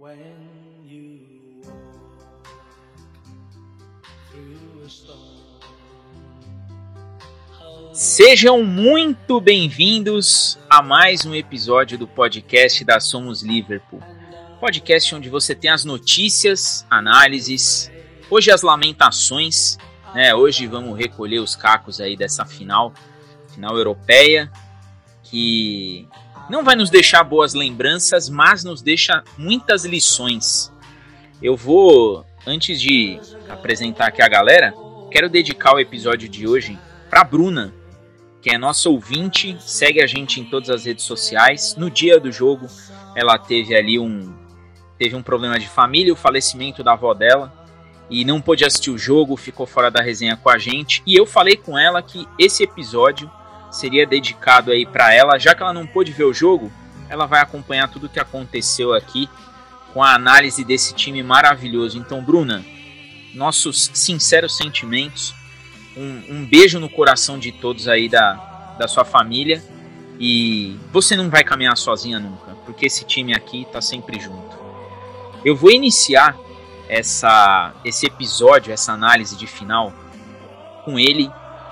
When you walk through a storm, Sejam muito bem-vindos a mais um episódio do podcast da Somos Liverpool. Podcast onde você tem as notícias, análises, hoje as lamentações, né? Hoje vamos recolher os cacos aí dessa final, final europeia, que não vai nos deixar boas lembranças, mas nos deixa muitas lições. Eu vou, antes de apresentar aqui a galera, quero dedicar o episódio de hoje para Bruna, que é nossa ouvinte, segue a gente em todas as redes sociais. No dia do jogo, ela teve ali um teve um problema de família, o falecimento da avó dela, e não pôde assistir o jogo, ficou fora da resenha com a gente. E eu falei com ela que esse episódio seria dedicado aí para ela, já que ela não pôde ver o jogo, ela vai acompanhar tudo o que aconteceu aqui com a análise desse time maravilhoso. Então, Bruna, nossos sinceros sentimentos, um, um beijo no coração de todos aí da, da sua família e você não vai caminhar sozinha nunca, porque esse time aqui tá sempre junto. Eu vou iniciar essa, esse episódio, essa análise de final com ele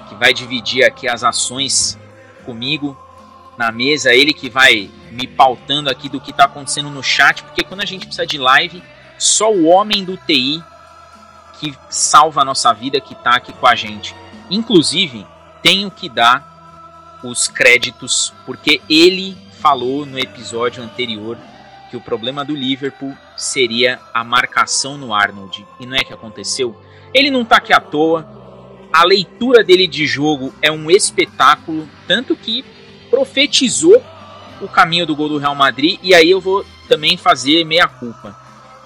que vai dividir aqui as ações comigo na mesa, ele que vai me pautando aqui do que está acontecendo no chat, porque quando a gente precisa de live, só o homem do TI que salva a nossa vida que está aqui com a gente. Inclusive, tenho que dar os créditos, porque ele falou no episódio anterior que o problema do Liverpool seria a marcação no Arnold. E não é que aconteceu? Ele não está aqui à toa, a leitura dele de jogo é um espetáculo, tanto que profetizou o caminho do gol do Real Madrid. E aí eu vou também fazer meia culpa,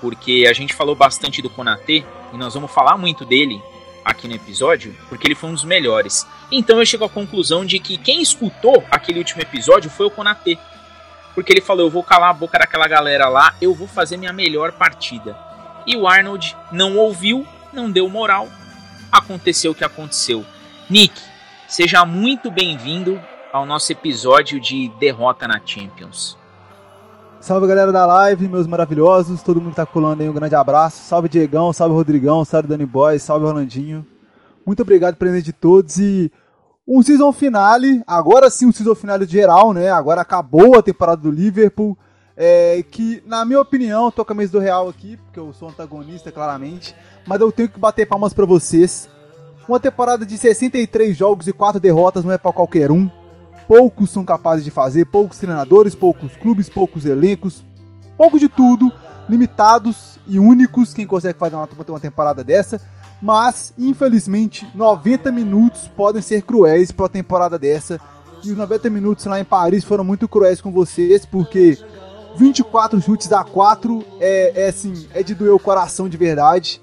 porque a gente falou bastante do Konaté e nós vamos falar muito dele aqui no episódio, porque ele foi um dos melhores. Então eu chego à conclusão de que quem escutou aquele último episódio foi o Konaté. Porque ele falou: Eu vou calar a boca daquela galera lá, eu vou fazer minha melhor partida. E o Arnold não ouviu, não deu moral, aconteceu o que aconteceu. Nick, seja muito bem-vindo ao nosso episódio de derrota na Champions. Salve galera da live, meus maravilhosos, todo mundo tá colando aí, um grande abraço. Salve Diegão, salve Rodrigão, salve Dani Boy, salve Rolandinho. Muito obrigado presente de todos e um season finale, agora sim um season finale geral, né? Agora acabou a temporada do Liverpool. É, que, na minha opinião, tô com a mesa do Real aqui, porque eu sou antagonista, claramente mas eu tenho que bater palmas para vocês. Uma temporada de 63 jogos e 4 derrotas não é para qualquer um. Poucos são capazes de fazer, poucos treinadores, poucos clubes, poucos elencos, pouco de tudo, limitados e únicos quem consegue fazer uma, uma temporada dessa. Mas, infelizmente, 90 minutos podem ser cruéis para uma temporada dessa. E os 90 minutos lá em Paris foram muito cruéis com vocês, porque 24 chutes a 4 é, é assim, é de doer o coração de verdade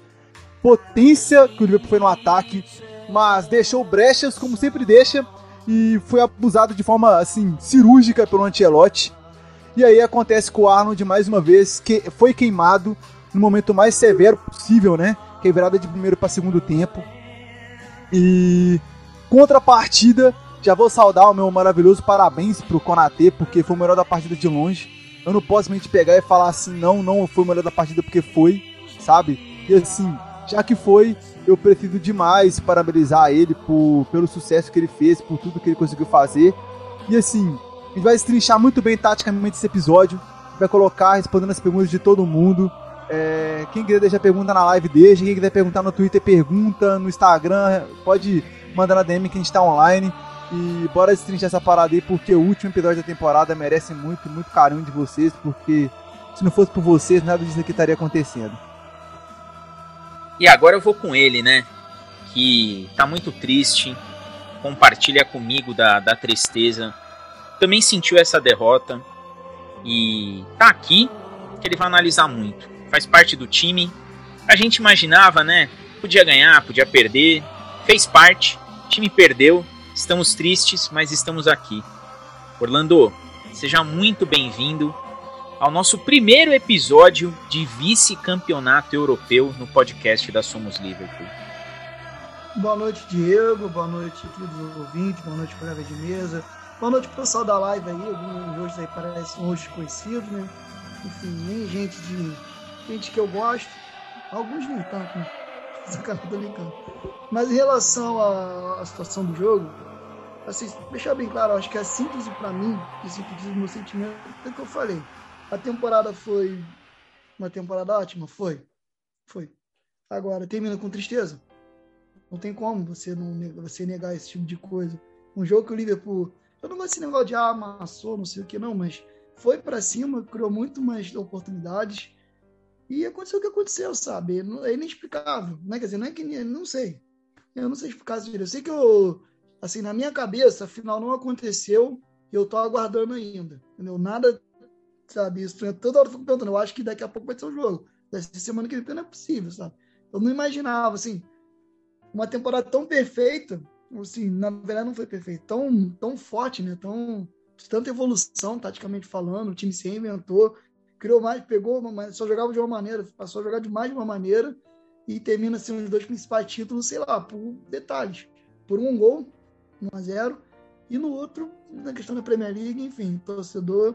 potência que o Liverpool foi no ataque, mas deixou brechas como sempre deixa e foi abusado de forma assim cirúrgica pelo Ancelotti. E aí acontece com o Arnold mais uma vez que foi queimado no momento mais severo possível, né? Que é de primeiro para segundo tempo. E contrapartida, já vou saudar o meu maravilhoso parabéns pro Konatê, porque foi o melhor da partida de longe. Eu não posso me pegar e falar assim, não, não foi o melhor da partida porque foi, sabe? E assim, já que foi, eu preciso demais parabenizar ele por, pelo sucesso que ele fez, por tudo que ele conseguiu fazer. E assim, a gente vai estrinchar muito bem taticamente esse episódio, vai colocar respondendo as perguntas de todo mundo. É, quem quiser deixar pergunta na live deixa, quem quiser perguntar no Twitter pergunta, no Instagram pode mandar na DM que a gente tá online. E bora destrinchar essa parada aí, porque o último episódio da temporada merece muito, muito carinho de vocês, porque se não fosse por vocês, nada disso aqui estaria acontecendo. E agora eu vou com ele, né? Que tá muito triste, compartilha comigo da, da tristeza. Também sentiu essa derrota e tá aqui que ele vai analisar muito. Faz parte do time. A gente imaginava, né? Podia ganhar, podia perder. Fez parte. O time perdeu. Estamos tristes, mas estamos aqui. Orlando, seja muito bem-vindo ao nosso primeiro episódio de vice-campeonato europeu no podcast da Somos Liverpool. Boa noite, Diego. Boa noite, queridos ouvintes. Boa noite, colega de mesa. Boa noite, pessoal da live aí. Alguns hoje aí parecem hoje conhecidos, né? enfim, nem gente de. gente que eu gosto. Alguns nem tanto, né? Mas em relação à situação do jogo, assim, deixar bem claro, acho que a síntese para mim, que sintetiza o meu sentimento, é o que eu falei. A temporada foi uma temporada ótima? Foi. Foi. Agora, termina com tristeza? Não tem como você não você negar esse tipo de coisa. Um jogo que o Liverpool. Eu não gosto desse negócio de ah, amassou, não sei o que, não, mas foi para cima, criou muito mais oportunidades. E aconteceu o que aconteceu, sabe? É inexplicável. Né? Quer dizer, não é que. Não sei. Eu não sei explicar isso Eu sei que eu. Assim, na minha cabeça, afinal, não aconteceu e eu tô aguardando ainda. Entendeu? Nada, sabe? Isso, toda hora eu fico perguntando. Eu acho que daqui a pouco vai ser o um jogo. Ser semana que vem, não é possível, sabe? Eu não imaginava, assim, uma temporada tão perfeita, assim, na verdade não foi perfeita, tão, tão forte, né? Tão, tanta evolução, taticamente falando, o time se reinventou, criou mais, pegou, uma, só jogava de uma maneira, passou a jogar de mais de uma maneira e termina assim, os dois principais títulos, sei lá, por detalhes. Por um gol, 1 a 0 e no outro, na questão da Premier League, enfim, torcedor.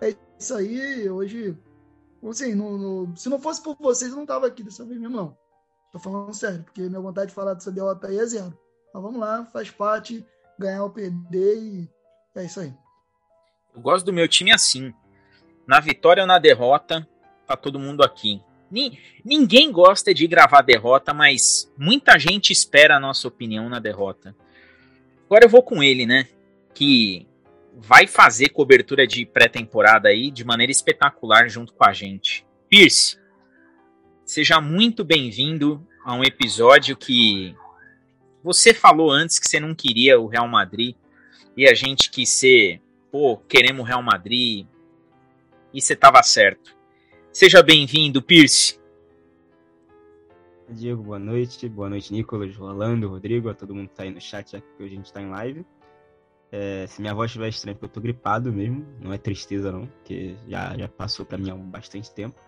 É isso aí, hoje. Assim, no, no, se não fosse por vocês, eu não tava aqui dessa vez mesmo, não. Tô falando sério, porque minha vontade de falar dessa derrota aí é zero. Mas vamos lá, faz parte, ganhar ou perder e é isso aí. Eu gosto do meu time assim. Na vitória ou na derrota, tá todo mundo aqui. Ninguém gosta de gravar derrota, mas muita gente espera a nossa opinião na derrota. Agora eu vou com ele, né? Que vai fazer cobertura de pré-temporada aí de maneira espetacular junto com a gente. Pierce, Seja muito bem-vindo a um episódio que você falou antes que você não queria o Real Madrid e a gente quis ser, pô, queremos o Real Madrid e você estava certo. Seja bem-vindo, Pierce. Diego, boa noite. Boa noite, Nicolas, Rolando, Rodrigo, a todo mundo que tá aí no chat, já que a gente tá em live. É, se minha voz estiver estranha, porque eu tô gripado mesmo, não é tristeza não, porque já, já passou para mim há bastante tempo.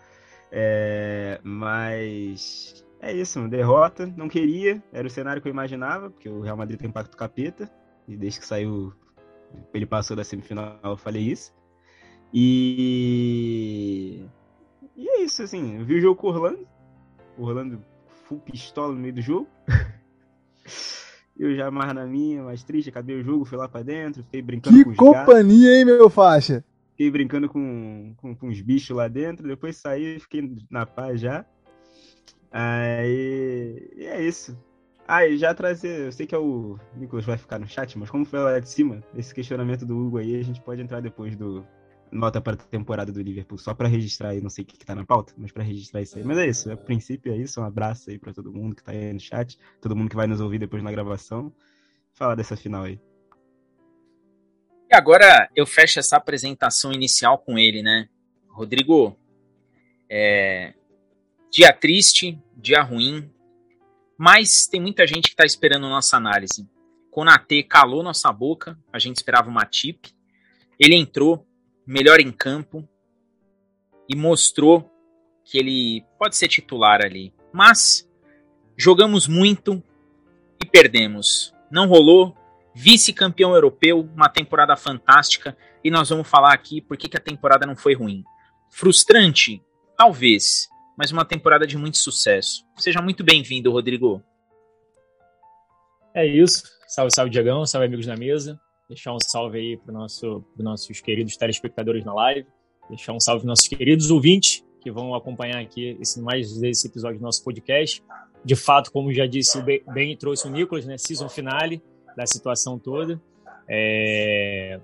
É, mas é isso, derrota, não queria, era o cenário que eu imaginava, porque o Real Madrid tem impacto capeta, e desde que saiu, ele passou da semifinal, eu falei isso. E. E é isso, assim, eu vi o jogo com o Orlando, o Orlando full pistola no meio do jogo. eu já mais na minha, mais triste, acabei o jogo, fui lá pra dentro, fiquei brincando que com os companhia, gatos. hein, meu faixa? Fiquei brincando com, com, com os bichos lá dentro, depois saí, fiquei na paz já. Aí. E é isso. Ah, e já trazer. Eu sei que é o Nicolas vai ficar no chat, mas como foi lá de cima, esse questionamento do Hugo aí, a gente pode entrar depois do nota para a temporada do Liverpool, só para registrar aí, não sei o que, que tá na pauta, mas para registrar isso aí. Mas é isso, a princípio é isso. Um abraço aí para todo mundo que tá aí no chat, todo mundo que vai nos ouvir depois na gravação. Fala dessa final aí. E agora eu fecho essa apresentação inicial com ele, né? Rodrigo, é, dia triste, dia ruim, mas tem muita gente que está esperando nossa análise. Konatê calou nossa boca, a gente esperava uma tip. Ele entrou, melhor em campo, e mostrou que ele pode ser titular ali. Mas jogamos muito e perdemos. Não rolou, vice-campeão europeu, uma temporada fantástica, e nós vamos falar aqui por que a temporada não foi ruim. Frustrante? Talvez, mas uma temporada de muito sucesso. Seja muito bem-vindo, Rodrigo. É isso. Salve, salve, Diagão. Salve, amigos na mesa. Deixar um salve aí para nosso, os nossos queridos telespectadores na live. Deixar um salve para nossos queridos ouvintes que vão acompanhar aqui esse, mais esse episódio do nosso podcast. De fato, como já disse, o Ben trouxe o Nicolas, né? Season finale da situação toda. É...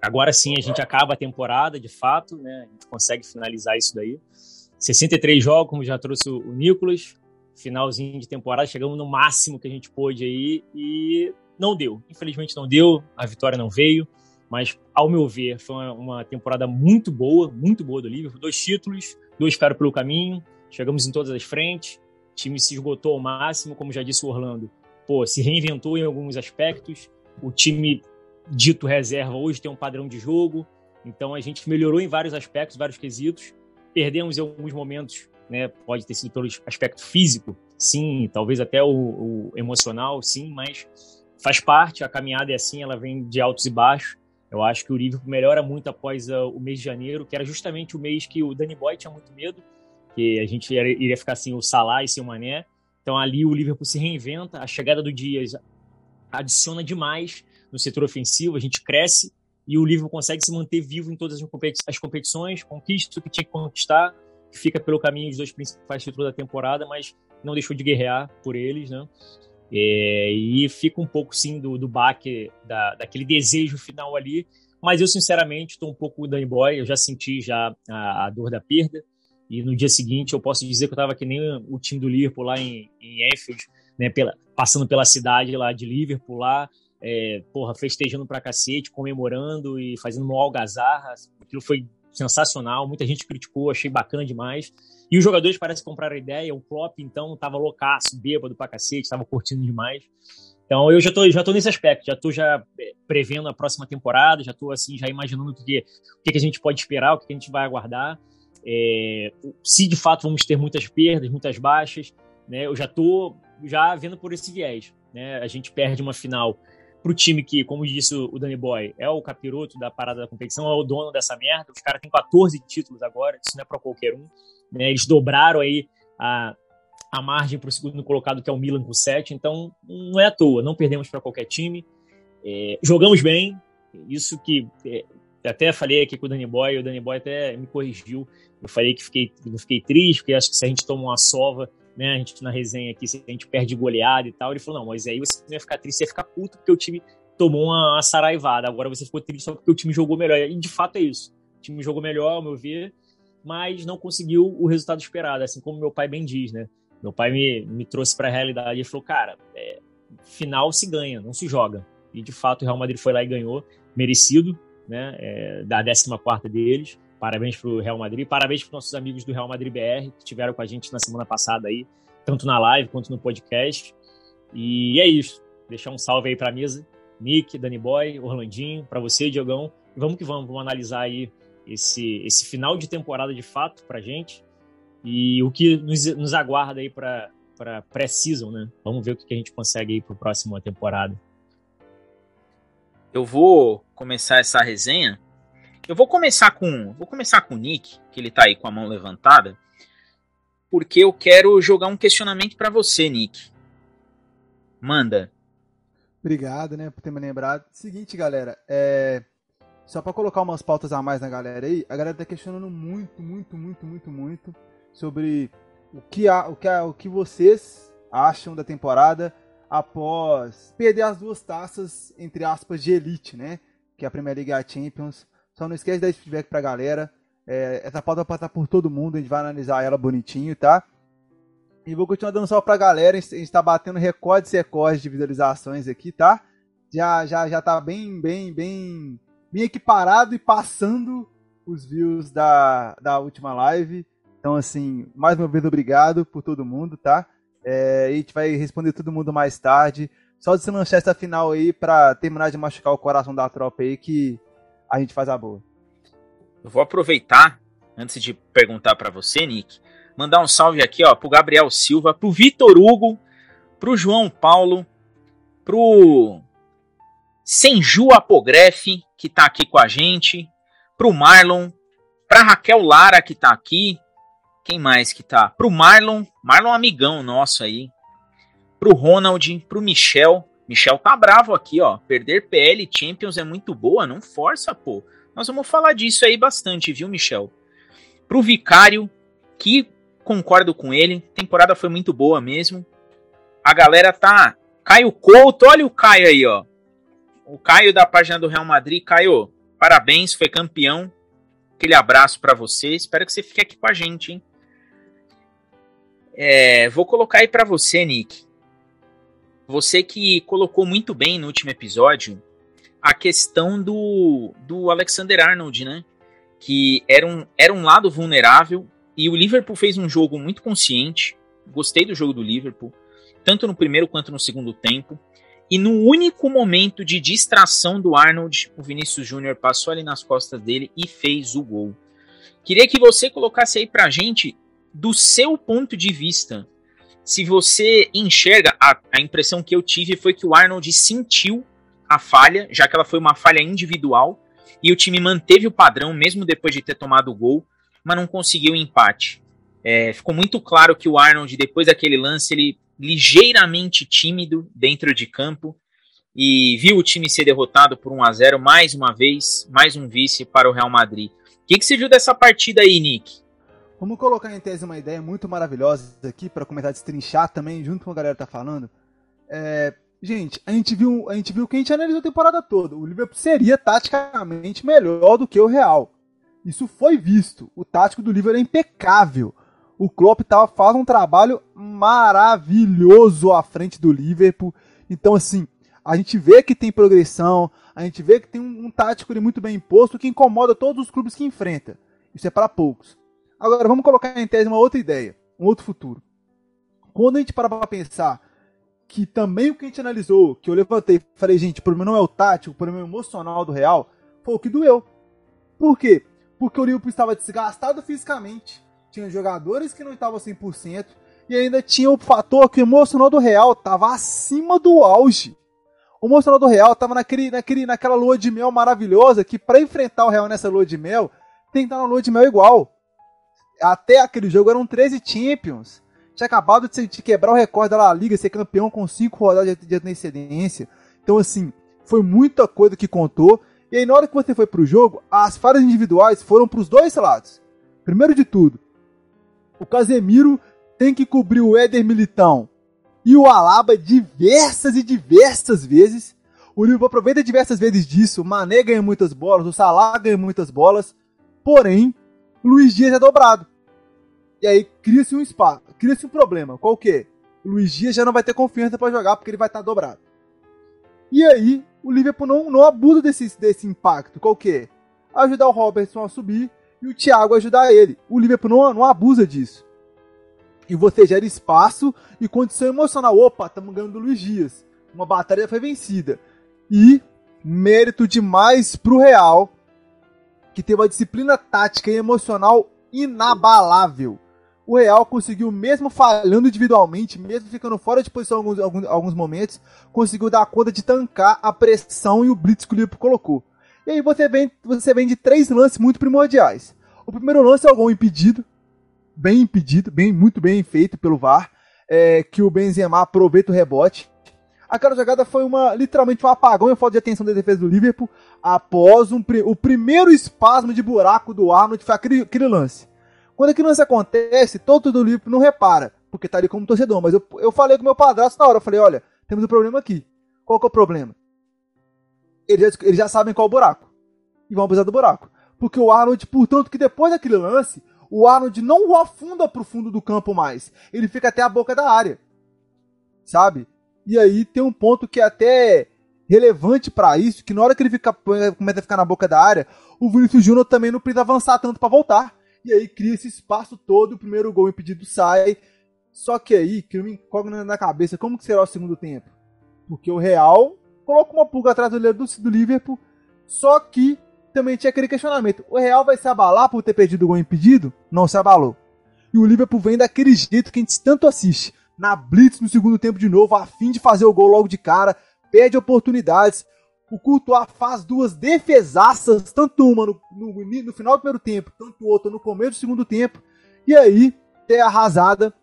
Agora sim a gente acaba a temporada, de fato, né? A gente consegue finalizar isso daí. 63 jogos, como já trouxe o Nicolas, finalzinho de temporada, chegamos no máximo que a gente pôde aí e não deu. Infelizmente não deu, a vitória não veio, mas ao meu ver foi uma temporada muito boa, muito boa do Liverpool, dois títulos, dois ficaram pelo caminho, chegamos em todas as frentes, o time se esgotou ao máximo, como já disse o Orlando, pô, se reinventou em alguns aspectos. O time dito reserva hoje tem um padrão de jogo. Então a gente melhorou em vários aspectos, vários quesitos. Perdemos em alguns momentos, né? Pode ter sido pelo aspecto físico, sim, talvez até o, o emocional, sim, mas faz parte. A caminhada é assim, ela vem de altos e baixos. Eu acho que o Liverpool melhora muito após uh, o mês de janeiro, que era justamente o mês que o Danny Boy tinha muito medo, que a gente iria ficar sem o Salah e sem o Mané. Então ali o Liverpool se reinventa, a chegada do Dias adiciona demais no setor ofensivo, a gente cresce e o Liverpool consegue se manter vivo em todas as competições, conquista o que tinha que conquistar, fica pelo caminho os dois principais títulos da temporada, mas não deixou de guerrear por eles, né? É, e fica um pouco, sim, do, do baque, da, daquele desejo final ali. Mas eu, sinceramente, estou um pouco Danny Boy. Eu já senti já a, a, dor da perda. E no dia seguinte, eu posso dizer que eu estava que nem o time do Liverpool lá em, em Enfield, né, pela, passando pela cidade lá de Liverpool, lá, é, porra, festejando pra cacete, comemorando e fazendo uma algazarra. Aquilo foi sensacional, muita gente criticou, achei bacana demais. E os jogadores parecem comprar a ideia, o Klopp, então, tava loucaço, bêbado pra cacete, tava curtindo demais. Então eu já tô, já tô nesse aspecto, já tô já é, prevendo a próxima temporada, já tô assim, já imaginando o que, o que a gente pode esperar, o que a gente vai aguardar. É, se de fato vamos ter muitas perdas, muitas baixas, né? Eu já tô já vendo por esse viés, né? A gente perde uma final pro time que, como disse o Danny Boy, é o capiroto da parada da competição, é o dono dessa merda. Os caras têm 14 títulos agora, isso não é para qualquer um. Né? Eles dobraram aí a, a margem para o segundo colocado, que é o Milan com 7. Então, não é à toa, não perdemos para qualquer time. É, jogamos bem, isso que é, até falei aqui com o Danny Boy, o Danny Boy até me corrigiu. Eu falei que fiquei, fiquei triste, porque acho que se a gente toma uma sova, né, a gente na resenha aqui, se a gente perde goleada e tal, ele falou: não, mas aí você não ia ficar triste, ia ficar puto porque o time tomou uma, uma saraivada. Agora você ficou triste só porque o time jogou melhor. E de fato é isso. O time jogou melhor, ao meu ver, mas não conseguiu o resultado esperado, assim como meu pai bem diz, né? Meu pai me, me trouxe para a realidade e falou: cara, é, final se ganha, não se joga. E de fato o Real Madrid foi lá e ganhou, merecido, né? É, da 14 deles. Parabéns para o Real Madrid, parabéns para nossos amigos do Real Madrid BR que estiveram com a gente na semana passada aí, tanto na live quanto no podcast. E é isso. Deixar um salve aí para a mesa, Nick, Dani Boy, Orlandinho, para você, Diogão. E vamos que vamos, vamos analisar aí esse, esse final de temporada de fato para gente e o que nos, nos aguarda aí para pré-season, né? Vamos ver o que a gente consegue aí para a próxima temporada. Eu vou começar essa resenha. Eu vou começar com, vou começar com o Nick, que ele tá aí com a mão levantada, porque eu quero jogar um questionamento para você, Nick. Manda. Obrigado, né, por ter me lembrado. Seguinte, galera, é só para colocar umas pautas a mais na galera aí, a galera tá questionando muito, muito, muito, muito, muito sobre o que, há, o que, o que vocês acham da temporada após perder as duas taças, entre aspas, de elite, né? Que é a Premier League e a Champions. Só não esquece de dar esse feedback pra galera. É, essa pauta vai passar por todo mundo, a gente vai analisar ela bonitinho, tá? E vou continuar dando salve pra galera. A gente tá batendo recordes e recordes de visualizações aqui, tá? Já, já, já tá bem, bem, bem bem equiparado e passando os views da, da última live. Então, assim, mais uma vez, obrigado por todo mundo, tá? É, a gente vai responder todo mundo mais tarde. Só de se lançar essa final aí pra terminar de machucar o coração da tropa aí que a gente faz a boa. Eu vou aproveitar, antes de perguntar para você, Nick, mandar um salve aqui, ó, pro Gabriel Silva, pro Vitor Hugo, pro João Paulo, pro Senju Apogrefe, que está aqui com a gente, pro Marlon, pra Raquel Lara, que está aqui, quem mais que tá? Pro Marlon, Marlon amigão nosso aí, pro Ronald, pro Michel, Michel tá bravo aqui, ó, perder PL Champions é muito boa, não força, pô. Nós vamos falar disso aí bastante, viu, Michel? Pro Vicário, que concordo com ele, temporada foi muito boa mesmo. A galera tá Caio Couto, olha o Caio aí, ó o Caio da página do Real Madrid. Caio, parabéns, foi campeão. Aquele abraço para você. Espero que você fique aqui com a gente, hein? É, vou colocar aí para você, Nick. Você que colocou muito bem no último episódio a questão do, do Alexander Arnold, né? Que era um, era um lado vulnerável e o Liverpool fez um jogo muito consciente. Gostei do jogo do Liverpool, tanto no primeiro quanto no segundo tempo. E no único momento de distração do Arnold, o Vinícius Júnior passou ali nas costas dele e fez o gol. Queria que você colocasse aí pra gente, do seu ponto de vista, se você enxerga, a, a impressão que eu tive foi que o Arnold sentiu a falha, já que ela foi uma falha individual, e o time manteve o padrão mesmo depois de ter tomado o gol, mas não conseguiu o empate. É, ficou muito claro que o Arnold, depois daquele lance, ele ligeiramente tímido dentro de campo e viu o time ser derrotado por 1 a 0 mais uma vez, mais um vice para o Real Madrid. O que, que você viu dessa partida aí, Nick? Vamos colocar em tese uma ideia muito maravilhosa aqui para comentar destrinchar também, junto com a galera que tá falando. É, gente, a gente viu, a gente viu que a gente analisou a temporada toda. O Liverpool seria taticamente melhor do que o Real. Isso foi visto. O tático do Liverpool é impecável. O Klopp tava, faz um trabalho maravilhoso à frente do Liverpool. Então, assim, a gente vê que tem progressão, a gente vê que tem um, um tático muito bem imposto que incomoda todos os clubes que enfrenta. Isso é para poucos. Agora, vamos colocar em tese uma outra ideia, um outro futuro. Quando a gente para para pensar que também o que a gente analisou, que eu levantei, falei, gente, o problema não é o tático, o problema é o emocional do Real, foi o que doeu. Por quê? Porque o Liverpool estava desgastado fisicamente, tinha jogadores que não estavam 100%, e ainda tinha o fator que o emocional do Real estava acima do auge. O emocional do Real estava naquele, naquele, naquela lua de mel maravilhosa que para enfrentar o Real nessa lua de mel, tem que estar na lua de mel igual até aquele jogo eram 13 Champions. Tinha acabado de, de quebrar o recorde da La Liga, ser campeão com 5 rodadas de, antecedência. Então, assim, foi muita coisa que contou. E aí, na hora que você foi pro jogo, as falhas individuais foram pros dois lados. Primeiro de tudo, o Casemiro tem que cobrir o Éder Militão e o Alaba diversas e diversas vezes. O Liverpool aproveita diversas vezes disso. O Mané ganha muitas bolas, o Salah ganha muitas bolas. Porém, o Luiz Dias é dobrado. E aí cria-se um espaço, cria-se um problema. Qual que é? O Luiz Dias já não vai ter confiança para jogar porque ele vai estar tá dobrado. E aí o Liverpool não, não abusa desse, desse impacto. Qual que é? Ajudar o Robertson a subir e o Thiago ajudar ele. O Liverpool não, não abusa disso. E você gera espaço e condição emocional. Opa, estamos ganhando do Luiz Dias. Uma batalha foi vencida. E mérito demais pro Real que teve uma disciplina tática e emocional inabalável. O Real conseguiu, mesmo falhando individualmente, mesmo ficando fora de posição em alguns, alguns, alguns momentos, conseguiu dar conta de tancar a pressão e o blitz que o Liverpool colocou. E aí você vem, você vem de três lances muito primordiais. O primeiro lance é o gol impedido, bem impedido, bem, muito bem feito pelo VAR, é, que o Benzema aproveita o rebote. Aquela jogada foi uma literalmente um apagão e falta de atenção da defesa do Liverpool após um, o primeiro espasmo de buraco do Arnold foi aquele, aquele lance. Quando aquele lance acontece, todo do Liverpool não repara, porque tá ali como torcedor. Mas eu, eu falei com meu padrasto na hora, eu falei, olha, temos um problema aqui. Qual que é o problema? Eles já, eles já sabem qual é o buraco. E vão abusar do buraco. Porque o Arnold, portanto, que depois daquele lance, o Arnold não afunda pro fundo do campo mais. Ele fica até a boca da área. Sabe? E aí tem um ponto que é até relevante para isso, que na hora que ele fica, começa a ficar na boca da área, o Vinícius Júnior também não precisa avançar tanto para voltar. E aí cria esse espaço todo, o primeiro gol impedido sai. Só que aí, que me incógnita na cabeça, como que será o segundo tempo? Porque o Real coloca uma pulga atrás do, do, do Liverpool, só que também tinha aquele questionamento. O Real vai se abalar por ter perdido o gol impedido? Não se abalou. E o Liverpool vem daquele jeito que a gente tanto assiste na blitz no segundo tempo de novo, a fim de fazer o gol logo de cara, perde oportunidades. O Courtois faz duas defesaças, tanto uma no, no, no, final do primeiro tempo, tanto outra no começo do segundo tempo. E aí, tem arrasada,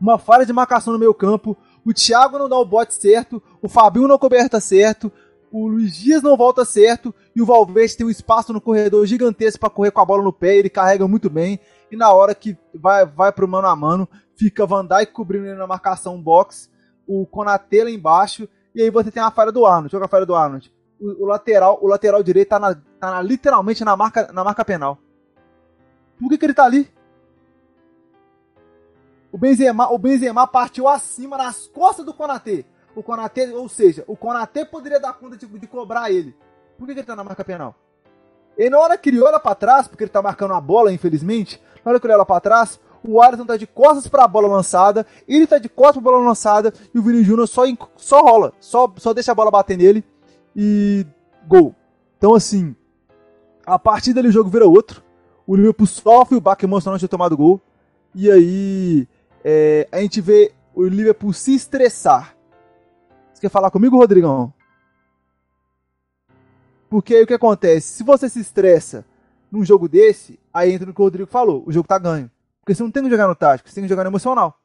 uma falha de marcação no meio campo, o Thiago não dá o bote certo, o Fabinho não coberta certo, o Luiz Dias não volta certo e o Valverde tem um espaço no corredor gigantesco para correr com a bola no pé, ele carrega muito bem e na hora que vai vai pro mano a mano, fica Van Dijk cobrindo ele na marcação box, o Konate lá embaixo, e aí você tem a falha do Arnold. Joga a falha do Arnold. O, o, lateral, o lateral direito tá, na, tá na, literalmente na marca, na marca penal. Por que, que ele tá ali? O Benzema, o Benzema partiu acima nas costas do Konate. O Konate, ou seja, o Konate poderia dar conta de, de cobrar ele. Por que, que ele tá na marca penal? E na hora que ele olha pra trás, porque ele tá marcando a bola, infelizmente, na hora que ele olha pra trás, o Alisson tá de costas para a bola lançada, ele tá de costas para a bola lançada e o Vini Júnior só, só rola, só, só deixa a bola bater nele e gol. Então assim, a partir dali o jogo vira outro. O Liverpool sofre o emocional de ter tomado gol. E aí é, a gente vê o Liverpool se estressar. Você quer falar comigo, Rodrigão? Porque aí o que acontece? Se você se estressa num jogo desse, aí entra no que o Rodrigo falou, o jogo tá ganho. Porque você não tem que jogar no tático, você tem que jogar no emocional.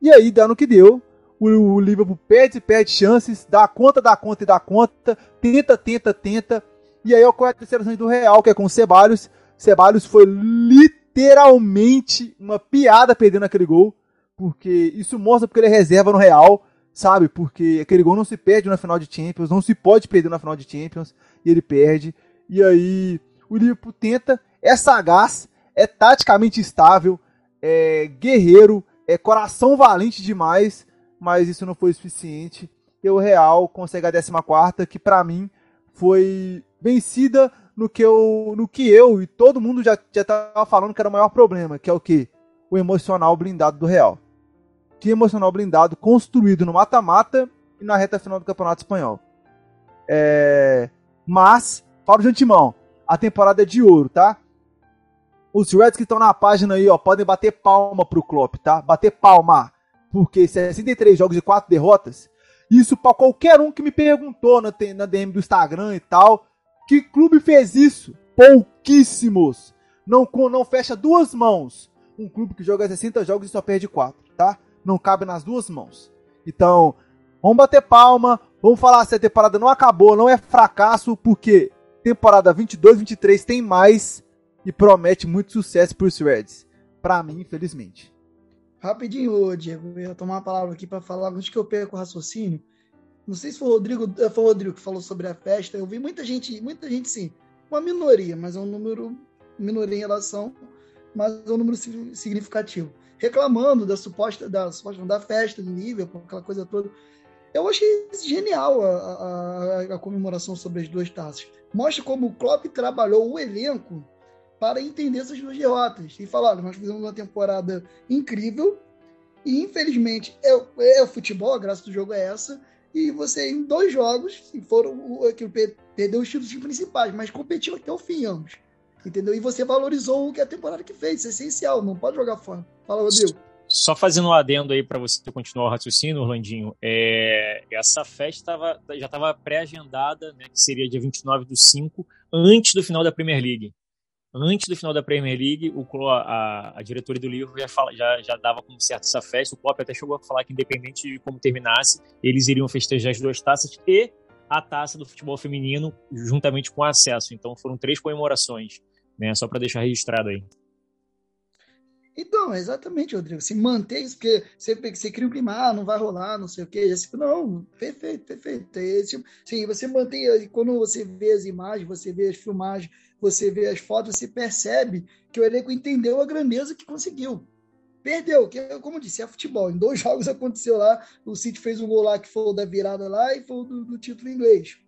E aí dá no que deu. O, o Liverpool perde, perde chances, dá conta, dá conta e dá conta, tenta, tenta, tenta. E aí ocorre a terceira do Real, que é com o Ceballos. Ceballos foi literalmente uma piada perdendo aquele gol, porque isso mostra porque ele é reserva no Real, sabe? Porque aquele gol não se perde na final de Champions, não se pode perder na final de Champions, e ele perde. E aí o Liverpool tenta, é sagaz, é taticamente estável, é guerreiro, é coração valente demais, mas isso não foi suficiente. E o Real consegue a 14, que para mim foi vencida no que, eu, no que eu e todo mundo já, já tava falando que era o maior problema, que é o que? O emocional blindado do Real. Que emocional blindado construído no mata-mata e na reta final do Campeonato Espanhol. É... Mas, para o de antemão, a temporada é de ouro, tá? Os Reds que estão na página aí, ó, podem bater palma pro Klopp, tá? Bater palma. Porque 63 jogos e 4 derrotas, isso para qualquer um que me perguntou na, na DM do Instagram e tal, que clube fez isso? Pouquíssimos. Não, não fecha duas mãos. Um clube que joga 60 jogos e só perde 4, tá? Não cabe nas duas mãos. Então, vamos bater palma, vamos falar se a temporada não acabou, não é fracasso, porque temporada 22, 23 tem mais e promete muito sucesso para os Reds. Para mim, infelizmente. Rapidinho, Diego, eu ia tomar uma palavra aqui para falar antes que eu perca o raciocínio. Não sei se foi o Rodrigo, eh, foi o Rodrigo que falou sobre a festa. Eu vi muita gente, muita gente sim, uma minoria, mas é um número minoria em relação, mas é um número significativo, reclamando da suposta da suposta da festa do Liverpool, aquela coisa toda. Eu achei genial a, a, a, comemoração sobre as duas taças. Mostra como o Klopp trabalhou o elenco para entender essas duas derrotas. E falar, nós fizemos uma temporada incrível e infelizmente é, é o futebol, a graça do jogo é essa. E você, em dois jogos, foram que perdeu os títulos principais, mas competiu até o fim ambos. Entendeu? E você valorizou o que a temporada que fez, isso é essencial, não pode jogar fora. Fala, Rodrigo. Só fazendo um adendo aí para você continuar o raciocínio, Orlandinho, é, essa festa tava, já estava pré-agendada, né, que seria dia 29 do 5, antes do final da Premier League antes do final da Premier League, o, a, a diretoria do Liverpool já, fala, já, já dava como certo essa festa. O Klopp até chegou a falar que, independente de como terminasse, eles iriam festejar as duas taças e a taça do futebol feminino, juntamente com o acesso. Então foram três comemorações, né? Só para deixar registrado aí. Então, exatamente, Rodrigo. Se manter isso, porque você, você cria um clima, ah, não vai rolar, não sei o quê. Já não, perfeito, perfeito. É esse, sim, você mantém, quando você vê as imagens, você vê as filmagens, você vê as fotos, você percebe que o elenco entendeu a grandeza que conseguiu. Perdeu, que como disse, é futebol. Em dois jogos aconteceu lá, o City fez um gol lá que foi o da virada lá e foi o do, do título inglês.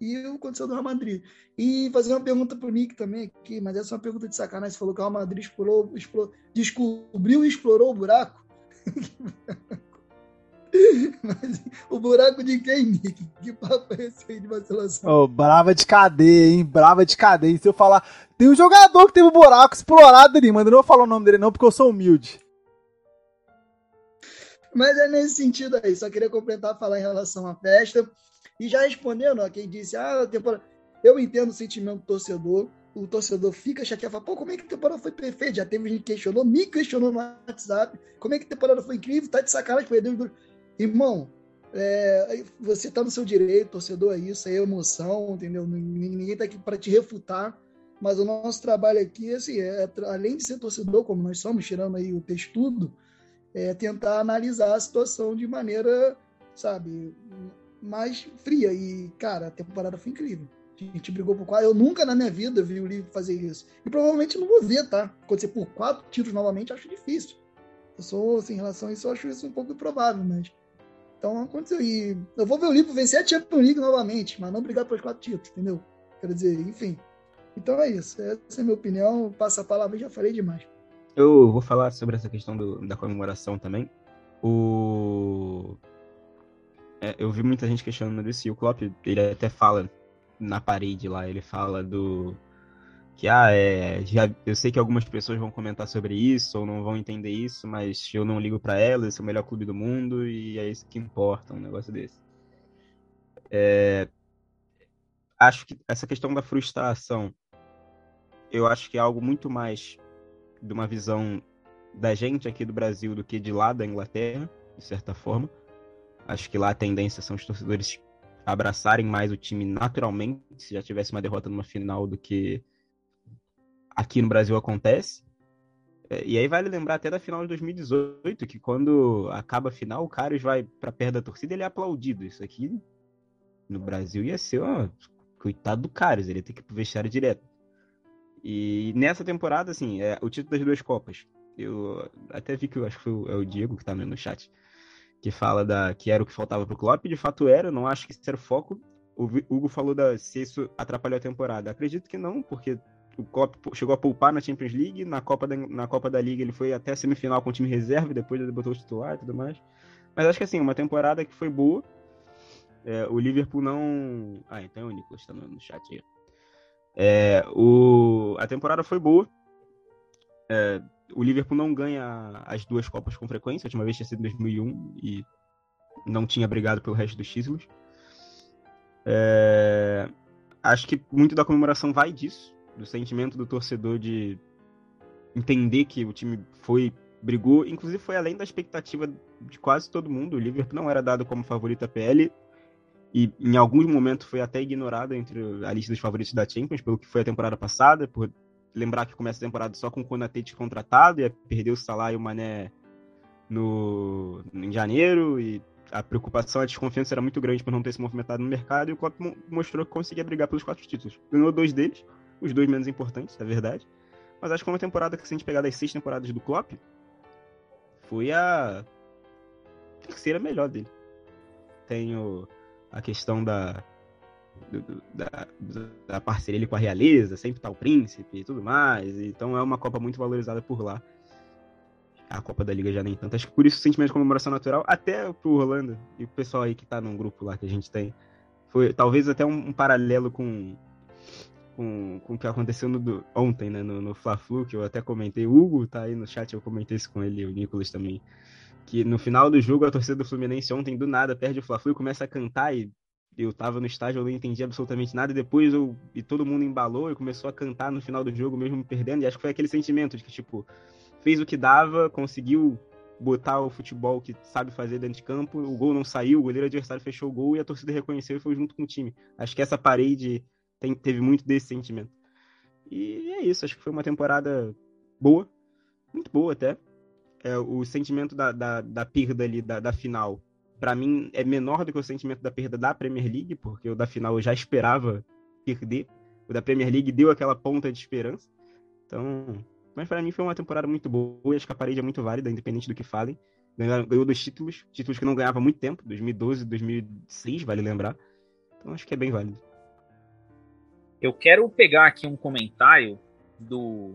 E aconteceu no Real Madrid. E fazer uma pergunta para o Nick também aqui, mas essa é uma pergunta de sacanagem. Você falou que o Real Madrid explorou, explorou, descobriu e explorou o buraco. Mas o buraco de quem, Nick? Que papo é esse aí de vacilação? Oh, brava de cadeia, hein? Brava de cadeia. Se eu falar. Tem um jogador que teve um buraco explorado ali, mas eu não vou falar o nome dele, não, porque eu sou humilde. Mas é nesse sentido aí. Só queria completar falar em relação à festa. E já respondendo a quem disse, ah, a temporada. Eu entendo o sentimento do torcedor. O torcedor fica chateado, fala, pô, como é que a temporada foi perfeita? Já teve gente que questionou, me questionou no WhatsApp. Como é que a temporada foi incrível? Tá de sacanagem, perdeu Irmão, é, você está no seu direito, torcedor, é isso, é emoção, entendeu? Ninguém está aqui para te refutar, mas o nosso trabalho aqui, assim, é, além de ser torcedor, como nós somos, tirando aí o textudo, é tentar analisar a situação de maneira, sabe, mais fria. E, cara, a temporada foi incrível. A gente brigou por quatro. Eu nunca na minha vida vi o livro fazer isso. E provavelmente não vou ver, tá? Acontecer por quatro títulos novamente, acho difícil. Eu sou, assim, em relação a isso, eu acho isso um pouco improvável, mas então aconteceu. E eu vou ver o Liverpool vencer a Champions League novamente, mas não brigar pelos quatro títulos, entendeu? Quer dizer, enfim. Então é isso. Essa é a minha opinião. Passa a palavra já falei demais. Eu vou falar sobre essa questão do, da comemoração também. O... É, eu vi muita gente questionando isso e o Klopp, ele até fala na parede lá, ele fala do que ah, é, já, eu sei que algumas pessoas vão comentar sobre isso ou não vão entender isso, mas eu não ligo para elas, esse é o melhor clube do mundo e é isso que importa, um negócio desse. É, acho que essa questão da frustração, eu acho que é algo muito mais de uma visão da gente aqui do Brasil do que de lá da Inglaterra, de certa forma. Acho que lá a tendência são os torcedores abraçarem mais o time naturalmente, se já tivesse uma derrota numa final do que aqui no Brasil acontece. É, e aí vale lembrar até da final de 2018, que quando acaba a final, o Carlos vai para perto da torcida ele é aplaudido. Isso aqui no Brasil ia ser, ó, coitado do Carlos, ele ia ter que ir pro vestiário direto. E nessa temporada, assim, é o título das duas Copas. Eu até vi que eu acho que foi é o Diego que tá no chat, que fala da que era o que faltava pro Klopp, de fato era, não acho que isso era o foco. O Hugo falou da se isso atrapalhou a temporada. Acredito que não, porque o Klopp chegou a poupar na Champions League, na Copa da, na Copa da Liga ele foi até a semifinal com o time reserva, depois ele botou o titular e tudo mais. Mas acho que assim, uma temporada que foi boa. É, o Liverpool não. Ah, então é o Nicolas tá no, chat aí. É, o... A temporada foi boa. É, o Liverpool não ganha as duas Copas com frequência. A última vez tinha sido em 2001 e não tinha brigado pelo resto dos títulos. É... Acho que muito da comemoração vai disso, do sentimento do torcedor de entender que o time foi, brigou, inclusive foi além da expectativa de quase todo mundo. O Liverpool não era dado como favorito a PL e em alguns momentos foi até ignorado entre a lista dos favoritos da Champions, pelo que foi a temporada passada, por lembrar que começa a temporada só com o Konate contratado, e perdeu o Salah e o Mané no, em janeiro, e a preocupação, a desconfiança era muito grande por não ter se movimentado no mercado, e o Klopp mostrou que conseguia brigar pelos quatro títulos. Ganhou dois deles, os dois menos importantes, é verdade, mas acho que uma temporada que, se a gente pegar das seis temporadas do Klopp, foi a terceira melhor dele. Tenho a questão da, do, da, da parceria com a realeza, sempre tá o príncipe e tudo mais. Então é uma Copa muito valorizada por lá. A Copa da Liga já nem tanto. Acho que por isso o sentimento de comemoração natural, até pro Orlando e o pessoal aí que tá num grupo lá que a gente tem. Foi talvez até um, um paralelo com, com, com o que aconteceu no, ontem, né, no, no Fla-Flu, que eu até comentei. O Hugo tá aí no chat, eu comentei isso com ele, o Nicolas também. Que no final do jogo, a torcida do Fluminense ontem, do nada, perde o Fla-Flu e começa a cantar e eu tava no estádio, eu não entendi absolutamente nada, e depois eu, e todo mundo embalou e começou a cantar no final do jogo, mesmo me perdendo, e acho que foi aquele sentimento de que, tipo, fez o que dava, conseguiu botar o futebol que sabe fazer dentro de campo, o gol não saiu, o goleiro adversário fechou o gol e a torcida reconheceu e foi junto com o time. Acho que essa parede tem, teve muito desse sentimento. E é isso, acho que foi uma temporada boa, muito boa até. É, o sentimento da, da, da perda ali, da, da final, para mim é menor do que o sentimento da perda da Premier League, porque o da final eu já esperava perder. O da Premier League deu aquela ponta de esperança. Então, mas para mim foi uma temporada muito boa e acho que a parede é muito válida, independente do que falem. Ganhou, ganhou dois títulos, títulos que não ganhava há muito tempo, 2012 e 2006, vale lembrar. Então acho que é bem válido. Eu quero pegar aqui um comentário do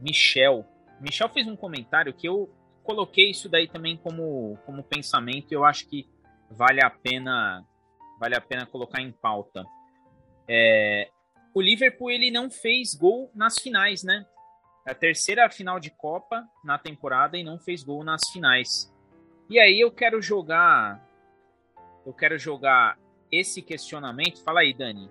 Michel. Michel fez um comentário que eu coloquei isso daí também como, como pensamento e eu acho que vale a pena vale a pena colocar em pauta. É, o Liverpool ele não fez gol nas finais, né? É a terceira final de Copa na temporada e não fez gol nas finais. E aí eu quero jogar eu quero jogar esse questionamento. Fala aí, Dani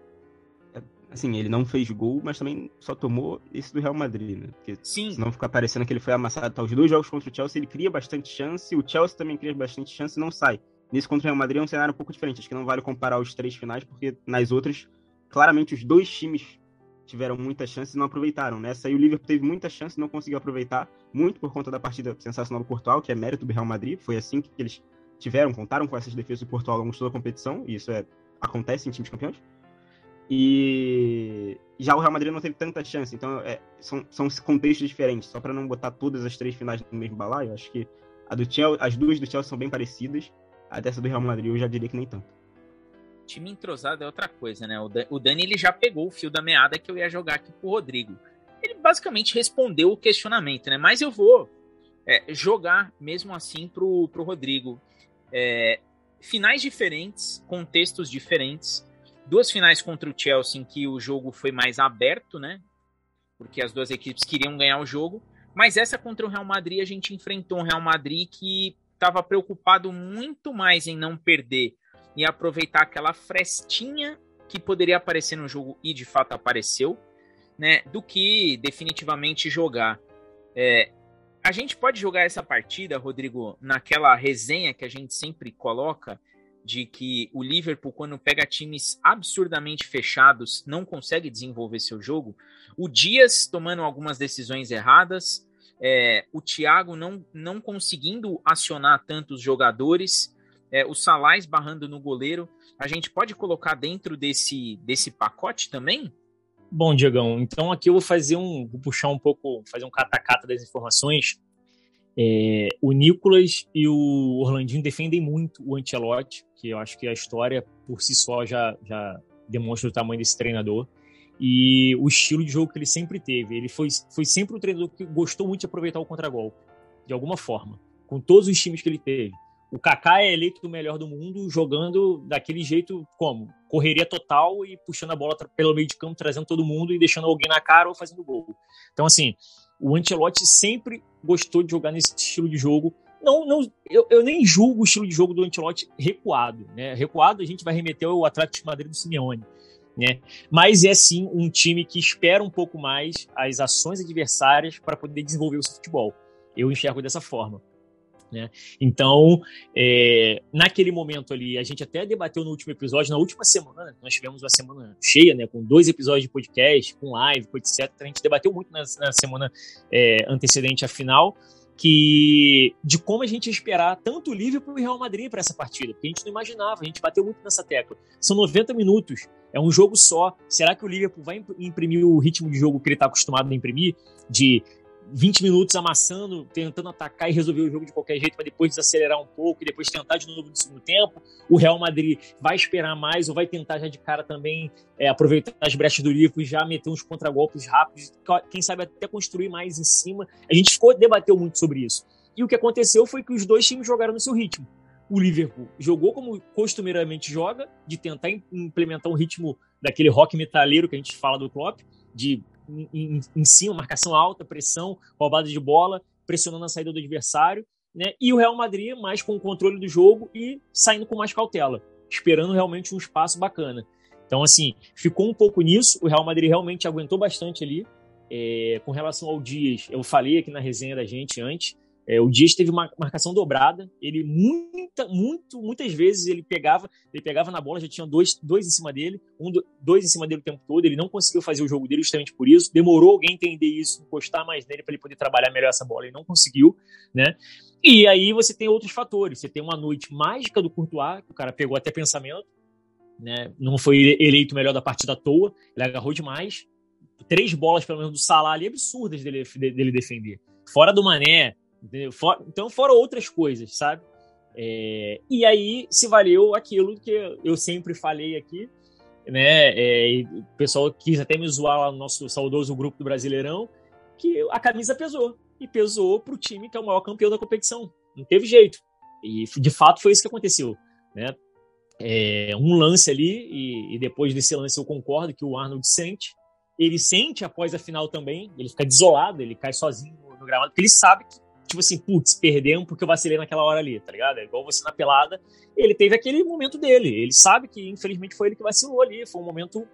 assim, ele não fez gol, mas também só tomou esse do Real Madrid, né? Porque Sim. senão fica parecendo que ele foi amassado. Tá, os dois jogos contra o Chelsea, ele cria bastante chance, o Chelsea também cria bastante chance e não sai. Nesse contra o Real Madrid é um cenário um pouco diferente. Acho que não vale comparar os três finais, porque nas outras, claramente, os dois times tiveram muita chance e não aproveitaram. Nessa aí o Liverpool teve muita chance e não conseguiu aproveitar, muito por conta da partida sensacional do Portugal, que é mérito do Real Madrid. Foi assim que eles tiveram, contaram com essas defesas do Portugal ao longo de toda a competição, e isso é, acontece em times campeões. E já o Real Madrid não teve tanta chance, então é, são, são contextos diferentes. Só para não botar todas as três finais no mesmo balaio, acho que do Chelsea, as duas do Chelsea são bem parecidas. A dessa do Real Madrid eu já diria que nem tanto. Time entrosado é outra coisa, né? O Dani ele já pegou o fio da meada que eu ia jogar aqui pro Rodrigo. Ele basicamente respondeu o questionamento, né? Mas eu vou é, jogar mesmo assim pro, pro Rodrigo. É, finais diferentes, contextos diferentes duas finais contra o Chelsea em que o jogo foi mais aberto, né? Porque as duas equipes queriam ganhar o jogo. Mas essa contra o Real Madrid, a gente enfrentou um Real Madrid que estava preocupado muito mais em não perder e aproveitar aquela frestinha que poderia aparecer no jogo e de fato apareceu, né, do que definitivamente jogar. É, a gente pode jogar essa partida, Rodrigo, naquela resenha que a gente sempre coloca de que o Liverpool, quando pega times absurdamente fechados, não consegue desenvolver seu jogo. O Dias tomando algumas decisões erradas, é, o Thiago não, não conseguindo acionar tantos jogadores, é, o Salah esbarrando no goleiro. A gente pode colocar dentro desse, desse pacote também? Bom, Diegão, então aqui eu vou fazer um, vou puxar um pouco, fazer um catacata das informações. É, o Nicolas e o Orlandinho defendem muito o Ancelotti, que eu acho que a história por si só já, já demonstra o tamanho desse treinador e o estilo de jogo que ele sempre teve. Ele foi, foi sempre um treinador que gostou muito de aproveitar o contragolpe, de alguma forma, com todos os times que ele teve. O Kaká é eleito o melhor do mundo jogando daquele jeito como? Correria total e puxando a bola pelo meio de campo, trazendo todo mundo e deixando alguém na cara ou fazendo gol. Então, assim, o Ancelotti sempre gostou de jogar nesse estilo de jogo. Não, não, eu, eu nem julgo o estilo de jogo do Ancelotti recuado. Né? Recuado a gente vai remeter ao Atlético de Madrid do Simeone. Né? Mas é sim um time que espera um pouco mais as ações adversárias para poder desenvolver o seu futebol. Eu enxergo dessa forma. Né? Então, é, naquele momento ali, a gente até debateu no último episódio, na última semana, nós tivemos uma semana cheia, né, com dois episódios de podcast, com live, com etc. A gente debateu muito na, na semana é, antecedente à final, que de como a gente ia esperar tanto o Liverpool e o Real Madrid para essa partida, porque a gente não imaginava, a gente bateu muito nessa tecla. São 90 minutos, é um jogo só. Será que o Liverpool vai imprimir o ritmo de jogo que ele está acostumado a imprimir, de 20 minutos amassando, tentando atacar e resolver o jogo de qualquer jeito, para depois desacelerar um pouco e depois tentar de novo no segundo tempo. O Real Madrid vai esperar mais ou vai tentar já de cara também é, aproveitar as brechas do livro e já meter uns contragolpes rápidos, quem sabe até construir mais em cima. A gente ficou debateu muito sobre isso. E o que aconteceu foi que os dois times jogaram no seu ritmo. O Liverpool jogou como costumeiramente joga, de tentar implementar um ritmo daquele rock metaleiro que a gente fala do Klopp, de em, em cima, marcação alta, pressão, roubada de bola, pressionando a saída do adversário, né? E o Real Madrid mais com o controle do jogo e saindo com mais cautela, esperando realmente um espaço bacana. Então, assim, ficou um pouco nisso. O Real Madrid realmente aguentou bastante ali. É, com relação ao Dias, eu falei aqui na resenha da gente antes, é, o Dias teve uma marcação dobrada. Ele muita, muito, muitas vezes ele pegava, ele pegava na bola, já tinha dois, dois em cima dele, um, dois em cima dele o tempo todo. Ele não conseguiu fazer o jogo dele justamente por isso. Demorou alguém entender isso, encostar mais nele para ele poder trabalhar melhor essa bola. Ele não conseguiu, né? E aí você tem outros fatores. Você tem uma noite mágica do Courtois, que o cara pegou até pensamento, né? Não foi eleito melhor da partida à toa. Ele agarrou demais. Três bolas, pelo menos, do Salah ali absurdas dele, dele defender. Fora do Mané, então, fora outras coisas, sabe? É, e aí se valeu aquilo que eu sempre falei aqui, né? É, o pessoal quis até me zoar lá no nosso saudoso grupo do Brasileirão, que a camisa pesou. E pesou para o time que é o maior campeão da competição. Não teve jeito. E de fato foi isso que aconteceu. Né? É, um lance ali, e, e, depois desse lance eu concordo que o Arnold sente. Ele sente após a final também, ele fica desolado, ele cai sozinho no, no gramado, porque ele sabe que tipo assim, putz, perdemos porque eu vacilei naquela hora ali, tá ligado? É igual você na pelada. Ele teve aquele momento dele. Ele sabe que, infelizmente, foi ele que vacilou ali. Foi um momento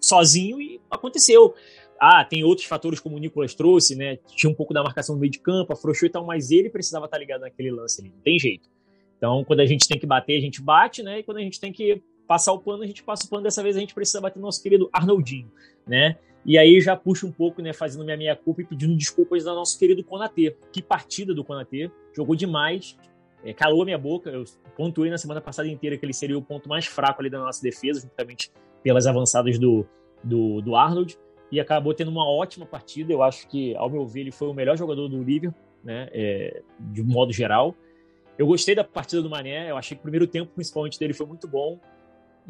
sozinho e aconteceu. Ah, tem outros fatores como o Nicolas trouxe, né? Tinha um pouco da marcação no meio de campo, afrouxou e tal, mas ele precisava estar ligado naquele lance ali. Não tem jeito. Então, quando a gente tem que bater, a gente bate, né? E quando a gente tem que passar o pano, a gente passa o pano. Dessa vez a gente precisa bater no nosso querido Arnoldinho, né? E aí já puxo um pouco, né, fazendo minha meia culpa e pedindo desculpas ao nosso querido Konatê. Que partida do Konatê, jogou demais, é, calou a minha boca. Eu pontuei na semana passada inteira que ele seria o ponto mais fraco ali da nossa defesa, juntamente pelas avançadas do, do, do Arnold. E acabou tendo uma ótima partida. Eu acho que, ao meu ver, ele foi o melhor jogador do Liverpool, né, é, de modo geral. Eu gostei da partida do Mané, eu achei que o primeiro tempo, principalmente, dele foi muito bom.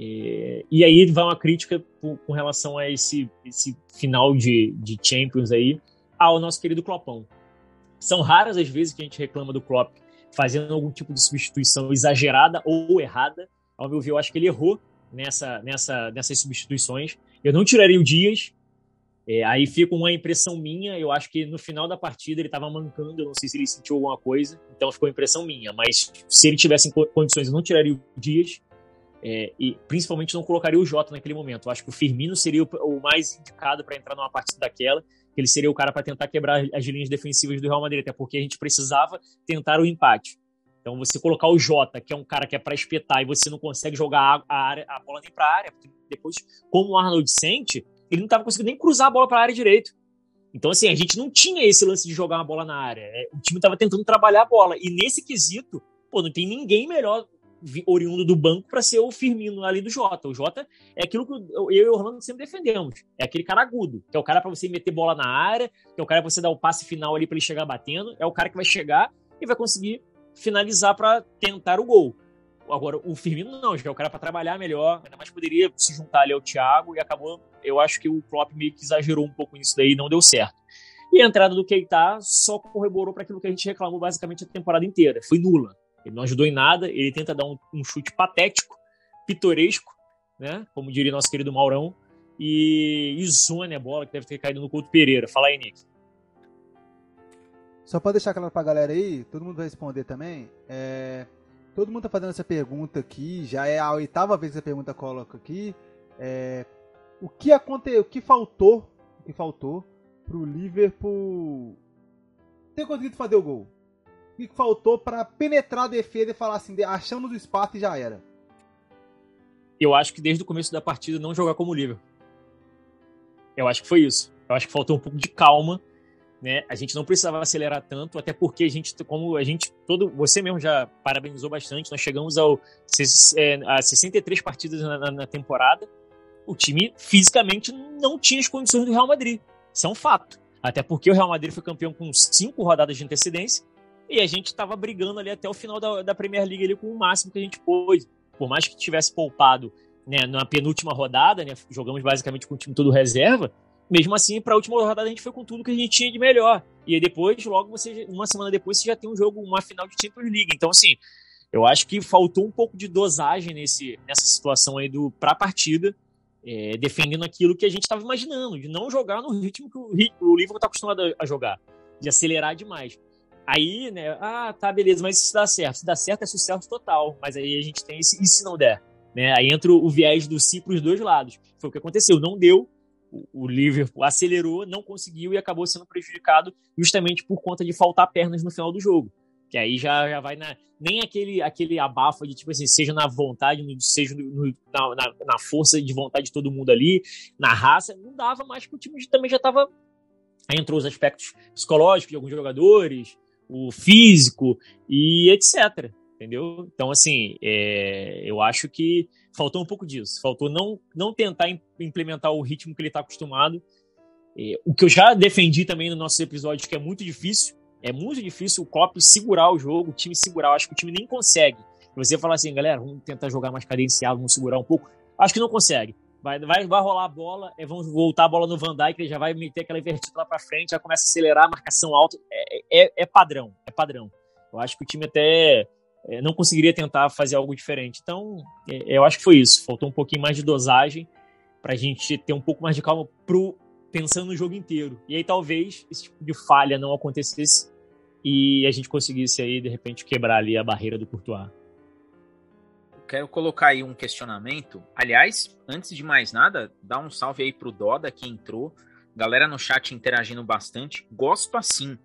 E, e aí vai uma crítica com, com relação a esse, esse final de, de Champions aí ao nosso querido Kloppão. São raras as vezes que a gente reclama do Klopp fazendo algum tipo de substituição exagerada ou errada. Ao meu ver, eu acho que ele errou nessa, nessa, nessas substituições. Eu não tiraria o Dias. É, aí fica uma impressão minha. Eu acho que no final da partida ele estava mancando. Eu não sei se ele sentiu alguma coisa. Então ficou impressão minha. Mas se ele tivesse condições, eu não tiraria o Dias. É, e principalmente não colocaria o Jota naquele momento. Eu acho que o Firmino seria o, o mais indicado para entrar numa partida daquela, que ele seria o cara para tentar quebrar as linhas defensivas do Real Madrid, até porque a gente precisava tentar o empate. Então você colocar o Jota, que é um cara que é para espetar e você não consegue jogar a, área, a bola nem para a área, porque depois, como o Arnold sente, ele não estava conseguindo nem cruzar a bola para a área direito. Então, assim, a gente não tinha esse lance de jogar uma bola na área. É, o time estava tentando trabalhar a bola. E nesse quesito, pô, não tem ninguém melhor oriundo do banco para ser o Firmino ali do Jota. O Jota é aquilo que eu e o Orlando sempre defendemos. É aquele cara agudo, que é o cara para você meter bola na área, que é o cara para você dar o passe final ali para ele chegar batendo, é o cara que vai chegar e vai conseguir finalizar para tentar o gol. Agora, o Firmino não, já é o cara para trabalhar melhor, ainda mais poderia se juntar ali ao Thiago e acabou. Eu acho que o Klopp meio que exagerou um pouco nisso daí e não deu certo. E a entrada do Keita só corroborou para aquilo que a gente reclamou basicamente a temporada inteira. Foi nula. Ele não ajudou em nada, ele tenta dar um, um chute patético, pitoresco, né? Como diria nosso querido Maurão, e, e zone a bola que deve ter caído no Couto Pereira. Fala aí, Nick. Só para deixar claro pra galera aí, todo mundo vai responder também. É, todo mundo tá fazendo essa pergunta aqui, já é a oitava vez que essa pergunta coloca aqui. É, o que aconteceu, o que faltou, o que faltou pro Liverpool ter conseguido fazer o gol? Que faltou para penetrar a defesa e falar assim, achamos o espaço e já era? Eu acho que desde o começo da partida não jogar como Liverpool. Eu acho que foi isso. Eu acho que faltou um pouco de calma né? A gente não precisava acelerar tanto, até porque a gente, como a gente todo, você mesmo já parabenizou bastante, nós chegamos ao é, a 63 partidas na, na, temporada. O time fisicamente não tinha as condições do Real Madrid. Isso é um fato. Até porque o Real Madrid foi campeão com cinco rodadas de antecedência e a gente estava brigando ali até o final da, da Premier League ali com o máximo que a gente pôde. Por mais que tivesse poupado né, na penúltima rodada, né, jogamos basicamente com o time todo reserva, mesmo assim, para a última rodada a gente foi com tudo que a gente tinha de melhor. E aí depois, logo você, uma semana depois, você já tem um jogo, uma final de Champions League. Então, assim, eu acho que faltou um pouco de dosagem nesse, nessa situação aí do para a partida, é, defendendo aquilo que a gente estava imaginando, de não jogar no ritmo que o, o Liverpool está acostumado a jogar, de acelerar demais. Aí, né, ah, tá, beleza, mas se dá certo. Se dá certo é sucesso total, mas aí a gente tem esse, e se não der? Né? Aí entra o viés do si para os dois lados. Foi o que aconteceu, não deu, o Liverpool acelerou, não conseguiu e acabou sendo prejudicado justamente por conta de faltar pernas no final do jogo. Que aí já, já vai na. Nem aquele, aquele abafo de, tipo assim, seja na vontade, seja no, na, na, na, força de vontade de todo mundo ali, na raça, não dava mais, porque o time também já estava. Aí entrou os aspectos psicológicos de alguns jogadores, o físico e etc entendeu? Então, assim, é, eu acho que faltou um pouco disso. Faltou não, não tentar implementar o ritmo que ele está acostumado. É, o que eu já defendi também no nosso episódio, que é muito difícil. É muito difícil o Klopp segurar o jogo, o time segurar. Eu acho que o time nem consegue. Você falar assim, galera, vamos tentar jogar mais cadenciado, vamos segurar um pouco. Acho que não consegue. Vai, vai, vai rolar a bola, é, vamos voltar a bola no Van Dijk, ele já vai meter aquela invertida lá para frente, já começa a acelerar, marcação alta. É, é, é padrão, é padrão. Eu acho que o time até é, não conseguiria tentar fazer algo diferente. Então, é, eu acho que foi isso. Faltou um pouquinho mais de dosagem para a gente ter um pouco mais de calma pro, pensando no jogo inteiro. E aí talvez esse tipo de falha não acontecesse e a gente conseguisse aí, de repente, quebrar ali a barreira do Courtois. Quero colocar aí um questionamento. Aliás, antes de mais nada, dá um salve aí pro Doda que entrou. Galera no chat interagindo bastante. Gosto assim.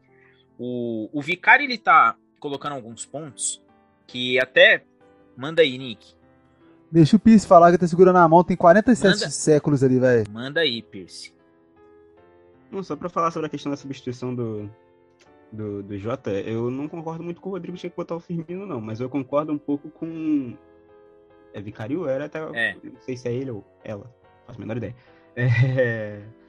O, o Vicari ele tá colocando alguns pontos que até. Manda aí, Nick. Deixa o Pierce falar que tá segurando a mão, tem 47 Manda... séculos ali, velho. Manda aí, Pierce. Não, só pra falar sobre a questão da substituição do, do, do Jota, eu não concordo muito com o Rodrigo tinha que botar o Firmino, não, mas eu concordo um pouco com. É Vicario? Era até. É. Não sei se é ele ou ela, faço a menor ideia. É...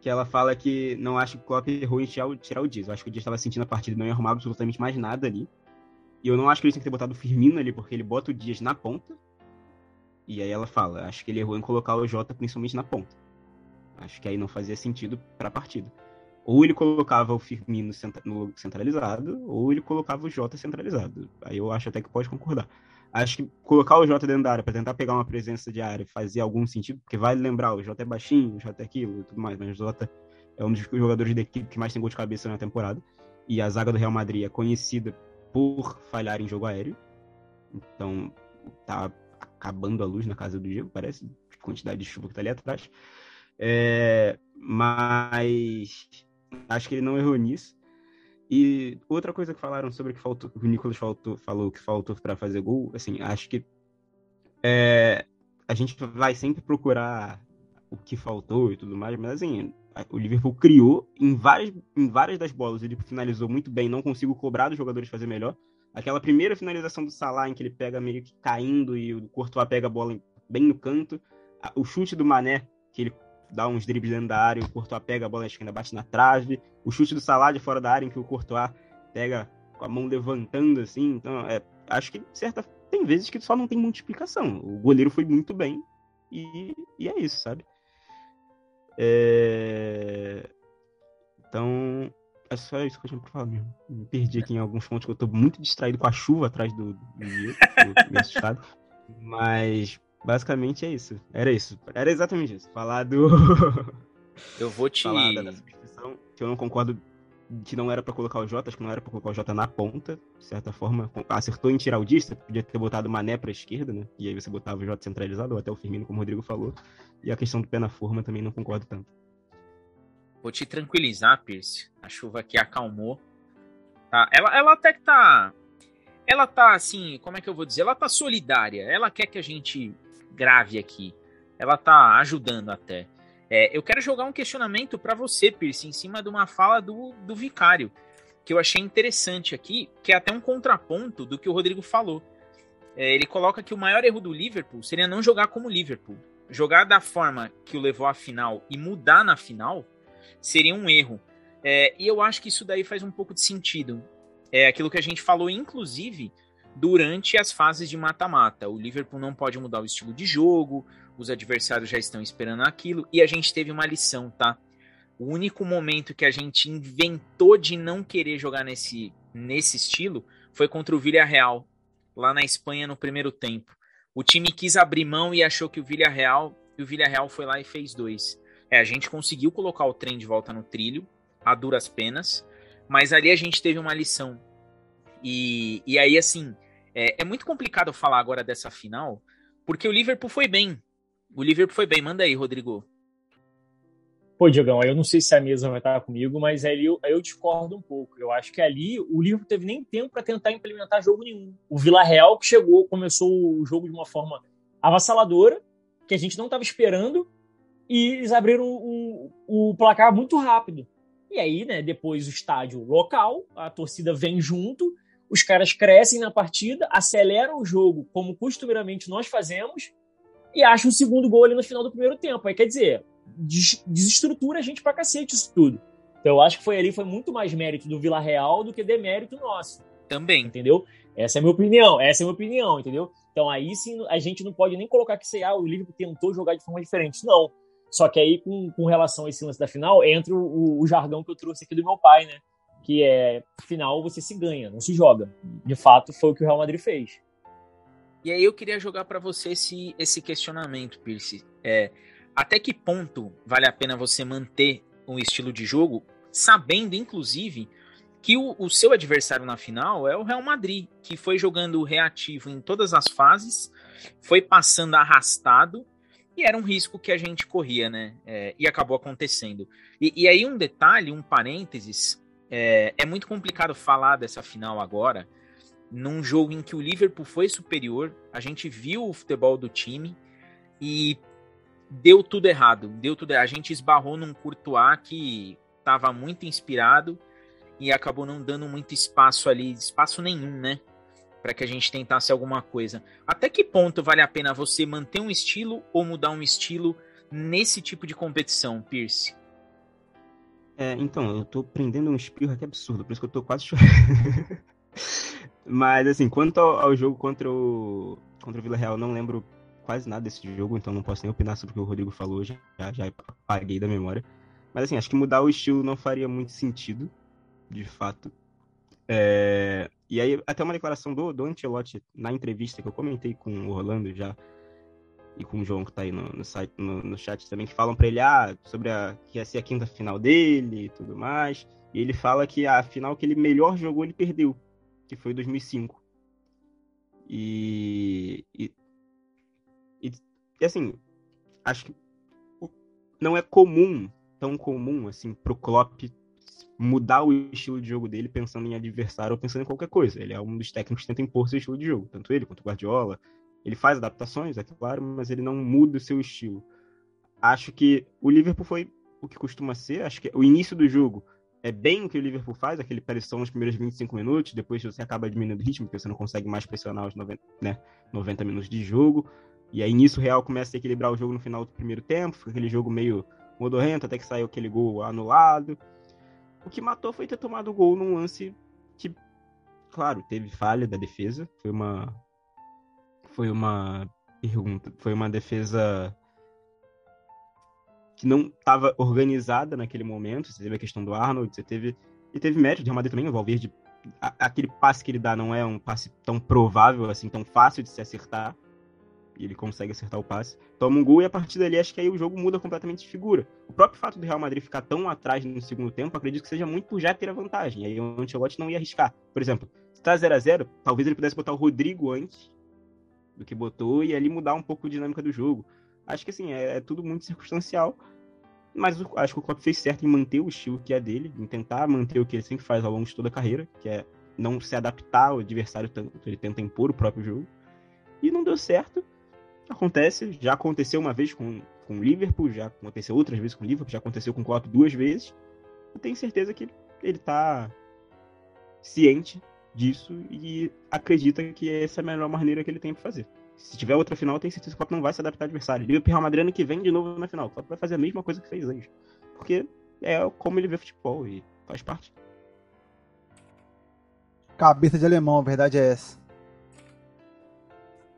Que ela fala que não acha que o Klopp errou em tirar o, tirar o Dias. Eu acho que o Dias estava sentindo a partida e não ia arrumar absolutamente mais nada ali. E eu não acho que eles têm que ter botado o Firmino ali, porque ele bota o Dias na ponta. E aí ela fala, acho que ele errou em colocar o Jota principalmente na ponta. Acho que aí não fazia sentido para a partida. Ou ele colocava o Firmino no centralizado, ou ele colocava o Jota centralizado. Aí eu acho até que pode concordar. Acho que colocar o Jota dentro da área para tentar pegar uma presença de área fazia algum sentido, porque vale lembrar, o Jota é baixinho, o Jota é aquilo e tudo mais, mas o Jota é um dos jogadores da equipe que mais tem gol de cabeça na temporada. E a zaga do Real Madrid é conhecida por falhar em jogo aéreo. Então, tá acabando a luz na casa do Diego, parece, quantidade de chuva que tá ali atrás. É, mas acho que ele não errou nisso. E outra coisa que falaram sobre que faltou, o Nicolas faltou, falou que faltou para fazer gol, assim, acho que é, a gente vai sempre procurar o que faltou e tudo mais, mas assim, o Liverpool criou em várias, em várias das bolas, ele finalizou muito bem, não consigo cobrar dos jogadores fazer melhor. Aquela primeira finalização do Salah, em que ele pega meio que caindo e o Courtois pega a bola bem no canto. O chute do Mané, que ele dá uns dribles dentro da área, o Courtois pega a bola, que ainda bate na trave. O chute do Salah de fora da área, em que o Courtois pega com a mão levantando, assim. Então, é, acho que certa tem vezes que só não tem multiplicação. O goleiro foi muito bem e, e é isso, sabe? É... Então, é só isso que eu tinha pra falar mesmo. Me perdi aqui em alguns pontos que eu tô muito distraído com a chuva atrás do, do meu assustado. Mas, basicamente é isso. Era isso. Era exatamente isso. Falar do. Eu vou te. Falar da substituição, que eu não concordo que não era para colocar o Jota, acho que não era para colocar o Jota na ponta, de certa forma. Acertou em tirar o Dista, podia ter botado o Mané pra esquerda, né? E aí você botava o Jota centralizado, ou até o Firmino, como o Rodrigo falou. E a questão do pé na forma também não concordo tanto. Vou te tranquilizar, Pierce. A chuva aqui acalmou. Tá? Ela, ela até que tá. Ela tá assim, como é que eu vou dizer? Ela tá solidária. Ela quer que a gente grave aqui. Ela tá ajudando até. É, eu quero jogar um questionamento para você, Pierce, em cima de uma fala do, do Vicário, que eu achei interessante aqui, que é até um contraponto do que o Rodrigo falou. É, ele coloca que o maior erro do Liverpool seria não jogar como Liverpool. Jogar da forma que o levou à final e mudar na final seria um erro. É, e eu acho que isso daí faz um pouco de sentido. É aquilo que a gente falou, inclusive, durante as fases de mata-mata. O Liverpool não pode mudar o estilo de jogo, os adversários já estão esperando aquilo, e a gente teve uma lição, tá? O único momento que a gente inventou de não querer jogar nesse, nesse estilo foi contra o Villarreal, lá na Espanha no primeiro tempo. O time quis abrir mão e achou que o Villarreal, e o Villarreal foi lá e fez dois. É, a gente conseguiu colocar o trem de volta no trilho, a duras penas, mas ali a gente teve uma lição. E, e aí, assim, é, é muito complicado falar agora dessa final, porque o Liverpool foi bem. O Liverpool foi bem. Manda aí, Rodrigo. Pô, Diogão, eu não sei se a mesa vai estar comigo, mas ali eu, eu discordo um pouco. Eu acho que ali o Liverpool teve nem tempo para tentar implementar jogo nenhum. O Vila Real que chegou, começou o jogo de uma forma avassaladora, que a gente não estava esperando, e eles abriram o, o, o, placar muito rápido. E aí, né, depois o estádio local, a torcida vem junto, os caras crescem na partida, aceleram o jogo, como costumeiramente nós fazemos, e acham um segundo gol ali no final do primeiro tempo. Aí quer dizer, desestrutura a gente pra cacete isso tudo. Então eu acho que foi ali, foi muito mais mérito do Vila Real do que demérito nosso. Também. Entendeu? Essa é a minha opinião, essa é a minha opinião, entendeu? Então aí sim a gente não pode nem colocar que sei, ah, o Liverpool tentou jogar de forma diferente. Não. Só que aí, com, com relação a esse lance da final, entra o, o, jargão que eu trouxe aqui do meu pai, né? Que é, final você se ganha, não se joga. De fato, foi o que o Real Madrid fez. E aí eu queria jogar para você esse, esse questionamento, Pierce. É, até que ponto vale a pena você manter um estilo de jogo, sabendo, inclusive, que o, o, seu adversário na final é o Real Madrid, que foi jogando reativo em todas as fases, foi passando arrastado e era um risco que a gente corria, né? É, e acabou acontecendo. E, e, aí, um detalhe, um parênteses: é, é, muito complicado falar dessa final agora, num jogo em que o Liverpool foi superior, a gente viu o futebol do time e deu tudo errado. Deu tudo A gente esbarrou num Courtois que estava muito inspirado e acabou não dando muito espaço ali, espaço nenhum, né? para que a gente tentasse alguma coisa. Até que ponto vale a pena você manter um estilo ou mudar um estilo nesse tipo de competição, Pierce? É, então, eu tô prendendo um espirro aqui absurdo, por isso que eu tô quase chorando. Mas, assim, quanto ao, ao, jogo contra o, contra o Vila Real, não lembro quase nada desse jogo, então não posso nem opinar sobre o que o Rodrigo falou, já, já apaguei da memória. Mas, assim, acho que mudar o estilo não faria muito sentido, de fato. É, e aí, até uma declaração do, do Ancelotti na entrevista que eu comentei com o Orlando já, e com o João que tá aí no, no site, no, no, chat também, que falam para ele ah, sobre a, que ia ser a quinta final dele e tudo mais. E ele fala que a final que ele melhor jogou, ele perdeu, que foi 2005. E, e e assim, acho que não é comum, tão comum, assim, pro Klopp mudar o estilo de jogo dele pensando em adversário ou pensando em qualquer coisa. Ele é um dos técnicos que tenta impor seu estilo de jogo, tanto ele quanto o Guardiola. Ele faz adaptações, é claro, mas ele não muda o seu estilo. Acho que o Liverpool foi o que costuma ser. Acho que o início do jogo é bem o que o Liverpool faz, aquele pressão nos primeiros 25 minutos, depois você acaba diminuindo o ritmo, porque você não consegue mais pressionar os 90, né, 90 minutos de jogo. E aí nisso o Real começa a equilibrar o jogo no final do primeiro tempo, fica aquele jogo meio modorrento, até que saiu aquele gol anulado. O que matou foi ter tomado o gol num lance que, claro, teve falha da defesa. Foi uma. Foi uma pergunta. Foi uma defesa que não estava organizada naquele momento. Você teve a questão do Arnold, você teve. E teve mérito de Real Madrid também, o Valverde. Aquele passe que ele dá não é um passe tão provável, assim, tão fácil de se acertar e ele consegue acertar o passe, toma um gol e a partir dali acho que aí o jogo muda completamente de figura. O próprio fato do Real Madrid ficar tão atrás no segundo tempo, acredito que seja muito por já ter a vantagem. Aí o Ancelotti não ia arriscar. Por exemplo, se tá 0 a 0 talvez ele pudesse botar o Rodrigo antes do que botou e ali mudar um pouco a dinâmica do jogo. Acho que assim, é, é tudo muito circunstancial. Mas acho que o Klopp fez certo em manter o estilo que é dele, em tentar manter o que ele sempre faz ao longo de toda a carreira, que é não se adaptar ao adversário tanto, ele tenta impor o próprio jogo. E não deu certo acontece, já aconteceu uma vez com, com o Liverpool, já aconteceu outras vezes com o Liverpool, já aconteceu com o Klopp duas vezes. Eu tenho certeza que ele tá ciente disso e acredita que essa é a melhor maneira que ele tem para fazer. Se tiver outra final, eu tenho certeza que o Klopp não vai se adaptar ao adversário. Liverpool Real Madrid ano que vem de novo na final. O Klopp vai fazer a mesma coisa que fez antes. Porque é como ele vê futebol e faz parte. Cabeça de alemão, a verdade é essa.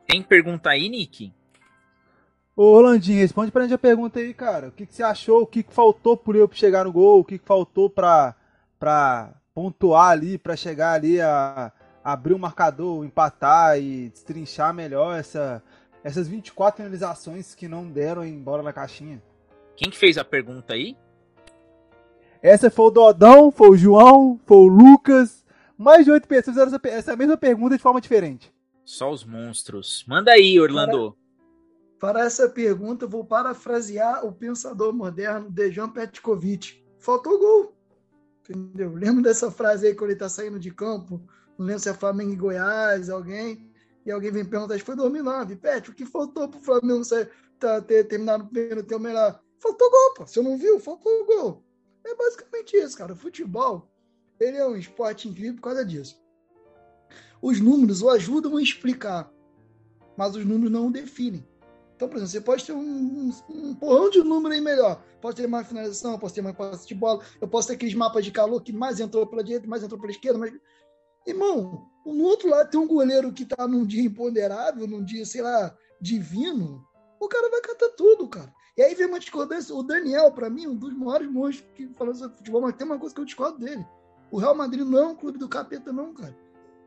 Tem pergunta aí, Nick? Ô, Rolandinho, responde pra gente a pergunta aí, cara. O que, que você achou? O que, que faltou por eu chegar no gol? O que, que faltou pra, pra pontuar ali, pra chegar ali a, a abrir o marcador, empatar e destrinchar melhor essa, essas 24 finalizações que não deram embora na caixinha? Quem que fez a pergunta aí? Essa foi o Dodão, foi o João, foi o Lucas. Mais de oito pessoas fizeram essa, essa mesma pergunta de forma diferente. Só os monstros. Manda aí, Orlando. Para essa pergunta, vou parafrasear o pensador moderno Dejan Petkovic. Faltou gol. Entendeu? Lembro dessa frase aí quando ele tá saindo de campo. Não lembro se é Flamengo e Goiás, alguém. E alguém vem perguntar, foi 2009. Pet, o que faltou pro Flamengo tá, ter terminado o primeiro tempo melhor? Faltou gol, pô. Você não viu? Faltou gol. É basicamente isso, cara. O futebol, ele é um esporte incrível por causa disso. Os números o ajudam a explicar, mas os números não o definem. Então, por exemplo, você pode ter um, um, porrão de número aí melhor. Pode ter mais finalização, pode ter mais passe de bola. Eu posso ter aqueles mapas de calor que mais entrou pela direita, mais entrou pela esquerda. Mas... Irmão, no outro lado tem um goleiro que tá num dia imponderável, num dia, sei lá, divino. O cara vai catar tudo, cara. E aí vem uma discordância. O Daniel, para mim, um dos maiores monstros que falou sobre futebol, mas tem uma coisa que eu discordo dele. O Real Madrid não é um clube do capeta, não, cara.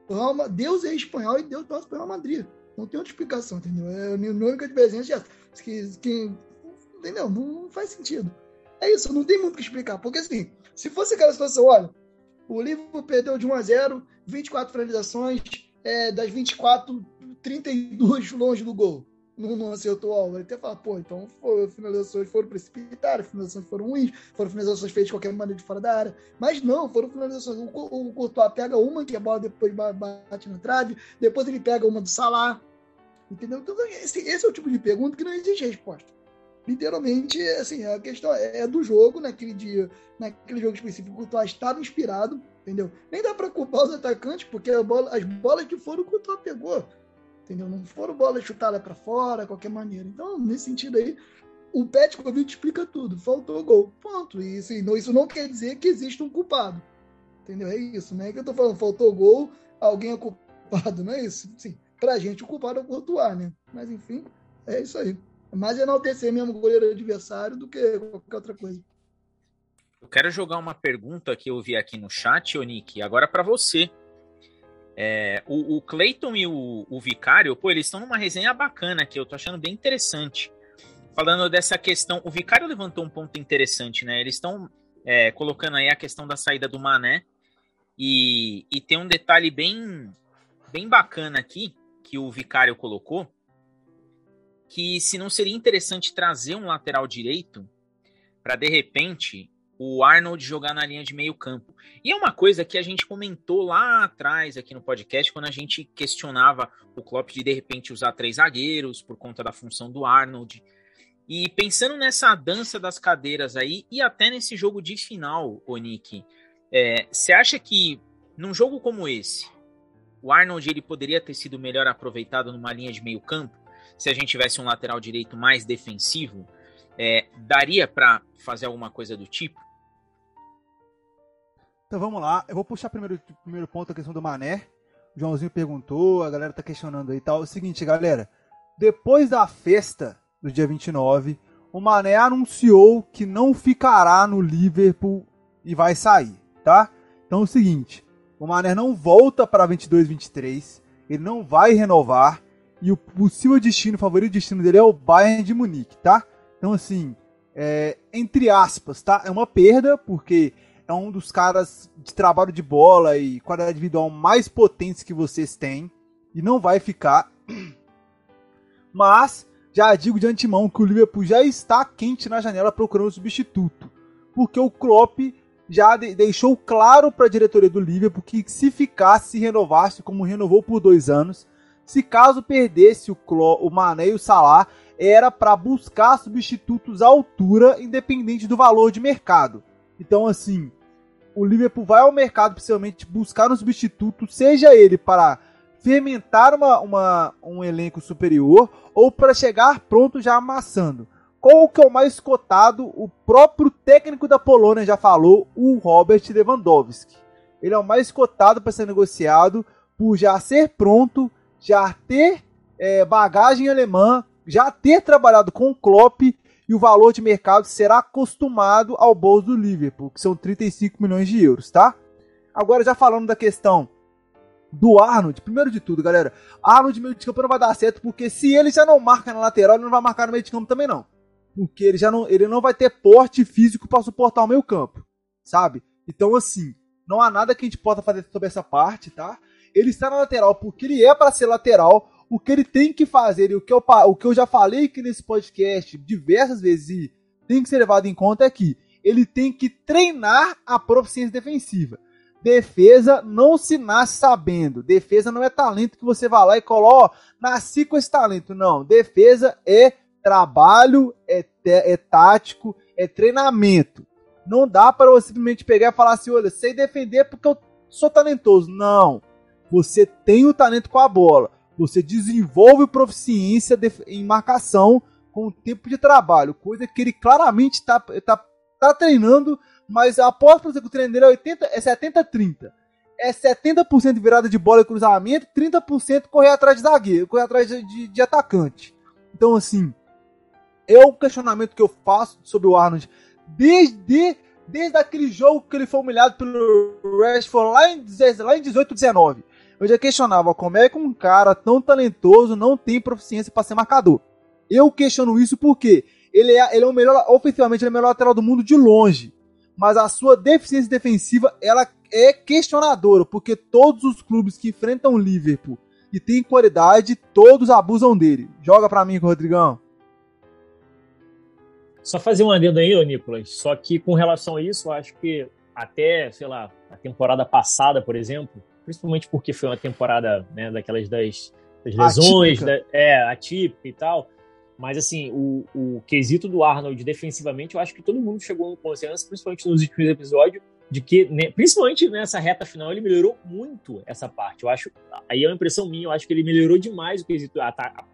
O Real, Deus é espanhol e Deus torce para o Real Madrid. Não tem outra explicação, entendeu? É a única diferença é que, que, entendeu? Não faz sentido. É isso, não tem muito o que explicar. Porque assim, se fosse aquela situação, olha, o Liverpool perdeu de 1 a 0, 24 finalizações, é, das 24, 32 longe do gol não, não acertou. Ele até fala, pô, então foi, finalizações foram precipitadas, finalizações foram ruins, foram finalizações feitas de qualquer maneira de fora da área. Mas não, foram finalizações. O, o, o Courtois pega uma, que a bola depois bate na trave, depois ele pega uma do Salah. Entendeu? Então, esse, esse é o tipo de pergunta que não existe resposta. Literalmente, assim, a questão é, é do jogo, naquele dia, naquele jogo específico, o Courtois estava inspirado, entendeu? Nem dá para culpar os atacantes, porque bola, as bolas que foram o Courtois pegou entendeu? Não foram bolas chutadas para fora, qualquer maneira. Então, nesse sentido aí, o Petkovic explica tudo. Faltou gol. Ponto. E assim, não, isso não quer dizer que existe um culpado. Entendeu? É isso, né? Que eu tô falando, faltou gol, alguém é culpado, não é isso? Sim, pra gente o culpado é o Courtois, né? Mas enfim, é isso aí. É mais enaltecer mesmo o goleiro adversário do que qualquer outra coisa. Eu quero jogar uma pergunta que eu vi aqui no chat, Nick, agora para você. É, o, o Clayton e o, o Vicário, pô, eles estão numa resenha bacana que eu tô achando bem interessante. Falando dessa questão, o Vicário levantou um ponto interessante, né? Eles estão é, colocando aí a questão da saída do Mané. E, e tem um detalhe bem, bem bacana aqui que o Vicário colocou, que se não seria interessante trazer um lateral direito para de repente o Arnold jogar na linha de meio campo. E é uma coisa que a gente comentou lá atrás aqui no podcast, quando a gente questionava o Klopp de de repente usar três zagueiros por conta da função do Arnold. E pensando nessa dança das cadeiras aí, e até nesse jogo de final, o Nick, é, você é, acha que num jogo como esse, o Arnold ele poderia ter sido melhor aproveitado numa linha de meio campo? Se a gente tivesse um lateral direito mais defensivo, é, daria para fazer alguma coisa do tipo? Então vamos lá, eu vou puxar primeiro primeiro ponto a questão do Mané. O Joãozinho perguntou, a galera tá questionando aí e tal. É o seguinte, galera, depois da festa do dia 29, o Mané anunciou que não ficará no Liverpool e vai sair, tá? Então é o seguinte, o Mané não volta para 22-23, ele não vai renovar e o possível destino, o favorito destino dele é o Bayern de Munique, tá? Então assim, é, entre aspas, tá? É uma perda porque é um dos caras de trabalho de bola e qualidade individual mais potentes que vocês têm e não vai ficar. Mas já digo de antemão que o Liverpool já está quente na janela procurando substituto, porque o Klopp já de deixou claro para a diretoria do Liverpool que se ficasse, se renovasse, como renovou por dois anos, se caso perdesse o, Klo o Mané e o Salah, era para buscar substitutos à altura, independente do valor de mercado. Então, assim, o Liverpool vai ao mercado possivelmente buscar um substituto, seja ele para fermentar uma, uma, um elenco superior ou para chegar pronto já amassando. Qual que é o mais cotado? O próprio técnico da Polônia já falou, o Robert Lewandowski. Ele é o mais cotado para ser negociado por já ser pronto, já ter é, bagagem alemã, já ter trabalhado com o Klopp e o valor de mercado será acostumado ao bolso do Liverpool, que são 35 milhões de euros, tá? Agora já falando da questão do Arnold, primeiro de tudo, galera, Arnold meio de campo não vai dar certo, porque se ele já não marca na lateral, ele não vai marcar no meio de campo também não. Porque ele já não, ele não vai ter porte físico para suportar o meio campo, sabe? Então assim, não há nada que a gente possa fazer sobre essa parte, tá? Ele está na lateral porque ele é para ser lateral, o que ele tem que fazer e o que eu, o que eu já falei aqui nesse podcast diversas vezes e tem que ser levado em conta é que ele tem que treinar a proficiência defensiva. Defesa não se nasce sabendo. Defesa não é talento que você vai lá e coloca, nasci com esse talento. Não. Defesa é trabalho, é, é tático, é treinamento. Não dá para você simplesmente pegar e falar assim: olha, sei defender porque eu sou talentoso. Não. Você tem o talento com a bola você desenvolve proficiência em marcação com o tempo de trabalho, coisa que ele claramente está tá, tá treinando, mas após por exemplo, o treino dele é, 80, é 70-30. É 70% virada de bola e cruzamento, 30% correr atrás de zagueiro, correr atrás de, de, de atacante. Então, assim, é o questionamento que eu faço sobre o Arnold desde, desde aquele jogo que ele foi humilhado pelo Rashford lá em, lá em 18, 19 eu já questionava como é que um cara tão talentoso não tem proficiência para ser marcador. Eu questiono isso porque ele é, ele é o melhor, ofensivamente, ele é o melhor lateral do mundo de longe. Mas a sua deficiência defensiva, ela é questionadora, porque todos os clubes que enfrentam o Liverpool e tem qualidade, todos abusam dele. Joga para mim, Rodrigão. Só fazer um adendo aí, ô Nicolas. Só que com relação a isso, eu acho que até, sei lá, a temporada passada, por exemplo, principalmente porque foi uma temporada né, daquelas das, das lesões, da, é, atípica e tal. Mas, assim, o, o quesito do Arnold defensivamente, eu acho que todo mundo chegou no consenso, principalmente nos últimos episódios, de que, né, principalmente nessa reta final, ele melhorou muito essa parte. Eu acho, aí é uma impressão minha, eu acho que ele melhorou demais o quesito, a, a,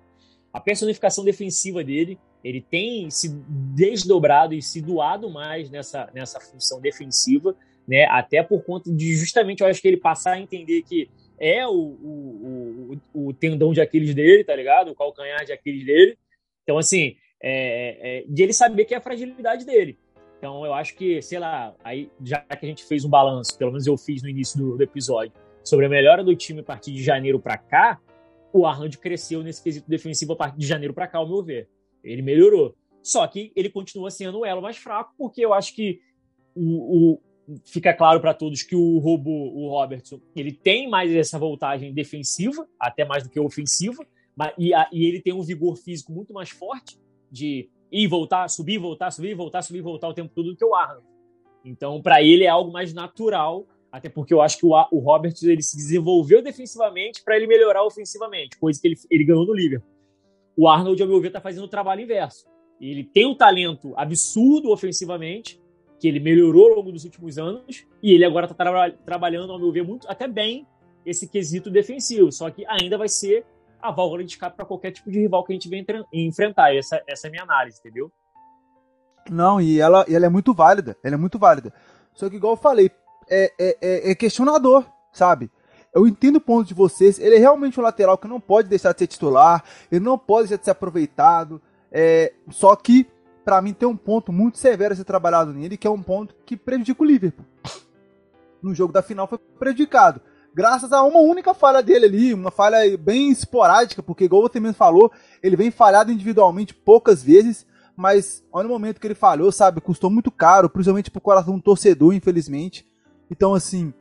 a personificação defensiva dele. Ele tem se desdobrado e se doado mais nessa, nessa função defensiva né? Até por conta de justamente, eu acho que ele passar a entender que é o, o, o, o tendão de Aquiles dele, tá ligado? O calcanhar de Aquiles dele. Então, assim, é, é, de ele saber que é a fragilidade dele. Então, eu acho que, sei lá, aí, já que a gente fez um balanço, pelo menos eu fiz no início do, do episódio, sobre a melhora do time a partir de janeiro para cá, o Arnold cresceu nesse quesito defensivo a partir de janeiro para cá, ao meu ver. Ele melhorou. Só que ele continua sendo o elo mais fraco, porque eu acho que o, fica claro para todos que o robô, o Robertson, ele tem mais essa voltagem defensiva, até mais do que ofensiva, E, a, e ele tem um vigor físico muito mais forte de ir voltar, subir, voltar, subir, voltar, subir, voltar o tempo todo do que o Arnold. Então, para ele é algo mais natural, até porque eu acho que o, o Roberts ele se desenvolveu defensivamente para ele melhorar ofensivamente, coisa que ele, ele ganhou no Liverpool. O Arnold, ao meu ver, está fazendo o trabalho inverso. Ele tem um talento absurdo ofensivamente, que ele melhorou ao longo dos últimos anos, e ele agora está tra trabalhando, ao meu ver, muito até bem esse quesito defensivo. Só que ainda vai ser a válvula de escape para qualquer tipo de rival que a gente venha enfrentar. Essa, essa é a minha análise, entendeu? Não, e ela, ela é muito válida. Ela é muito válida. Só que, igual eu falei, é, é, é, é questionador, sabe? Eu entendo o ponto de vocês. Ele é realmente um lateral que não pode deixar de ser titular. Ele não pode deixar de ser aproveitado. É, só que, para mim, tem um ponto muito severo a ser trabalhado nele, que é um ponto que prejudica o Liverpool. No jogo da final foi prejudicado graças a uma única falha dele ali, uma falha bem esporádica, porque, igual você mesmo falou, ele vem falhado individualmente poucas vezes, mas olha o momento que ele falhou, sabe? Custou muito caro, principalmente pro coração do torcedor, infelizmente. Então, assim,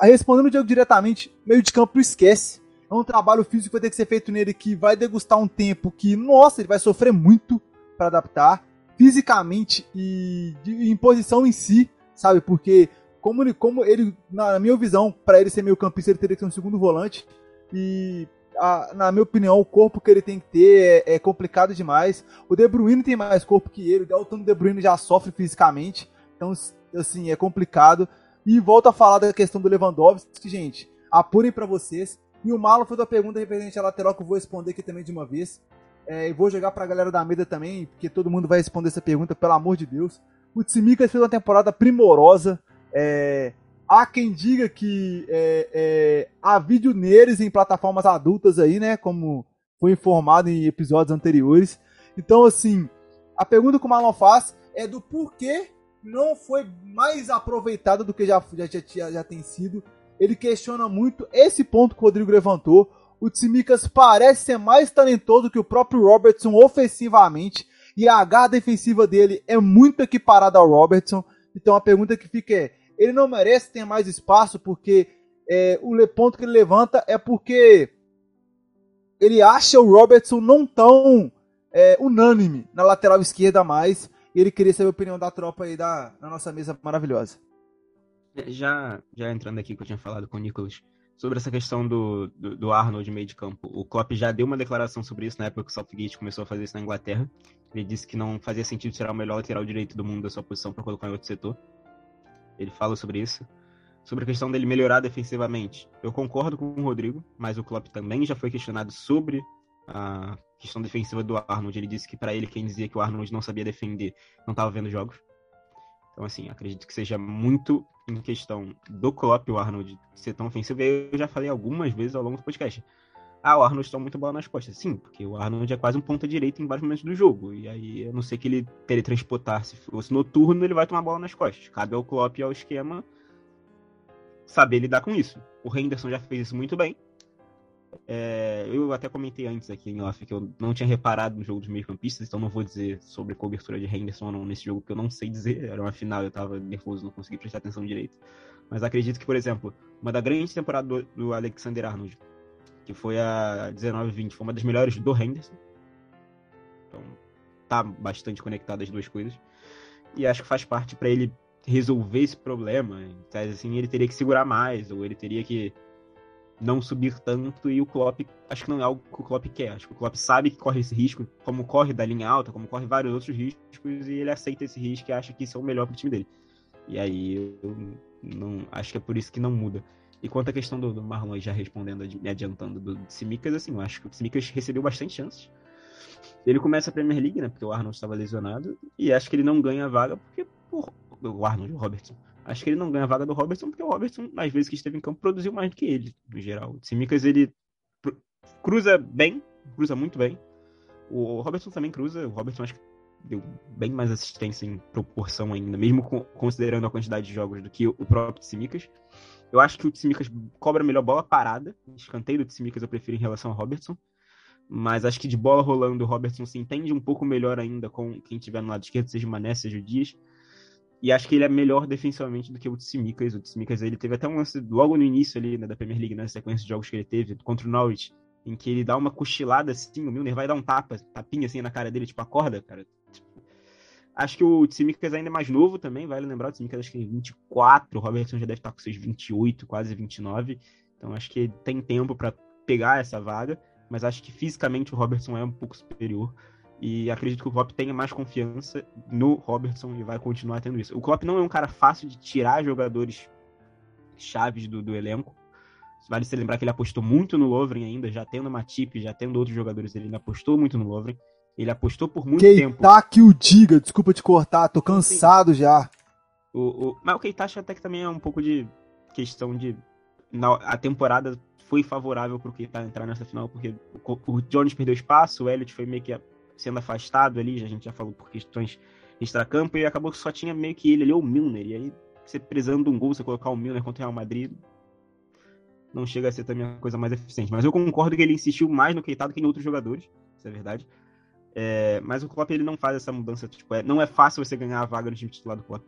respondendo o Diego diretamente, meio de campo esquece. É um trabalho físico que vai ter que ser feito nele que vai degustar um tempo que, nossa, ele vai sofrer muito para adaptar, fisicamente e de, em posição em si, sabe? Porque como ele, como ele na minha visão, para ele ser meio campista, ele teria que ser um segundo volante. E a, na minha opinião, o corpo que ele tem que ter é, é, complicado demais. O De Bruyne tem mais corpo que ele, o Dalton De Bruyne já sofre fisicamente. Então, assim, é complicado. E volto a falar da questão do Lewandowski, gente, apurem para vocês. E o Malo foi da pergunta referente à lateral que eu vou responder aqui também de uma vez. É, e vou jogar pra galera da mesa também, porque todo mundo vai responder essa pergunta, pelo amor de Deus. O Tsimikas fez uma temporada primorosa. É, há quem diga que é, é, há vídeo neles em plataformas adultas aí, né? Como foi informado em episódios anteriores. Então, assim, a pergunta que o Marlon faz é do porquê não foi mais aproveitado do que já, já, já, já tem sido. Ele questiona muito esse ponto que o Rodrigo levantou. O Tsimikas parece ser mais talentoso que o próprio Robertson ofensivamente. E a H defensiva dele é muito equiparada ao Robertson. Então a pergunta que fica é: ele não merece ter mais espaço porque é, o ponto que ele levanta é porque ele acha o Robertson não tão é, unânime na lateral esquerda mais. E ele queria saber a opinião da tropa aí da, na nossa mesa maravilhosa. É, já, já entrando aqui que eu tinha falado com o Nicolas sobre essa questão do, do, do Arnold meio de campo. O Klopp já deu uma declaração sobre isso na época que o Southgate começou a fazer isso na Inglaterra. Ele disse que não fazia sentido tirar o melhor lateral direito do mundo da sua posição para colocar em outro setor. Ele fala sobre isso. Sobre a questão dele melhorar defensivamente. Eu concordo com o Rodrigo, mas o Klopp também já foi questionado sobre a questão defensiva do Arnold. Ele disse que para ele quem dizia que o Arnold não sabia defender não estava vendo jogos. Então, assim, acredito que seja muito em questão do Klopp o Arnold ser tão ofensivo. Eu já falei algumas vezes ao longo do podcast. Ah, o Arnold está muito bola nas costas. Sim, porque o Arnold é quase um ponta direita em vários momentos do jogo. E aí, a não ser que ele teletransportar, se fosse noturno, ele vai tomar bola nas costas. Cabe ao Klopp e ao esquema saber lidar com isso. O Henderson já fez isso muito bem. É, eu até comentei antes aqui em off que eu não tinha reparado no jogo dos meio-campistas, então não vou dizer sobre cobertura de Henderson ou não nesse jogo, que eu não sei dizer. Era uma final, eu tava nervoso, não consegui prestar atenção direito. Mas acredito que, por exemplo, uma da grande temporada do, do Alexander Arnold que foi a 19-20, foi uma das melhores do Henderson. Então, tá bastante conectado as duas coisas. E acho que faz parte para ele resolver esse problema. Então, assim, ele teria que segurar mais, ou ele teria que não subir tanto, e o Klopp, acho que não é algo que o Klopp quer. Acho que o Klopp sabe que corre esse risco, como corre da linha alta, como corre vários outros riscos, e ele aceita esse risco e acha que isso é o melhor pro time dele. E aí, eu não, acho que é por isso que não muda. E quanto à questão do, do Marlon, já respondendo, me adiantando do Simicas, assim, eu acho que o Simicas recebeu bastante chances. Ele começa a Premier League, né? Porque o Arnold estava lesionado. E acho que ele não ganha a vaga porque. Por, o Arnold, o Robertson. Acho que ele não ganha a vaga do Robertson porque o Robertson, às vezes que esteve em campo, produziu mais do que ele, no geral. O Simicas, ele cruza bem, cruza muito bem. O Robertson também cruza. O Robertson acho que deu bem mais assistência em proporção ainda, mesmo considerando a quantidade de jogos do que o próprio Simicas. Eu acho que o Tsimikas cobra melhor bola parada. Escanteio do Tsimikas eu prefiro em relação ao Robertson. Mas acho que de bola rolando, o Robertson se entende um pouco melhor ainda com quem tiver no lado esquerdo, seja o Mané, seja o Dias. E acho que ele é melhor defensivamente do que o Tsimikas. O Tsimikas ele teve até um lance logo no início ali né, da Premier League, na né, sequência de jogos que ele teve contra o Norwich. em que ele dá uma cochilada assim, o Milner vai dar um tapa, tapinha assim na cara dele, tipo, acorda, cara. Tipo, acho que o Tsimikas ainda é mais novo também, vale lembrar, o Tsimikas acho que tem 24, o Robertson já deve estar com seus 28, quase 29. Então acho que tem tempo para pegar essa vaga, mas acho que fisicamente o Robertson é um pouco superior. E acredito que o Klopp tenha mais confiança no Robertson e vai continuar tendo isso. O Klopp não é um cara fácil de tirar jogadores chaves do, do elenco. Vale se lembrar que ele apostou muito no Lovren ainda, já tendo Matip, já tendo outros jogadores, ele ainda apostou muito no Lovren. Ele apostou por muito Keita tempo. Keita que o diga, desculpa te cortar, tô cansado Sim. já. O, o, mas o Keita acho até que também é um pouco de questão de. Na, a temporada foi favorável pro Keita entrar nessa final, porque o, o Jones perdeu espaço, o Elliot foi meio que sendo afastado ali, a gente já falou por questões extracampo, e acabou que só tinha meio que ele ali, ou o Milner, e aí você precisando de um gol, você colocar o Milner contra o Real Madrid, não chega a ser também a coisa mais eficiente. Mas eu concordo que ele insistiu mais no Keita do que em outros jogadores, isso é verdade. É, mas o Klopp ele não faz essa mudança, tipo, é, não é fácil você ganhar a vaga no time titular do Klopp.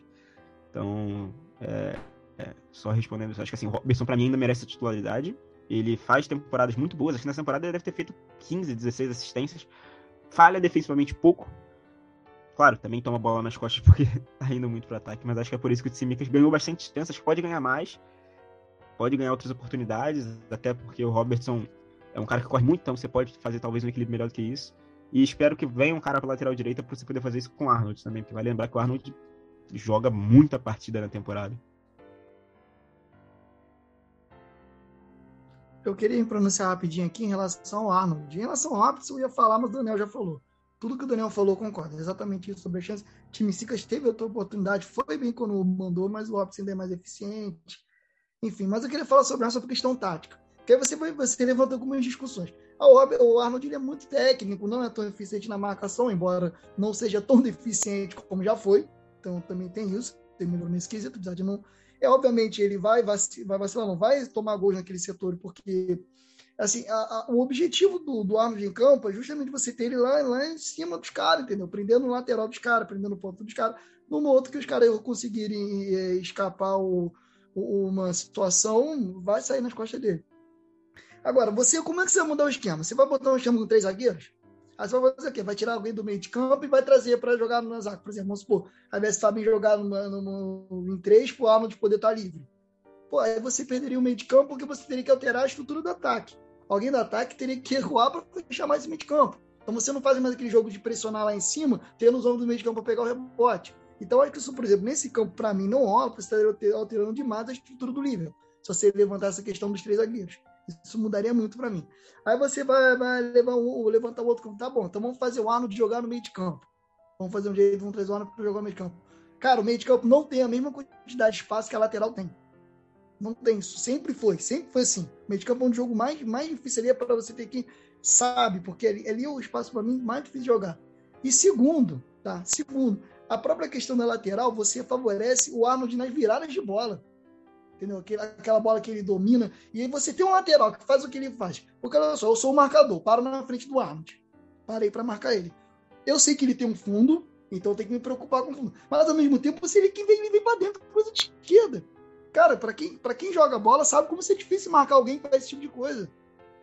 Então, é, é, só respondendo, acho que assim, o Robertson pra mim ainda merece a titularidade. Ele faz temporadas muito boas, acho que nessa temporada ele deve ter feito 15, 16 assistências. Falha defensivamente pouco. Claro, também toma bola nas costas porque tá indo muito pro ataque, mas acho que é por isso que o Tsimikas ganhou bastante distâncias, pode ganhar mais pode ganhar outras oportunidades, até porque o Robertson é um cara que corre muito, então você pode fazer talvez um equilíbrio melhor do que isso. E espero que venha um cara para lateral direita para você poder fazer isso com o Arnold também, porque vai lembrar que o Arnold joga muita partida na temporada. Eu queria pronunciar rapidinho aqui em relação ao Arnold. Em relação ao Robson, eu ia falar, mas o Daniel já falou. Tudo que o Daniel falou, concordo. Exatamente isso sobre a chance. O time Sicas teve outra oportunidade, foi bem quando mandou, mas o Robson ainda é mais eficiente. Enfim, mas eu queria falar sobre essa questão tática. Que aí você, vai, você levanta algumas discussões. O Arnold é muito técnico, não é tão eficiente na marcação, embora não seja tão deficiente como já foi. Então também tem isso, tem melhor nesse quesito, apesar de não. É, obviamente, ele vai, vacilar, não vai tomar gols naquele setor, porque assim, a, a, o objetivo do, do Arnold em campo é justamente você ter ele lá, lá em cima dos caras, entendeu? Prendendo o lateral dos caras, prendendo o ponto dos caras, numa outra que os caras conseguirem é, escapar o uma situação, vai sair nas costas dele. Agora, você, como é que você vai mudar o esquema? Você vai botar um esquema com três zagueiros? Aí você vai fazer o quê? Vai tirar alguém do meio de campo e vai trazer para jogar no zaga. Por exemplo, vamos supor, ao invés de Fabinho jogar numa, numa, em três, pro Arnold poder estar tá livre. Pô, aí você perderia o meio de campo porque você teria que alterar a estrutura do ataque. Alguém do ataque teria que recuar para fechar mais o meio de campo. Então você não faz mais aquele jogo de pressionar lá em cima, tendo os homens do meio de campo para pegar o rebote. Então, acho que isso, por exemplo, nesse campo, para mim, não rola, porque você estaria alterando demais a estrutura do nível. Se você levantar essa questão dos três zagueiros. Isso mudaria muito para mim. Aí você vai, vai levar levantar o outro campo. Tá bom, então vamos fazer o Arnold jogar no meio de campo. Vamos fazer um jeito, vamos trazer o Arnold para jogar no meio de campo. Cara, o meio de campo não tem a mesma quantidade de espaço que a lateral tem. Não tem isso. Sempre foi. Sempre foi assim. O meio de campo é um jogo mais, mais difícil ali é para você ter que. Sabe, porque ali, ali é o espaço para mim mais difícil de jogar. E segundo, tá? Segundo, a própria questão da lateral, você favorece o Arnold nas viradas de bola. Entendeu? Aquela bola que ele domina. E aí você tem um lateral que faz o que ele faz. Porque olha só, eu sou o marcador, paro na frente do Arnold. Parei para marcar ele. Eu sei que ele tem um fundo, então eu tenho que me preocupar com o fundo. Mas ao mesmo tempo, se ele que vem, ele vem para dentro, coisa de esquerda. Cara, para quem, pra quem joga bola, sabe como é difícil marcar alguém que faz esse tipo de coisa.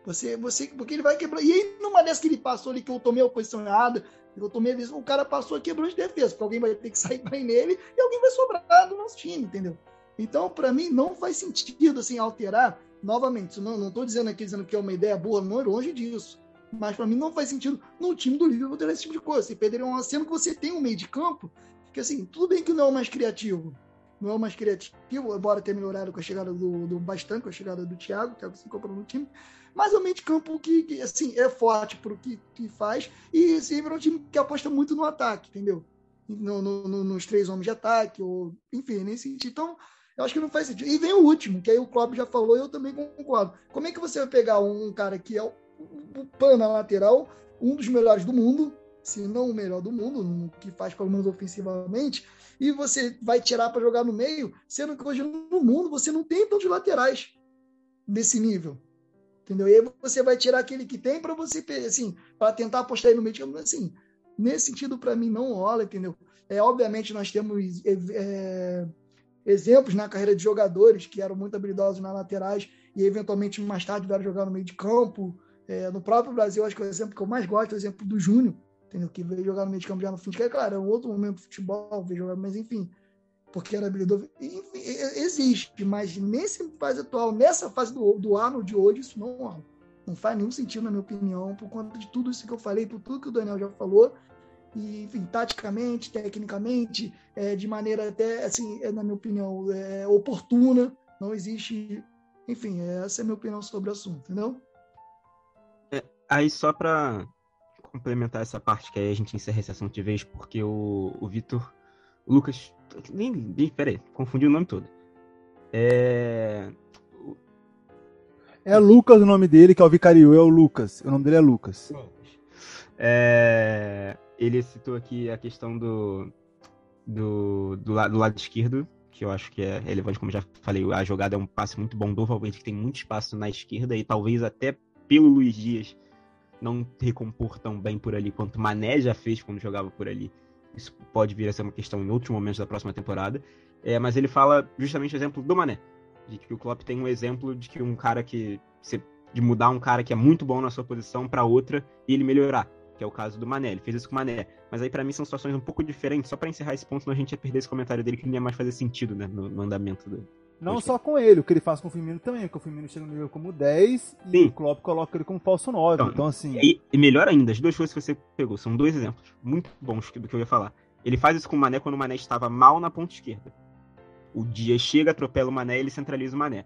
Você, você, porque ele vai quebrar. E aí, numa dessas que ele passou ali, que eu tomei a posição errada, eu tomei a visão, o cara passou e quebrou de defesa, porque alguém vai ter que sair bem nele e alguém vai sobrar do nosso time, entendeu? Então, para mim, não faz sentido assim alterar novamente. Não, tô dizendo aqui dizendo que é uma ideia boa, não é longe disso. Mas para mim não faz sentido no time do Liverpool ter esse tipo de coisa. Você perderia uma cena que você tem um meio de campo, que assim, tudo bem que não é o mais criativo. Não é o mais criativo, embora tenha melhorado com a chegada do, do bastante, com a chegada do Thiago, o Thiago se comprou no time mas é um meio de campo que, que assim, é forte para o que, que faz, e sempre é um time que aposta muito no ataque, entendeu? No, no, no, nos três homens de ataque, ou enfim, nesse sentido. Então, eu acho que não faz sentido. E vem o último, que aí o Klopp já falou e eu também concordo. Como é que você vai pegar um, cara que é o, o pan na lateral, um dos melhores do mundo, se não o melhor do mundo, que faz pelo menos ofensivamente, e você vai tirar para jogar no meio, sendo que hoje no mundo você não tem tantos laterais desse nível. Entendeu? E aí você vai tirar aquele que tem para você, assim, para tentar apostar aí no meio. Tipo, assim, nesse sentido, para mim, não rola, entendeu? É, obviamente, nós temos é, é, exemplos na carreira de jogadores que eram muito habilidosos nas laterais e, eventualmente, mais tarde vieram jogar no meio de campo. É, no próprio Brasil, acho que o exemplo que eu mais gosto é o exemplo do Júnior, entendeu? que veio jogar no meio de campo já no fim de carreira. Claro, é um outro momento do futebol, veio jogar, mas enfim, porque era habilidoso. Enfim, existe, mas nessa fase atual, nessa fase do, do Arnold de hoje, isso não, não faz nenhum sentido, na minha opinião, por conta de tudo isso que eu falei, por tudo que o Daniel já falou, e, enfim, taticamente, tecnicamente, é, de maneira até, assim, é, na minha opinião, é, oportuna, não existe, enfim, essa é a minha opinião sobre o assunto, entendeu? É, aí só para complementar essa parte que aí a gente encerra esse assunto de vez, porque o, o Vitor o Lucas. Nem, nem, peraí, confundi o nome todo. É. É Lucas o nome dele, que é o vicario, é o Lucas. O nome dele é Lucas. É, ele citou aqui a questão do, do, do, lado, do lado esquerdo, que eu acho que é relevante, como já falei, a jogada é um passe muito bom do Valverde, que tem muito espaço na esquerda, e talvez até pelo Luiz Dias não recompor tão bem por ali quanto Mané já fez quando jogava por ali. Isso pode vir a ser uma questão em outros momentos da próxima temporada. É, mas ele fala justamente o exemplo do Mané. De que o Klopp tem um exemplo de que um cara que. de mudar um cara que é muito bom na sua posição para outra e ele melhorar. Que é o caso do Mané. Ele fez isso com o Mané. Mas aí, para mim, são situações um pouco diferentes. Só para encerrar esse ponto, senão a gente ia perder esse comentário dele que não ia mais fazer sentido, né? No, no andamento do, não só com ele, o que ele faz com o Firmino também, porque o Firmino chega no nível como 10 e Sim. o Klopp coloca ele como falso 9. Então, então assim. E, e, melhor ainda, as duas coisas que você pegou são dois exemplos muito bons do que eu ia falar. Ele faz isso com o Mané quando o Mané estava mal na ponta esquerda. O Dia chega, atropela o Mané e ele centraliza o Mané.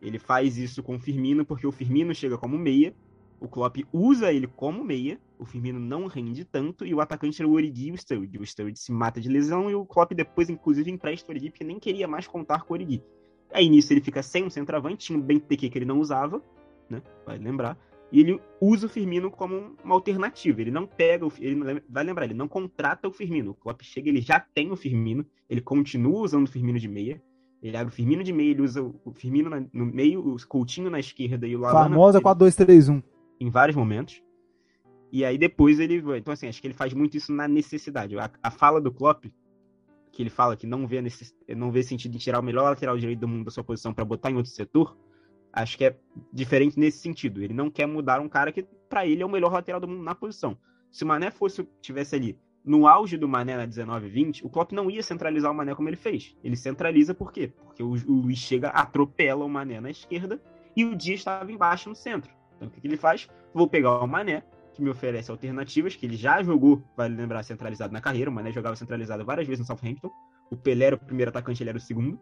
Ele faz isso com o Firmino porque o Firmino chega como meia, o Klopp usa ele como meia, o Firmino não rende tanto e o atacante era o Origi e o Sturridge. O Sturridge se mata de lesão e o Klopp depois, inclusive, empresta o Origi porque nem queria mais contar com o Origi. Aí nisso ele fica sem um centroavante, tinha um Benteke que ele não usava, né? Vai lembrar e ele usa o Firmino como uma alternativa. Ele não pega, o, ele vai lembrar, ele não contrata o Firmino. O Klopp chega, ele já tem o Firmino, ele continua usando o Firmino de meia. Ele abre o Firmino de meia, ele usa o Firmino na, no meio, o Coutinho na esquerda e o Lallana... Famosa 4-2-3-1. Em vários momentos. E aí depois ele... Então assim, acho que ele faz muito isso na necessidade. A, a fala do Klopp, que ele fala que não vê, necess, não vê sentido em tirar o melhor lateral direito do mundo da sua posição para botar em outro setor, Acho que é diferente nesse sentido. Ele não quer mudar um cara que, para ele, é o melhor lateral do mundo na posição. Se o Mané fosse tivesse ali no auge do Mané na 19-20, o Klopp não ia centralizar o Mané como ele fez. Ele centraliza por quê? Porque o, o Luiz chega, atropela o Mané na esquerda e o Dia estava embaixo no centro. Então o que, que ele faz? Vou pegar o Mané, que me oferece alternativas, que ele já jogou, vale lembrar, centralizado na carreira. Mané jogava centralizado várias vezes no Southampton. O Pelé era o primeiro atacante, ele era o segundo.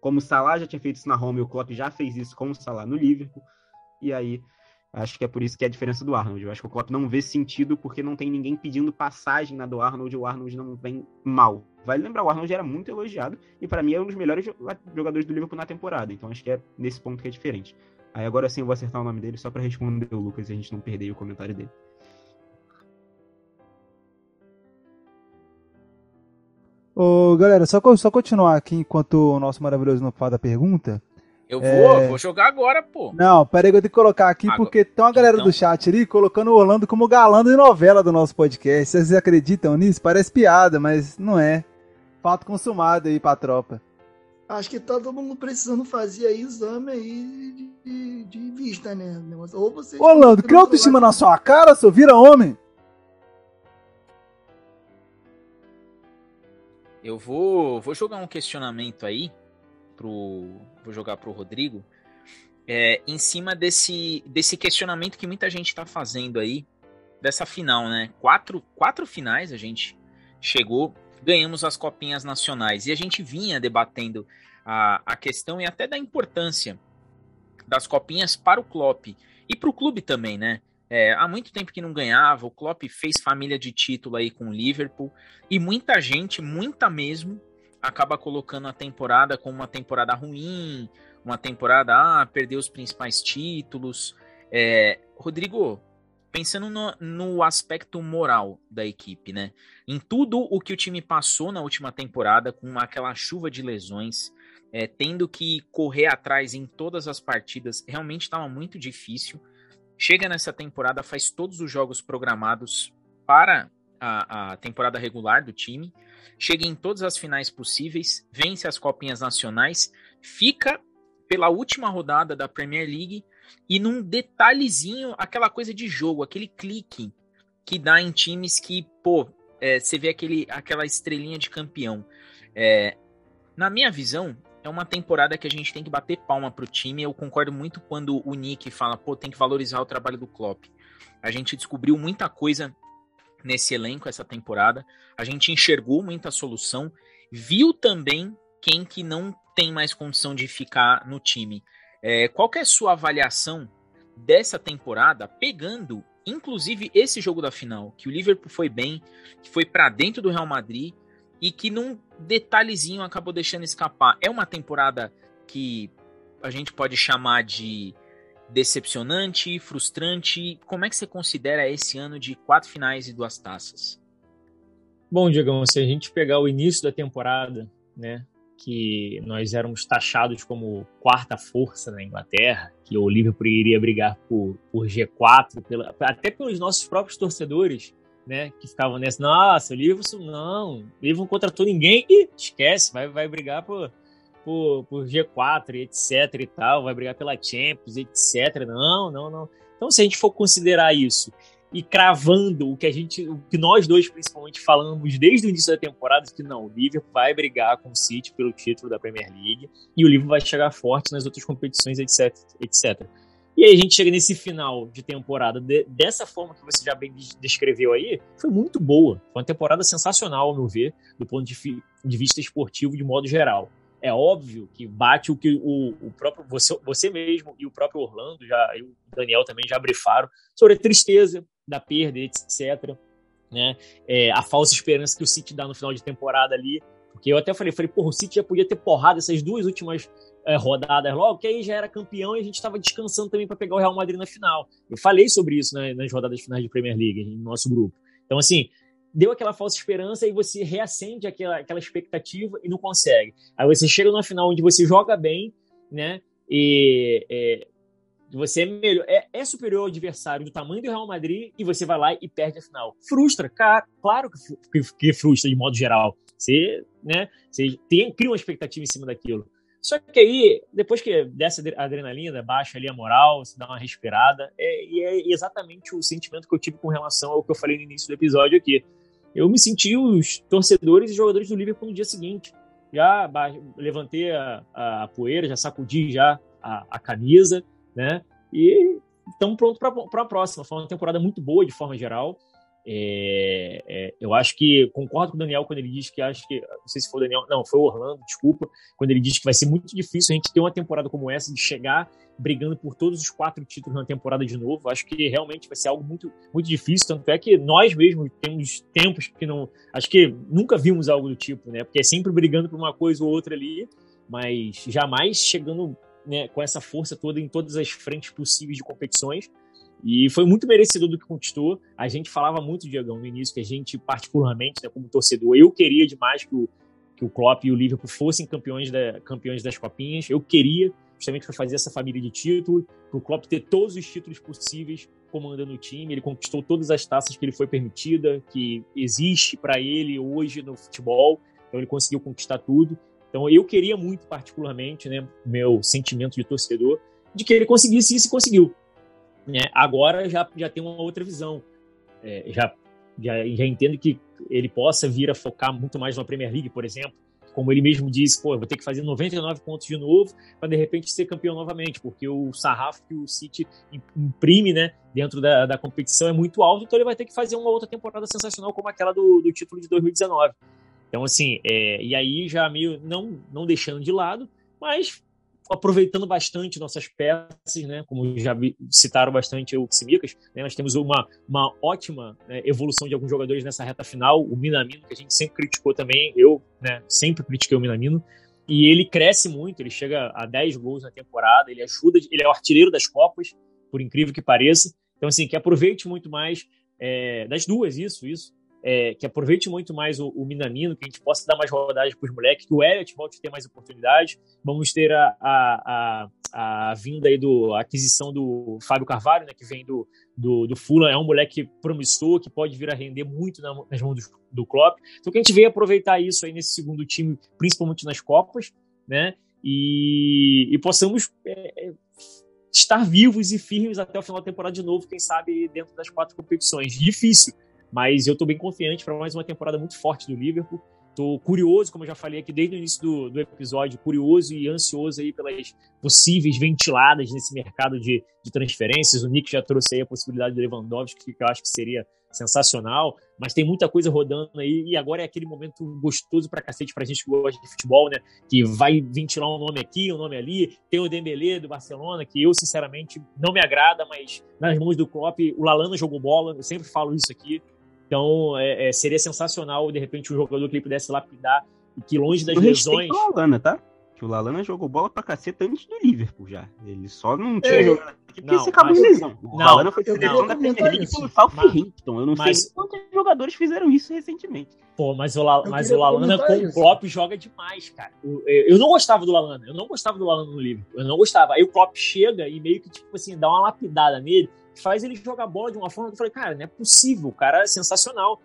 Como o Salah já tinha feito isso na Roma e o Klopp já fez isso com o Salah no Liverpool. E aí, acho que é por isso que é a diferença do Arnold. Eu acho que o Klopp não vê sentido porque não tem ninguém pedindo passagem na do Arnold o Arnold não vem mal. Vale lembrar, o Arnold era muito elogiado e para mim é um dos melhores jogadores do Liverpool na temporada. Então acho que é nesse ponto que é diferente. Aí agora sim eu vou acertar o nome dele só para responder o Lucas e a gente não perder o comentário dele. Ô, galera, só, só continuar aqui enquanto o nosso maravilhoso não faz a pergunta. Eu vou, é... vou jogar agora, pô. Não, peraí que eu tenho que colocar aqui, agora... porque tem uma galera então... do chat ali colocando o Orlando como galã de novela do nosso podcast. Vocês acreditam nisso? Parece piada, mas não é. Fato consumado aí pra tropa. Acho que tá todo mundo precisando fazer aí exame aí de, de, de vista, né? Ou você. Orlando, cria autoestima na sua cara, seu vira homem. Eu vou, vou jogar um questionamento aí pro, vou jogar pro Rodrigo, é, em cima desse, desse questionamento que muita gente está fazendo aí dessa final, né? Quatro, quatro finais a gente chegou, ganhamos as copinhas nacionais e a gente vinha debatendo a, a questão e até da importância das copinhas para o Klopp e para o clube também, né? É, há muito tempo que não ganhava, o Klopp fez família de título aí com o Liverpool, e muita gente, muita mesmo, acaba colocando a temporada como uma temporada ruim, uma temporada, ah, perdeu os principais títulos. É, Rodrigo, pensando no, no, aspecto moral da equipe, né? Em tudo o que o time passou na última temporada, com aquela chuva de lesões, é, tendo que correr atrás em todas as partidas, realmente estava muito difícil chega nessa temporada, faz todos os jogos programados para a, a, temporada regular do time, chega em todas as finais possíveis, vence as copinhas nacionais, fica pela última rodada da Premier League e num detalhezinho, aquela coisa de jogo, aquele clique que dá em times que, pô, é, você vê aquele, aquela estrelinha de campeão. É, na minha visão, é uma temporada que a gente tem que bater palma pro time. Eu concordo muito quando o Nick fala, pô, tem que valorizar o trabalho do Klopp. A gente descobriu muita coisa nesse elenco essa temporada. A gente enxergou muita solução, viu também quem que não tem mais condição de ficar no time. É, qual é a sua avaliação dessa temporada, pegando inclusive esse jogo da final, que o Liverpool foi bem, que foi para dentro do Real Madrid e que num detalhezinho acabou deixando escapar. É uma temporada que a gente pode chamar de decepcionante, frustrante. Como é que você considera esse ano de quatro finais e duas taças? Bom, Diegão, se a gente pegar o início da temporada, né, que nós éramos taxados como quarta força na Inglaterra, que o Liverpool iria brigar por, por G4, pela, até pelos nossos próprios torcedores, né, que ficavam nessa, nossa, o Liverpool não, o Liverpool não contratou ninguém, e esquece, vai, vai brigar por, por, por G4, etc e tal, vai brigar pela Champions, etc. Não, não, não. Então, se a gente for considerar isso e cravando o que a gente, o que nós dois principalmente falamos desde o início da temporada, que não, o Liverpool vai brigar com o City pelo título da Premier League e o Liverpool vai chegar forte nas outras competições, etc, etc. E aí a gente chega nesse final de temporada de, dessa forma que você já bem descreveu aí, foi muito boa. Foi uma temporada sensacional, ao meu ver, do ponto de, de vista esportivo de modo geral. É óbvio que bate o que o, o próprio você, você mesmo e o próprio Orlando já e o Daniel também já brifaram sobre a tristeza da perda, etc. Né? É, a falsa esperança que o City dá no final de temporada ali. Porque eu até falei, falei, porra, o City já podia ter porrado essas duas últimas é, rodadas logo, que aí já era campeão e a gente estava descansando também para pegar o Real Madrid na final. Eu falei sobre isso né, nas rodadas finais de Premier League, no nosso grupo. Então, assim, deu aquela falsa esperança e você reacende aquela, aquela expectativa e não consegue. Aí você chega numa final onde você joga bem, né? E é, você é, melhor, é, é, superior ao adversário do tamanho do Real Madrid e você vai lá e perde a final. Frustra, cara, claro que, que, frustra de modo geral. Você, né, você tem, cria uma expectativa em cima daquilo. Só que aí, depois que desce a adrenalina, baixa ali a moral, você dá uma respirada, é, e é exatamente o sentimento que eu tive com relação ao que eu falei no início do episódio aqui. Eu me senti os torcedores e jogadores do Liverpool no dia seguinte. Já levantei a, a poeira, já sacudi já a, a camisa, né? E estamos prontos para a próxima. Foi uma temporada muito boa de forma geral. É, é, eu acho que concordo com o Daniel quando ele diz que acho que não sei se foi o Daniel, não, foi o Orlando, desculpa, quando ele diz que vai ser muito difícil a gente ter uma temporada como essa de chegar brigando por todos os quatro títulos na temporada de novo. Acho que realmente vai ser algo muito muito difícil, tanto é que nós mesmos temos tempos que não, acho que nunca vimos algo do tipo, né? Porque é sempre brigando por uma coisa ou outra ali, mas jamais chegando né, com essa força toda em todas as frentes possíveis de competições. E foi muito merecedor do que conquistou. A gente falava muito, Diagão, no início, que a gente, particularmente, né, como torcedor, eu queria demais que o, que o Klopp e o Liverpool fossem campeões, da, campeões das copinhas. Eu queria, justamente para fazer essa família de títulos, para o Klopp ter todos os títulos possíveis comandando o time. Ele conquistou todas as taças que ele foi permitida, que existe para ele hoje no futebol. Então ele conseguiu conquistar tudo. Então eu queria muito, particularmente, né, meu sentimento de torcedor, de que ele conseguisse isso e conseguiu. Né? Agora já, já tem uma outra visão. É, já, já, já entendo que ele possa vir a focar muito mais na Premier League, por exemplo. Como ele mesmo disse, pô, vou ter que fazer 99 pontos de novo para de repente ser campeão novamente, porque o sarrafo que o City imprime né, dentro da, da competição é muito alto, então ele vai ter que fazer uma outra temporada sensacional como aquela do, do título de 2019. Então, assim, é, e aí já meio não, não deixando de lado, mas aproveitando bastante nossas peças, né? Como já citaram bastante o Simicas, né? nós temos uma, uma ótima né, evolução de alguns jogadores nessa reta final. O Minamino, que a gente sempre criticou também, eu né, sempre critiquei o Minamino, e ele cresce muito, ele chega a 10 gols na temporada, ele ajuda, ele é o artilheiro das Copas, por incrível que pareça. Então, assim, que aproveite muito mais é, das duas, isso, isso é, que aproveite muito mais o, o, Minamino, que a gente possa dar mais rodadas para os moleques, que o Elliot volte a ter mais oportunidades. Vamos ter a, a, a, a vinda aí do a aquisição do Fábio Carvalho, né, que vem do, do, do Fulham, é um moleque promissor, que pode vir a render muito na, nas mãos do, do Klopp. Então que a gente veio aproveitar isso aí nesse segundo time, principalmente nas Copas, né? e, e possamos é, estar vivos e firmes até o final da temporada de novo, quem sabe dentro das quatro competições. Difícil, mas eu estou bem confiante para mais uma temporada muito forte do Liverpool. Estou curioso, como eu já falei aqui desde o início do, do, episódio, curioso e ansioso aí pelas possíveis ventiladas nesse mercado de, de transferências. O Nick já trouxe aí a possibilidade do Lewandowski, que eu acho que seria sensacional, mas tem muita coisa rodando aí e agora é aquele momento gostoso pra cacete pra gente que gosta de futebol, né? Que vai ventilar um nome aqui, um nome ali. Tem o Dembélé do Barcelona, que eu sinceramente não me agrada, mas nas mãos do Klopp, o Lalana jogou bola, eu sempre falo isso aqui. Então é, é, seria sensacional de repente um jogador que ele pudesse lapidar e que longe das lesões. O Lalana, tá? Que o Lalana jogou bola pra caceta antes do Liverpool já. Ele só não tinha é, jogado aqui porque você acabou de lesão. O Lalana foi seleção da Premier League pelo Southampton. Eu não mas, sei quantos jogadores fizeram isso recentemente. Pô, mas o, La, mas o Lalana com o Klopp joga demais, cara. Eu não gostava do Lalana. Eu não gostava do Lalana no Liverpool. Eu não gostava. Aí o Klopp chega e meio que, tipo assim, dá uma lapidada nele, faz ele jogar bola de uma forma que eu falei, cara, não é possível. O cara é sensacional.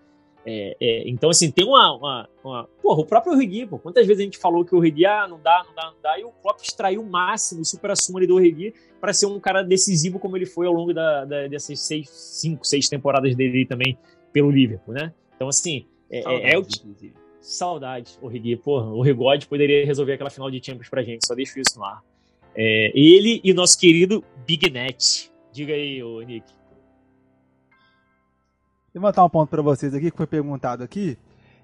É, é, então, assim, tem uma, uma, uma. Porra, o próprio Origi, pô. Quantas vezes a gente falou que o Origi, ah, não dá, não dá, não dá. E o Klopp extraiu o máximo, o supra-sumo ali do Origi para ser um cara decisivo como ele foi ao longo da, da, dessas seis, cinco, seis temporadas dele também pelo Liverpool, né? Então, assim, é, é, é o. Saudade, Origi. Porra, o Rigode poderia resolver aquela final de Champions pra gente, só deixo isso no ar. É, ele e nosso querido Big Net. Diga aí, ô Nick levantar um ponto para vocês aqui que foi perguntado aqui.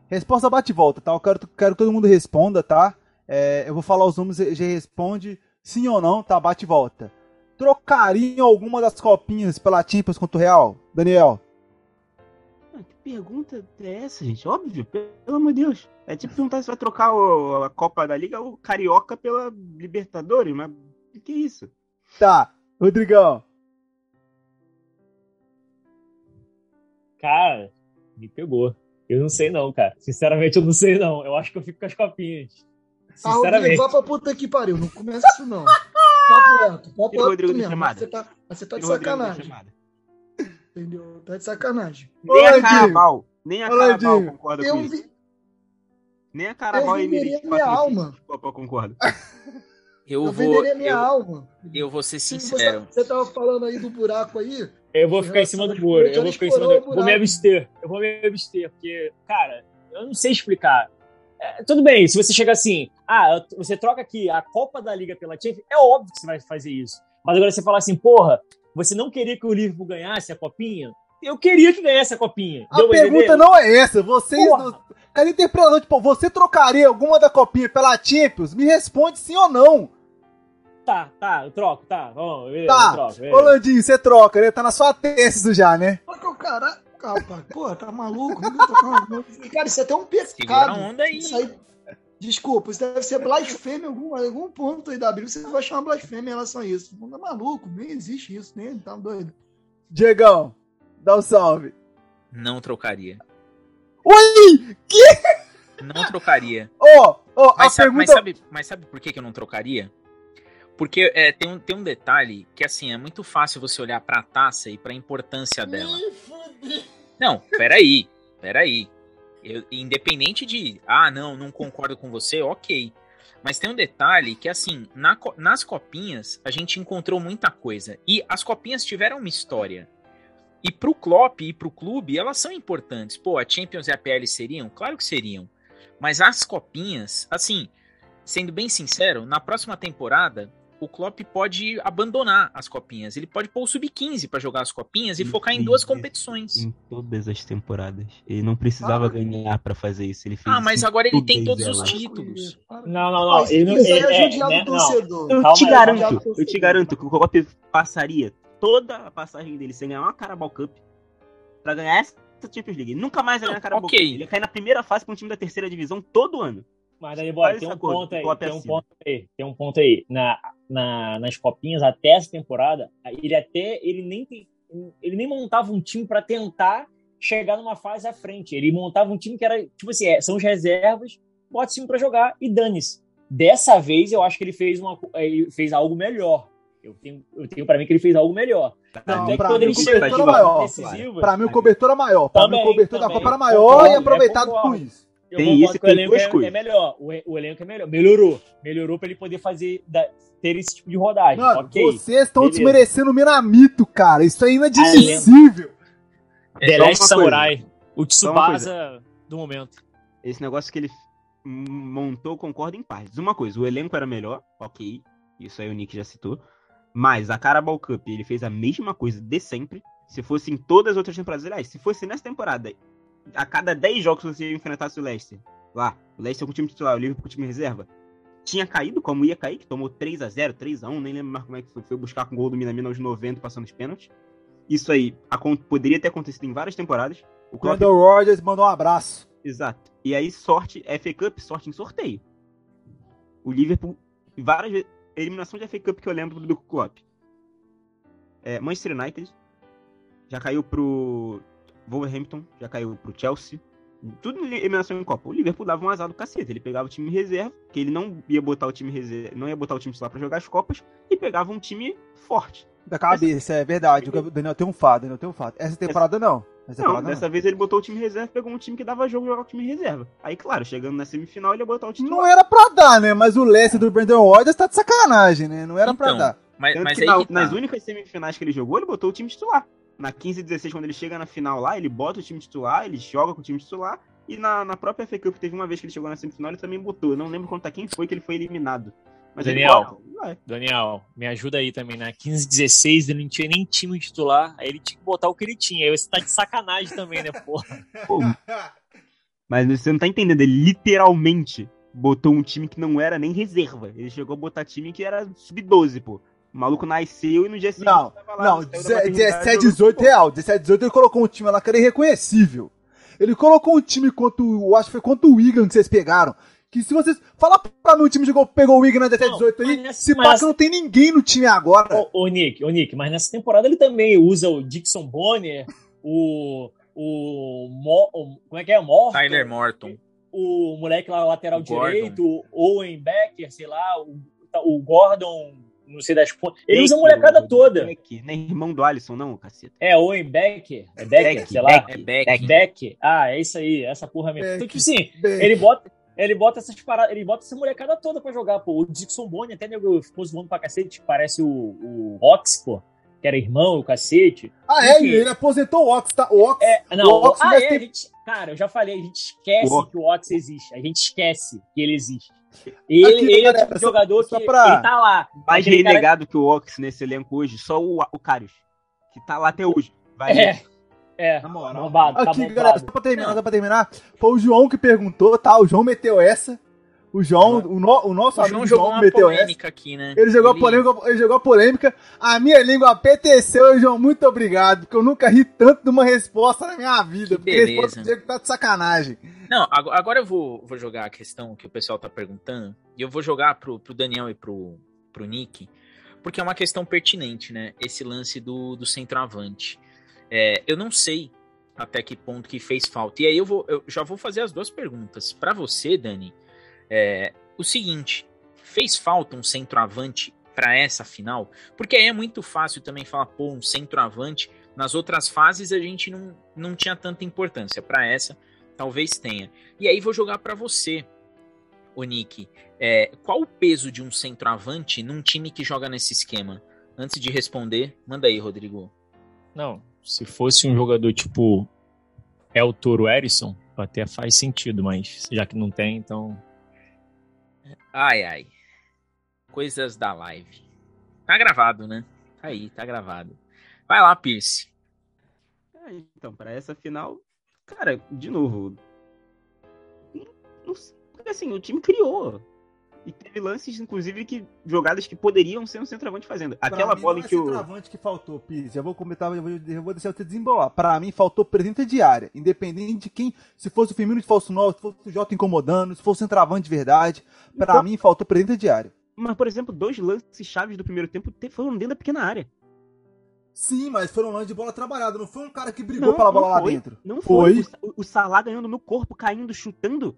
Resposta bate e volta, tá? Eu quero, quero que todo mundo responda, tá? É, eu vou falar os números e já responde sim ou não, tá? Bate e volta. Trocariam alguma das copinhas pela Champions contra o Real? Daniel? Que pergunta é essa, gente? Óbvio, pelo amor de Deus. É tipo perguntar se vai trocar o, a Copa da Liga ou Carioca pela Libertadores, mas o que é isso? Tá, Rodrigão. Cara, me pegou. Eu não sei não, cara. Sinceramente, eu não sei não. Eu acho que eu fico com as copinhas. Sinceramente. Ah, vá pra puta que pariu. Não começa isso não. Papo reto. Papo reto Rodrigo mesmo. Você tá, você tá de sacanagem. Entendeu? Tá de sacanagem. Nem a Carabal. Nem a Carabal concorda eu com vi... isso. Nem a Carabal e Emirates minha alma. Copa concorda. Eu, eu vou, venderia minha eu, alma. Eu vou ser sincero. Você, você tava falando aí do buraco aí. Eu vou ficar em cima do muro. Eu vou ficar em cima do Vou me abster. Eu vou me abster, porque, cara, eu não sei explicar. É, tudo bem, se você chegar assim, ah, você troca aqui a Copa da Liga pela Champions, é óbvio que você vai fazer isso. Mas agora você falar assim, porra, você não queria que o Liverpool ganhasse a copinha? Eu queria que ganhasse a copinha. A pergunta não é essa. Vocês. Não... Cara, interpretando, tipo, você trocaria alguma da copinha pela Champions? Me responde sim ou não tá, tá, eu troco, tá. Vamos, beleza, tá. troco. Beleza. Ô, Landinho, você troca, né? Tá na sua testa já, né? Olha que o cara. Calma, pô, tá maluco? cara, isso é até um pecado. onda aí. Isso aí. Desculpa, isso deve ser blasfêmia em algum, algum ponto aí da Bíblia. Você vai chamar blasfêmia em relação a isso. Não é maluco, nem existe isso, nem tá doido. Diegão, dá um salve. Não trocaria. Oi! Que? Não trocaria. Ó, oh, oh, mas, sabe, pergunta... mas, sabe, mas sabe por que, que eu não trocaria? Porque é, tem, um, tem um detalhe que, assim, é muito fácil você olhar para a taça e para a importância dela. Não, peraí, peraí. Eu, independente de, ah, não, não concordo com você, ok. Mas tem um detalhe que, assim, na, nas copinhas a gente encontrou muita coisa. E as copinhas tiveram uma história. E pro Klopp e pro clube, elas são importantes. Pô, a Champions e a PL seriam? Claro que seriam. Mas as copinhas, assim, sendo bem sincero, na próxima temporada, o Klopp pode abandonar as copinhas. Ele pode pôr o sub-15 para jogar as copinhas e focar em duas competições. Em todas as temporadas. Ele não precisava ah, ganhar para fazer isso. Ele fez ah, mas agora ele tem todos os títulos. Não, não, não. Ele não, ele, é, é, né, não. Eu te garanto, eu te garanto que o Klopp passaria toda a passagem dele sem ganhar uma Carabao Cup para ganhar essa Champions League. Ele nunca mais vai ganhar Carabao okay. Cup. Ele cai na primeira fase com um time da terceira divisão todo ano. Mas aí, boy, tem um ponto aí, tem um ponto aí, tem um ponto aí. Na, na, nas copinhas até essa temporada, ele até ele nem ele nem montava um time para tentar chegar numa fase à frente. Ele montava um time que era tipo assim, é, são as reservas, bota time para jogar e dane-se. Dessa vez eu acho que ele fez uma ele fez algo melhor. Eu tenho, eu tenho para mim que ele fez algo melhor. Não, Até pra, mim, ele maior, decisivo, pra mim o cobertor é maior. Pra também, mim o cobertor também, da Copa era maior concordo, e aproveitado com isso. Eu Tem isso tem elenco duas é, coisas. é melhor. O, o elenco é melhor. Melhorou. Melhorou pra ele poder fazer, da- ter esse tipo de rodagem. Mano, ok. vocês estão desmerecendo o Minamito, cara. Isso é inadmissível. The só Last Samurai. O Tsubasa do momento. Esse negócio que ele montou, concordo em partes. Uma coisa, o elenco era melhor, ok. Isso aí o Nick já citou. Mas a Carabao Cup, ele fez a mesma coisa de sempre. Se fosse em todas as outras temporadas. Aliás, se fosse nessa temporada, a cada 10 jogos você enfrentasse o Leicester. Lá, o Leicester com o time titular, o Liverpool com o time reserva. Tinha caído, como ia cair, que tomou 3x0, 3x1, nem lembro mais como é que foi. Foi buscar com o gol do Minamino aos 90, passando os pênaltis. Isso aí poderia ter acontecido em várias temporadas. O Klopp Rogers mandou um abraço. Exato. E aí, sorte, FA Cup, sorte em sorteio. O Liverpool, várias vezes. Eliminação de FA Cup que eu lembro do Klopp. É, Manchester United já caiu pro Wolverhampton, já caiu pro Chelsea. Tudo em eliminação em Copa. O Liverpool dava um azar do cacete. Ele pegava o time reserva, que ele não ia botar o time reserva, não ia botar o time titular pra jogar as Copas, e pegava um time forte. Da cabeça, é verdade. O Daniel tem um fato, Daniel tem um fato. Essa temporada não. Essa Não, dessa vez ele botou o time reserva, pegou um time que dava jogo e jogava o time reserva. Aí, claro, chegando na semifinal, ele ia botar o titular. Não era pra dar, né? Mas o Leicester do Brandon Rogers tá de sacanagem, né? Não era pra Então, dar. Mas, Tanto mas que aí na- que tá. nas únicas semifinais que ele jogou, ele botou o time titular. Na 15 e 16, quando ele chega na final lá, ele bota o time titular, ele joga com o time titular. E na, na própria FA Cup, teve uma vez que ele chegou na semifinal, ele também botou. Eu não lembro contra quem foi que ele foi eliminado. Mas ele Daniel. vai. Daniel, me ajuda aí também, né? 15, 16, ele não tinha nem time titular, aí ele tinha que botar o que ele tinha. Aí você tá de sacanagem também, né, porra? Pô, mas você não tá entendendo, ele literalmente botou um time que não era nem reserva. Ele chegou a botar time que era sub-12, pô. O maluco nasceu e no dia seguinte Não, tava lá, não, saiu da 17, maternidade, 17, jogou 18 futebol. real. 17, 18 ele colocou um time lá que era irreconhecível. Ele colocou um time contra o. Acho que foi contra o Wigan que vocês pegaram. Que se vocês. Fala pra mim o time jogou, pegou o Wigan na 17, Não, 18 mas aí. nessa- Se que não tem ninguém no time agora. Ô, ô, Nick, ô, Nick, mas nessa temporada ele também usa o Dixon Bonner, o. O. Mo, o como é que é? Morton, Tyler Morton. O moleque lá, lateral O Gordon. direito, o Owen Becker, sei lá, o, o Gordon, não sei das pontas. Ele Beck, usa a molecada o- toda. Beck, Não é irmão do Alisson, não, caceta. É, Owen Becker, é Becker, Beck, sei lá. É Beck. Beck. Ah, é isso aí, essa porra mesmo. Beck. Então, tipo assim, ele bota, ele bota essas paradas, ele bota essa molecada toda pra jogar, pô. O Dixon Bonner até nego, ficou zoando pra cacete, parece o, o Ox, pô, que era irmão, o cacete. Ah, é, enfim. ele aposentou o Ox, tá? O Ox. É, não, O Ox ah, é, ter- a gente, cara, eu já falei, a gente esquece O que o Ox existe. A gente esquece que ele existe. Ele, Aqui, ele é o galera, tipo de só- jogador só que pra- ele tá lá. Mais cara- renegado que o Ox nesse elenco hoje, só o, o Karius, que tá lá até hoje. Vai É, é, Na moral. bombado, tá Aqui, bombado. galera, só pra terminar, só pra terminar. Foi o João que perguntou, tá? O João meteu essa. O João, o, no- o nosso O amigo João jogou João uma meteu essa. polêmica aqui, né? Ele jogou, a polêmica, ele jogou a polêmica. A minha língua apeteceu, João. Muito obrigado. Porque eu nunca ri tanto de uma resposta na minha vida. Que porque beleza. resposta do Diego tá de sacanagem. Não, ago- agora eu vou, vou jogar a questão que o pessoal tá perguntando. E eu vou jogar pro, pro Daniel e pro, pro Nick. Porque é uma questão pertinente, né? Esse lance do, do centroavante. É, eu não sei até que ponto que fez falta. E aí eu, vou, eu já vou fazer as duas perguntas. Pra você, Dani, é, o seguinte: fez falta um centroavante pra essa final? Porque aí é muito fácil também falar, pô, um centroavante. Nas outras fases a gente não, não tinha tanta importância. Pra essa, talvez tenha. E aí vou jogar pra você, o Nick. É, qual o peso de um centroavante num time que joga nesse esquema? Antes de responder, manda aí, Rodrigo. Não, se fosse um jogador tipo El Toro Erison, até faz sentido, mas já que não tem, então. Ai, ai. Coisas da live. Tá gravado, né? Tá aí, tá gravado. Vai lá, Pierce. É, então, pra essa final, cara, de novo. não- não assim, o time criou. E teve lances, inclusive, que jogadas que poderiam ser um centroavante fazendo. Aquela mim, bola não é que o. centroavante que faltou, Pires. Já vou comentar, eu vou, eu vou deixar você desembolar. Pra mim, faltou presença de área. Independente de quem. Se fosse o Firmino de falso 9, se fosse o Jota incomodando, se fosse o centroavante de verdade. Pra Então- mim, faltou presença de área. Mas, por exemplo, dois lances chaves do primeiro tempo te- foram dentro da pequena área. Sim, mas foram lances de bola trabalhada. Não foi um cara que brigou Não, pela bola lá dentro. Não foi. Foi. O, o Salah ganhando no corpo, caindo, chutando.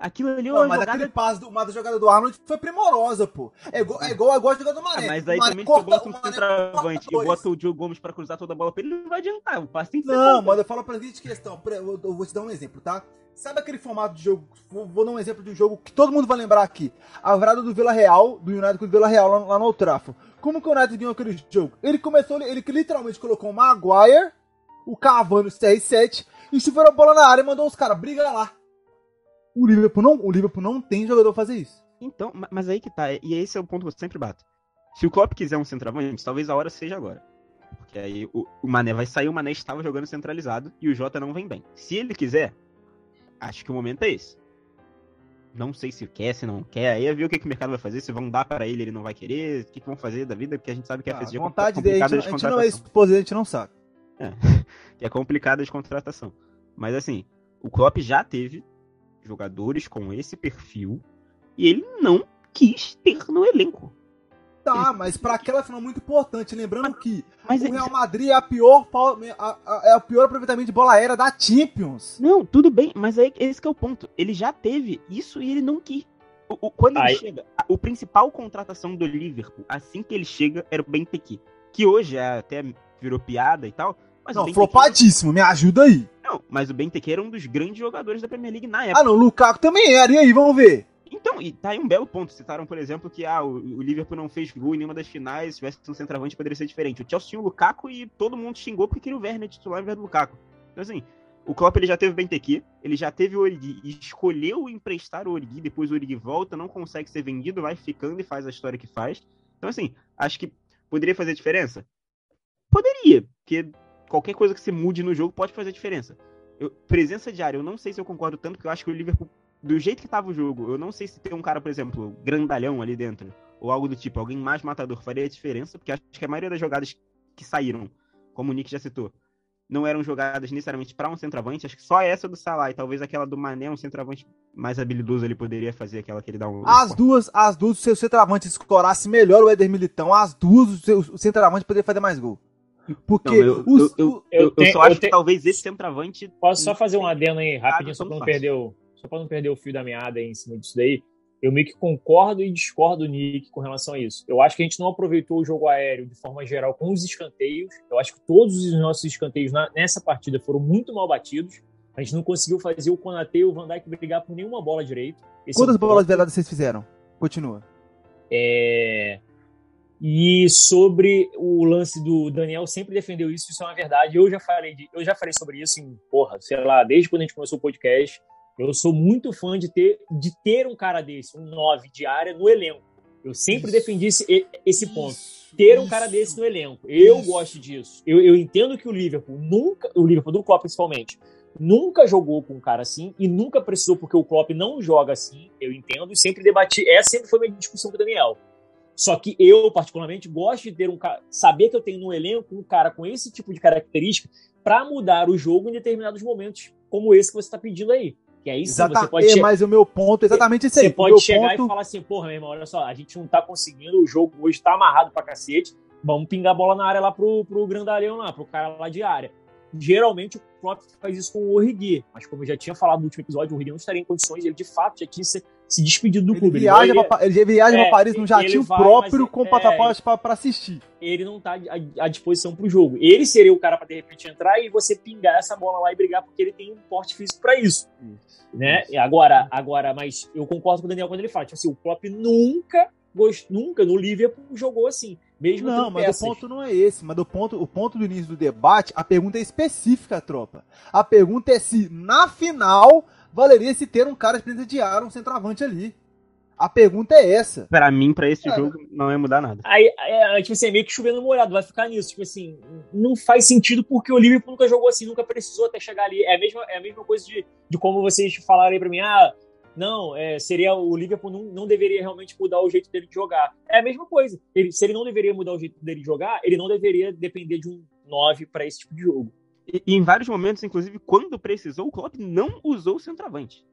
Aquilo ali é Não, uma mas jogada... aquele passe do, mas a jogada do Arnold foi primorosa, pô. É igual, é igual, é igual a jogada do Ah, Mané. mas aí Mané também se eu corta- boto um o Mané centroavante e dois. o Diogo Gomes pra cruzar toda a bola pra ele, não vai adiantar. O passe tem que Não, bom. mas eu falo pra seguinte questão. Eu, eu vou te dar um exemplo, tá? Sabe aquele formato de jogo? Vou, vou dar um exemplo de um jogo que todo mundo vai lembrar aqui. A virada do Vila Real, do United com o Vila Real lá, lá no Old Trafford. Como que o United ganhou aquele jogo? Ele começou, ele que literalmente colocou o Maguire, o Cavani, o CR7, e chuveram a bola na área e mandou os caras, briga lá. O Liverpool não, o Liverpool não tem jogador fazer isso. Então, ma- mas aí que tá, e esse é o ponto que eu sempre bato. Se o Klopp quiser um centroavante, talvez a hora seja agora. Porque aí o, o Mané vai sair, o Mané estava jogando centralizado e o Jota não vem bem. Se ele quiser, acho que o momento é esse. Não sei se quer, se não quer, aí é ver o que, que o mercado vai fazer, se vão dar para ele, ele não vai querer, o que, que vão fazer da vida, porque a gente sabe que a Ah, é vontade dele, a gente, de a gente não é esposa, a gente não sabe. que é complicada de contratação. Mas assim, o Klopp já teve jogadores com esse perfil e ele não quis ter no elenco. Tá, mas pra aquela final muito importante, lembrando que Mas o Real Madrid é a pior, pau- a- a- é o pior aproveitamento de bola aérea da Champions. Não, tudo bem, mas aí esse que é o ponto. Ele já teve isso e ele não quis. O, o- quando Aí- ele chega, a- o principal contratação do Liverpool, assim que ele chega, era o Benteke. Que hoje é, até virou piada e tal. Mas o Não, flopadíssimo, me ajuda aí. Não, mas o Benteke era um dos grandes jogadores da Premier League na época. Ah não, o Lukaku também era, e aí, vamos ver. Então, e tá aí um belo ponto. Citaram, por exemplo, que ah, o, o Liverpool não fez gol em nenhuma das finais, se tivesse um centroavante poderia ser diferente. O Chelsea tinha o Lukaku e todo mundo xingou porque queria o Werner titular em vez do Lukaku. Então, assim, o Klopp ele já teve o Benteke, ele já teve o Origi escolheu emprestar o Origi, depois o Origi volta, não consegue ser vendido, vai ficando e faz a história que faz. Então, assim, acho que poderia fazer diferença? Poderia, porque qualquer coisa que se mude no jogo pode fazer diferença. Eu- presença diária, eu não sei se eu concordo tanto, porque eu acho que o Liverpool do jeito que tava o jogo, eu não sei se tem um cara, por exemplo, grandalhão ali dentro, ou algo do tipo, alguém mais matador faria diferença, porque acho que a maioria das jogadas que saíram, como o Nick já citou, não eram jogadas necessariamente para um centroavante, acho que só essa do Salah e talvez aquela do Mané, um centroavante mais habilidoso ele poderia fazer aquela que ele dá um As duas, as duas, se o centroavante escorasse melhor o Éder Militão, as duas, o centroavante poderia fazer mais gol. Porque Não, eu, os- eu, eu, o- eu- só eu acho que talvez esse centroavante Posso só fazer um adendo aí rapidinho, só pra não perder o, só pra não perder o fio da meada aí em cima disso daí. Eu meio que concordo e discordo, Nick, com relação a isso. Eu acho que a gente não aproveitou o jogo aéreo de forma geral com os escanteios. Eu acho que todos os nossos escanteios na- nessa partida foram muito mal batidos. A gente não conseguiu fazer o Konate e o Van Dijk brigar por nenhuma bola direito. Esse é quantas ponto. bolas veladas vocês fizeram? Continua. É, E sobre o lance do Daniel, sempre defendeu isso, isso é uma verdade. Eu já falei, de... eu já falei sobre isso em, porra, sei lá, desde quando a gente começou o podcast. Eu sou muito fã de ter, de ter um cara desse, um 9 de área no elenco. Eu sempre Isso. defendi esse, esse ponto. Isso, Ter um cara isso. desse no elenco. Eu gosto disso. Eu, eu entendo que o Liverpool nunca, o Liverpool do Klopp principalmente, nunca jogou com um cara assim e nunca precisou porque o Klopp não joga assim. Eu entendo e sempre debati. Essa sempre foi minha discussão com o Daniel. Só que eu, particularmente, gosto de ter um. Saber que eu tenho no elenco um cara com esse tipo de característica para mudar o jogo em determinados momentos, como esse que você está pedindo aí. Que aí sim, você pode é, mas o meu ponto é exatamente esse aí. você pode chegar ponto... e falar assim, porra, meu irmão, olha só, a gente não tá conseguindo, o jogo hoje tá amarrado pra cacete, vamos pingar a bola na área lá pro, pro grandalhão lá, pro cara lá de área. Geralmente o Klopp faz isso com o Origi, mas como eu já tinha falado no último episódio, o Origi não estaria em condições, ele de fato já tinha se, despedido do Ele clube. viaja, Ele- pra, ele viaja é, pra Paris num jatinho vai, próprio mas- com é, passaporte pra, pra assistir. ele não tá à, à disposição pro jogo. Ele seria o cara pra de repente entrar e você pingar essa bola lá e brigar, porque ele tem um porte físico pra isso. né? E agora, agora, mas eu concordo com o Daniel quando ele fala, tipo assim, o Klopp nunca, nunca no Liverpool jogou assim, mesmo Não, mas peças. o ponto não é esse. Mas o ponto, o ponto do início do debate, a pergunta é específica, tropa. A pergunta é se, na final, valeria se ter um cara ar, um centroavante ali. A pergunta é essa. Pra mim, pra esse Cara. jogo, não ia mudar nada. Aí, é, tipo assim, é meio que chovendo molhado, vai ficar nisso. Tipo assim, não faz sentido porque o Liverpool nunca jogou assim, nunca precisou até chegar ali. É a mesma, é a mesma coisa de, de como vocês falaram aí pra mim, ah, não, é, seria o Liverpool não, não deveria realmente mudar o jeito dele de jogar. É a mesma coisa. Ele, se ele não deveria mudar o jeito dele de jogar, ele não deveria depender de um 9 pra esse tipo de jogo. E, e em vários momentos, inclusive, quando precisou, o Klopp não usou o centroavante.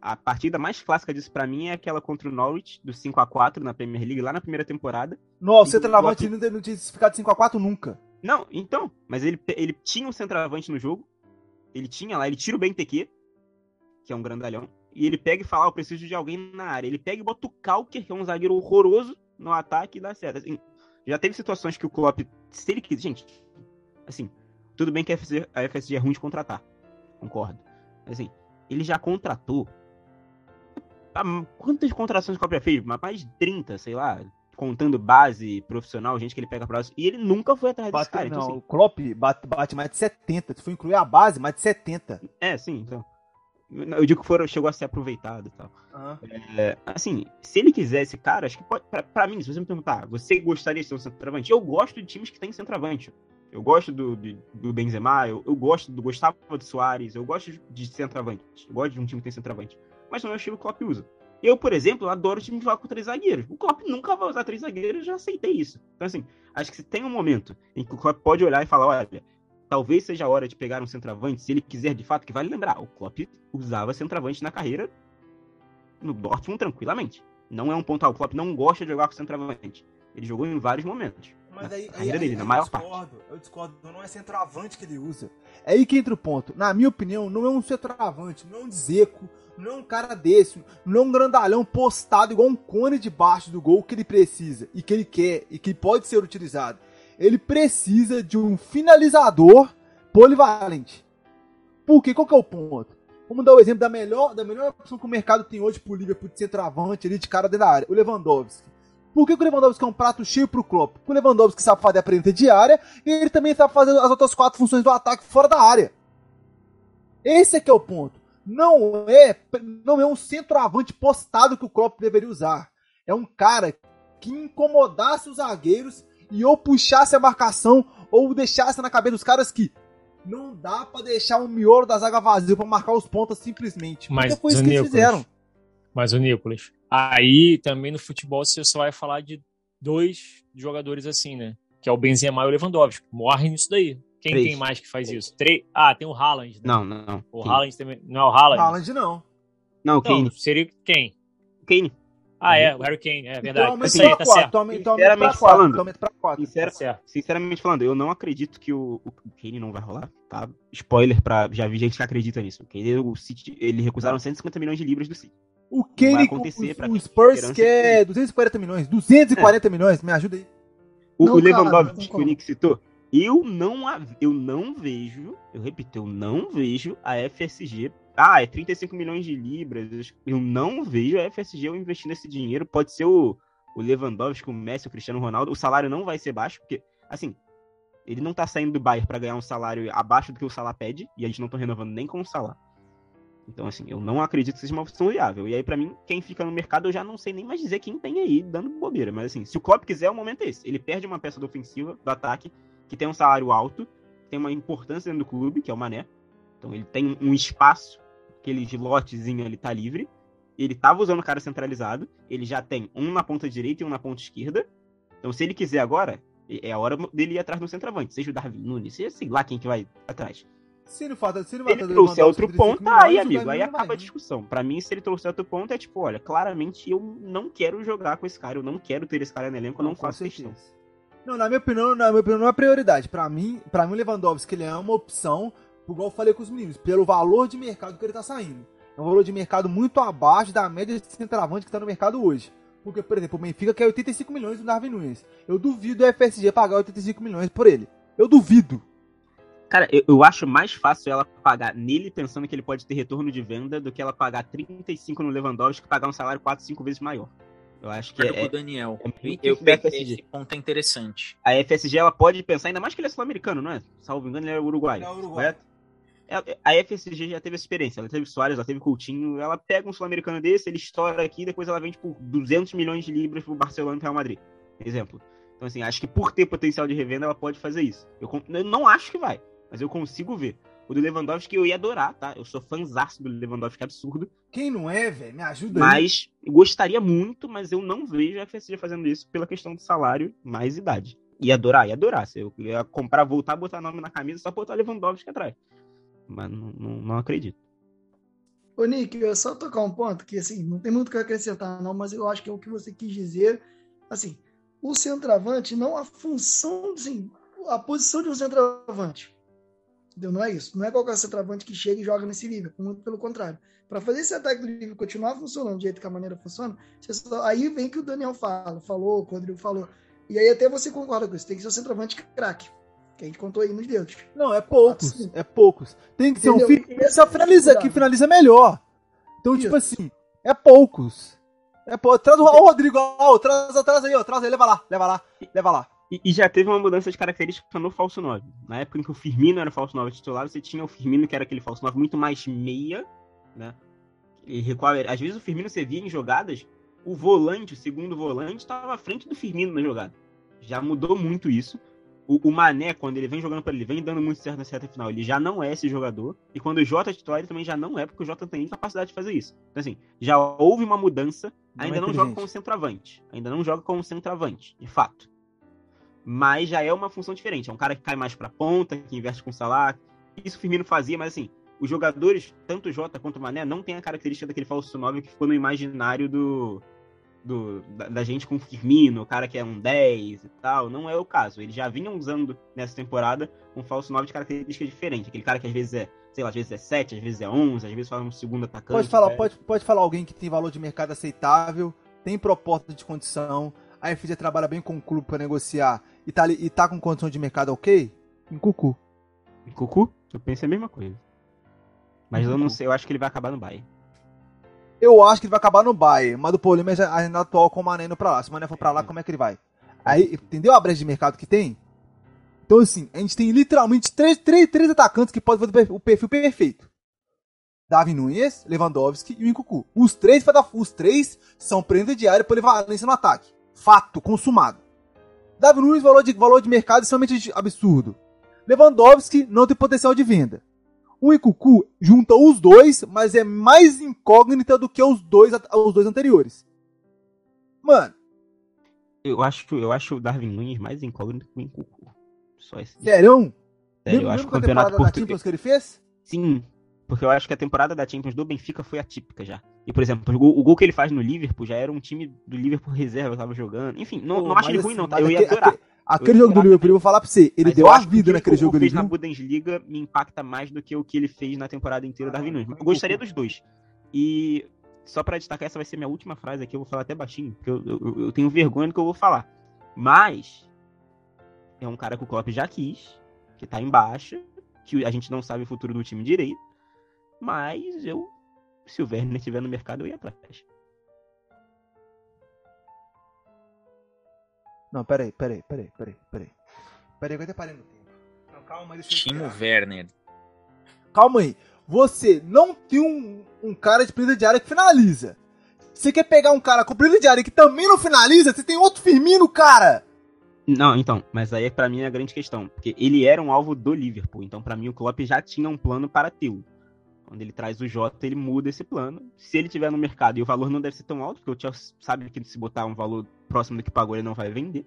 A partida mais clássica disso pra mim é aquela contra o Norwich, do 5 a 4 na Premier League, lá na primeira temporada. Nossa, o centroavante o não não tinha ficado 5x4 nunca. Não, então, mas ele, ele tinha um centroavante no jogo, ele tinha lá, ele tira o Benteke, que é um grandalhão, e ele pega e fala, ah, eu preciso de alguém na área. Ele pega e bota o Kalker, que é um zagueiro horroroso, no ataque e dá certo. Assim, já teve situações que o Klopp, se ele quiser, gente, assim, tudo bem que a FSG, a FSG é ruim de contratar, concordo. Mas, assim, ele já contratou. Quantas contratações o já fez? Mais de 30, sei lá. Contando base profissional, gente que ele pega próximo. E ele nunca foi atrás Bate, desse cara. não, Então, assim, o Klopp bate, bate mais de 70. Se for incluir a base, mais de 70. é, sim, então. Eu digo que foram, chegou a ser aproveitado e tal. É, assim, se ele quiser esse cara, acho que pode. Pra, pra mim, se você me perguntar, você gostaria de ser um centroavante? Eu gosto de times que tem centroavante. Eu gosto do, do, do Benzema, eu, eu gosto do Gustavo do Soares, eu gosto de centroavante. Eu gosto de um time que tem centroavante. Mas não é o estilo que o Klopp usa. Eu, por exemplo, adoro o time que joga com três zagueiros. O Klopp nunca vai usar três zagueiros, já aceitei isso. Então, assim, acho que se tem um momento em que o Klopp pode olhar e falar, olha, talvez seja a hora de pegar um centroavante, se ele quiser de fato, que vale lembrar, o Klopp usava centroavante na carreira no Dortmund tranquilamente. Não é um ponto, ah, o Klopp não gosta de jogar com centroavante. Ele jogou em vários momentos. Mas aí, carreira aí- dele, aí eu maior discordo, Eu discordo, não é centroavante que ele usa. É aí que entra o ponto. Na minha opinião, não é um centroavante, não é um Zeco, não é um cara desse, não é um grandalhão postado igual um cone debaixo do gol que ele precisa e que ele quer e que pode ser utilizado. Ele precisa de um finalizador polivalente. Por quê? Qual que é o ponto? Vamos dar o exemplo da melhor, da melhor opção que o mercado tem hoje pro Liverpool de centroavante ali de cara dentro da área, o Lewandowski. Por que, o Lewandowski é um prato cheio pro Klopp? Porque o Lewandowski sabe fazer a frente de área e ele também sabe fazer as outras quatro funções do ataque fora da área. Esse é que é o ponto. Não é, não é um centroavante postado que o Klopp deveria usar. É um cara que incomodasse os zagueiros e ou puxasse a marcação ou deixasse na cabeça dos caras que não dá pra deixar o miolo da zaga vazio pra marcar os pontos simplesmente. Porque Mas, foi isso que eles fizeram. Mas o Nicolas, aí também no futebol você só vai falar de dois jogadores assim, né? Que é o Benzema e o Lewandowski. Morre nisso daí. Quem Três. tem mais que faz isso? Três. Ah, tem o Haaland. Né? Não, não, não. O Kane. Haaland também. Não é o Haaland? Haaland não. Não, o Não, Kane. seria quem? Kane. Ah, é, o Harry Kane, é Então verdade. aumenta Isso aí, pra tá 4, certo. então aumenta pra Sinceramente 4, falando. aumenta pra 4. Sincera- Tá certo. Sinceramente falando, eu não acredito que o, o Kane não vai rolar, tá? Spoiler pra. Já vi gente que acredita nisso. O Kane, o City, ele recusaram 150 milhões de libras do City. O vai Kane, acontecer pra o, Spurs quer 240 milhões. 240 milhões, me ajuda aí. O, Não, o Lewandowski que o Nick citou, eu não, a- eu não vejo, eu repito, eu não vejo a FSG. Ah, é 35 milhões de libras. Eu não vejo a FSG investindo esse dinheiro. Pode ser o, o Lewandowski, o Messi, o Cristiano Ronaldo. O salário não vai ser baixo, porque, assim, ele não tá saindo do Bayern pra ganhar um salário abaixo do que o Salah pede, e a gente não tá renovando nem com o Salah. Então, assim, eu não acredito que seja uma opção viável. E aí, pra mim, quem fica no mercado, eu já não sei nem mais dizer quem tem aí dando bobeira. Mas, assim, se o Klopp quiser, o momento é esse. Ele perde uma peça da ofensiva, do ataque, que tem um salário alto, tem uma importância dentro do clube, que é o Mané. Então, ele tem um espaço, aquele lotezinho ali tá livre. Ele tava usando o cara centralizado. Ele já tem um na ponta direita e um na ponta esquerda. Então, se ele quiser agora, é a hora dele ir atrás do centroavante. Seja o Darwin Nunes, seja sei lá quem que vai atrás. Se não falta, se não Se ele trouxer outro 35 ponto, milhões, aí, amigo, aí não acaba vai, a discussão. Pra mim, se ele trouxer outro ponto, é tipo, olha, claramente eu não quero jogar com esse cara, eu não quero ter esse cara no elenco, eu não faço certeza. questão. Não, na minha opinião, na minha opinião, não é prioridade. Pra mim, pra mim, o Lewandowski ele é uma opção, igual eu falei com os meninos, pelo valor de mercado que ele tá saindo. É um valor de mercado muito abaixo da média de centroavante que tá no mercado hoje. Porque, por exemplo, o Benfica quer 85 milhões do Darwin Nunes. Eu duvido o FSG pagar 85 milhões por ele. Eu duvido. Cara, eu, eu acho mais fácil ela pagar nele pensando que ele pode ter retorno de venda do que ela pagar 35 no Lewandowski e pagar um salário 4, 5 vezes maior. Eu acho que é, o Daniel. é eu FSG. esse ponto é interessante. a FSG ela pode pensar, ainda mais que ele é sul-americano, não é? Salvo engano, ele é uruguaio. Ele é uruguaio. correto? É, A FSG já teve experiência, ela teve Soares, ela teve Coutinho, ela pega um sul-americano desse, ele estoura aqui, depois ela vende por 200 milhões de libras pro Barcelona e pro Real Madrid, exemplo. Então assim, acho que por ter potencial de revenda, ela pode fazer isso. Eu, eu não acho que vai, mas eu consigo ver. O do Lewandowski eu ia adorar, tá? Eu sou fãzaço do Lewandowski, absurdo. Quem não é, velho? Me ajuda aí. Mas eu gostaria muito, mas eu não vejo a FSG fazendo isso pela questão do salário mais idade. Ia adorar, ia adorar. Se eu ia comprar, voltar, botar nome na camisa, só botar Lewandowski atrás. Mas não, não, não acredito. Ô, Nick, eu só tocar um ponto que, assim, não tem muito o que acrescentar, não, mas eu acho que é o que você quis dizer. Assim, o centroavante, não a função, assim, a posição de um centroavante. Entendeu? Não é isso. Não é qualquer centroavante que chega e joga nesse nível. Muito pelo contrário. Para fazer esse ataque do nível continuar funcionando do jeito que a maneira funciona, só- aí vem que o Daniel fala, falou, o Rodrigo falou. E aí até você concorda com isso. Tem que ser um centroavante craque. Que a gente contou aí nos dedos. Não, é poucos. Sim. É poucos. Tem que ser um Entendeu? filho que só finaliza, que finaliza melhor. Então, tipo Isso. assim, é poucos. É pou... Traz o, o Rodrigo, ó, traz, traz aí, ó, traz aí, leva lá, leva lá, leva lá. E, e já teve uma mudança de característica no falso 9. Na época em que o Firmino era o falso 9 titular, você tinha o Firmino, que era aquele falso 9 muito mais meia, né? E recuava. Às vezes o Firmino você via em jogadas, o volante, o segundo volante, estava à frente do Firmino na jogada. Já mudou muito isso. O, o Mané, quando ele vem jogando para ele, vem dando muito certo na reta final. Ele já não é esse jogador. E quando o Jota é titular, ele também já não é, porque o Jota tem capacidade de fazer isso. Então, assim, já houve uma mudança. Não ainda é não joga como centroavante. Ainda não joga como centroavante, de fato. Mas já é uma função diferente. É um cara que cai mais pra ponta, que investe com o Salah. Isso o Firmino fazia, mas assim, os jogadores, tanto o Jota quanto o Mané, não tem a característica daquele falso 9 que ficou no imaginário do, do da, da gente com o Firmino, o cara que é um 10 e tal. Não é o caso. Eles já vinham usando nessa temporada um falso 9 de característica diferente. Aquele cara que às vezes é, sei lá, às vezes é 7, às vezes é 11, às vezes faz um segundo atacante. Pode falar, né? pode, pode falar alguém que tem valor de mercado aceitável, tem proposta de condição, a FG trabalha bem com o clube pra negociar e tá, ali- e tá com condição de mercado ok? Em Cucu. Em Cucu, eu pensei a mesma coisa. Mas eu não sei, eu acho que ele vai acabar no Bayern. Eu acho que ele vai acabar no Bayern, mas o problema é a agenda atual com o Mané indo pra lá. Se o Mané for pra lá, como é que ele vai? Aí, entendeu a brecha de mercado que tem? Então, assim, a gente tem literalmente três, três, três atacantes que podem fazer o perfil- perfeito. Davi Nunes, Lewandowski e o Incucu. Os três, os três são prenda diária polivalência no ataque. Fato, consumado. Davi Nunes, valor de, valor de mercado extremamente absurdo. Lewandowski não tem potencial de venda. O Ikuku junta os dois, mas é mais incógnita do que os dois, os dois anteriores. Mano, Eu acho, eu acho o Darwin Nunes mais incógnito que o Incucu. Só esse. sério? Sério, eu acho que o campeonato português. Que ele fez? Sim, porque eu acho que a temporada da Champions do Benfica foi atípica já. E, por exemplo, o gol, o gol que ele faz no Liverpool já era um time do Liverpool reserva que tava jogando. Enfim, não, Pô, não acho ele ruim, assim, não, tá? mas Eu ia adorar. Aquele, jogo do Liverpool, eu vou falar pra você, ele Mas deu eu a acho que vida o que naquele o jogo Cucu ali, fez na? Bundesliga me impacta mais do que o que ele fez na temporada inteira da Darwin Nunes. Eu gostaria dos dois. E só pra destacar, essa vai ser minha última frase aqui, eu vou falar até baixinho, porque eu, eu, eu tenho vergonha do que eu vou falar. Mas é um cara que o Klopp já quis, que tá em baixa, que a gente não sabe o futuro do time direito, mas eu, se o Werner estiver no mercado, eu ia atrás. Não, peraí, peraí, peraí, peraí, peraí. Peraí, eu até parei no tempo. Não, calma, deixa eu Timo. Werner. Calma aí. Você não tem um, um cara de prenda de área que finaliza. Você quer pegar um cara com prenda de área que também não finaliza? Você tem outro Firmino, cara! Não, então, mas aí pra mim é a grande questão, porque ele era um alvo do Liverpool, então pra mim o Klopp já tinha um plano para tê-lo. Quando ele traz o Jota, ele muda esse plano. Se ele tiver no mercado e o valor não deve ser tão alto, porque o Chelsea sabe que se botar um valor próximo do que pagou, ele não vai vender.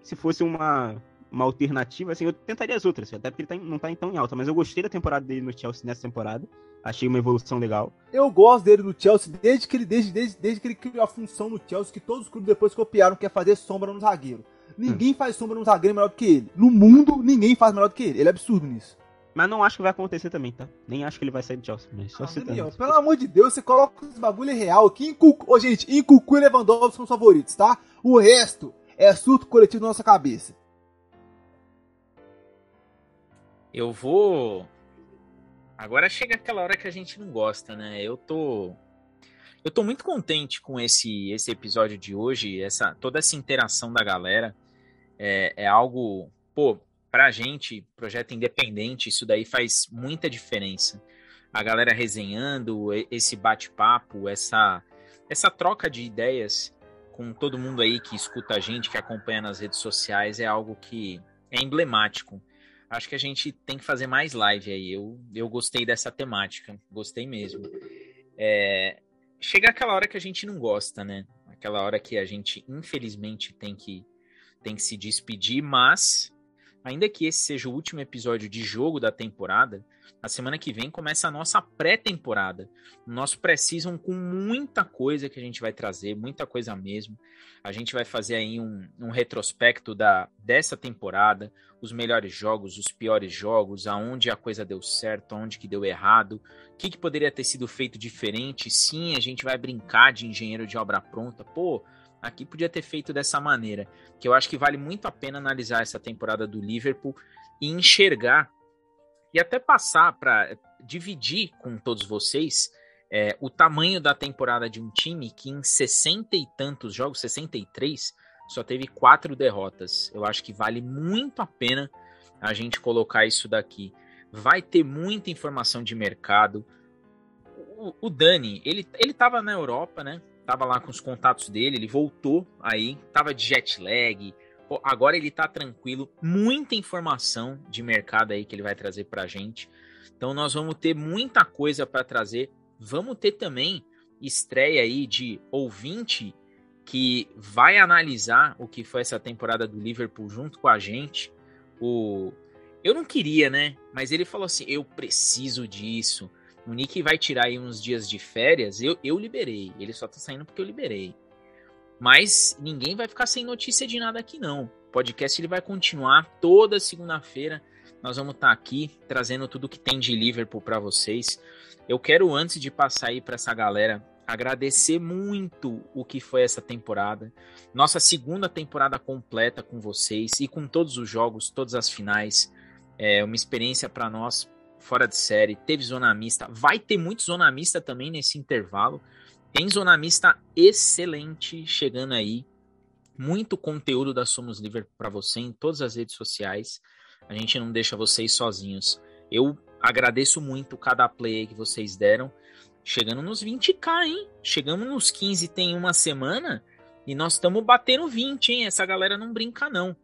Se fosse uma, uma alternativa, assim, eu tentaria as outras, até porque ele tá não tá em tão em alta, mas eu gostei da temporada dele no Chelsea nessa temporada. Achei uma evolução legal. Eu gosto dele no Chelsea desde que ele, desde, desde, desde que ele criou a função no Chelsea que todos os clubes depois copiaram, que é fazer sombra no zagueiro. Ninguém faz sombra no zagueiro melhor do que ele. No mundo, ninguém faz melhor do que ele. Ele é absurdo nisso. Mas não acho que vai acontecer também, tá? Nem acho que ele vai sair do Chelsea, mas só Ah, citando. Daniel, pelo amor de Deus, você coloca esse bagulho real aqui em Cucu. Ô, gente, em Cucu e Lewandowski são os favoritos, tá? O resto é surto coletivo na nossa cabeça. Eu vou. Agora chega aquela hora que a gente não gosta, né? Eu tô. Eu tô muito contente com esse, esse episódio de hoje, essa toda essa interação da galera. É, é algo, pô, pra gente, projeto independente, isso daí faz muita diferença. A galera resenhando, esse bate-papo, essa, essa troca de ideias com todo mundo aí que escuta a gente, que acompanha nas redes sociais, é algo que é emblemático. Acho que a gente tem que fazer mais live aí. Eu, eu gostei dessa temática, gostei mesmo. É, chega aquela hora que a gente não gosta, né? Aquela hora que a gente, infelizmente, tem que, tem que se despedir, mas, ainda que esse seja o último episódio de jogo da temporada, a semana que vem começa a nossa pré-temporada. Nosso pré-season com muita coisa que a gente vai trazer, muita coisa mesmo. A gente vai fazer aí um, um retrospecto da, dessa temporada, os melhores jogos, os piores jogos, aonde a coisa deu certo, aonde que deu errado, o que, que poderia ter sido feito diferente. Sim, a gente vai brincar de engenheiro de obra pronta. Pô, aqui podia ter feito dessa maneira, que eu acho que vale muito a pena analisar essa temporada do Liverpool e enxergar e até passar para dividir com todos vocês é, o tamanho da temporada de um time que em 60 e tantos jogos, 63, só teve quatro derrotas. Eu acho que vale muito a pena a gente colocar isso daqui. Vai ter muita informação de mercado. O, Dani, ele, ele na Europa, né? Tava lá com os contatos dele, ele voltou aí, tava de jet lag. Pô, agora ele tá tranquilo. Muita informação de mercado aí que ele vai trazer pra gente. Então nós vamos ter muita coisa para trazer. Vamos ter também estreia aí de ouvinte que vai analisar o que foi essa temporada do Liverpool junto com a gente. O eu não queria, né? Mas ele falou assim: eu preciso disso. O Nick vai tirar aí uns dias de férias. Eu, eu liberei. Ele só tá saindo porque eu liberei. Mas ninguém vai ficar sem notícia de nada aqui, não. O podcast ele vai continuar toda segunda-feira. Nós vamos estar tá aqui trazendo tudo que tem de Liverpool para vocês. Eu quero, antes de passar aí para essa galera agradecer muito o que foi essa temporada. Nossa segunda temporada completa com vocês e com todos os jogos, todas as finais. É uma experiência para nós fora de série. Teve zona mista, vai ter muito zona mista também nesse intervalo. Tem zona mista excelente chegando aí. Muito conteúdo da Somos Livre para você em todas as redes sociais. A gente não deixa vocês sozinhos. Eu agradeço muito cada play que vocês deram chegando nos 20k, hein? Chegamos nos 15 tem uma semana e nós estamos batendo 20, hein? Essa galera não brinca não.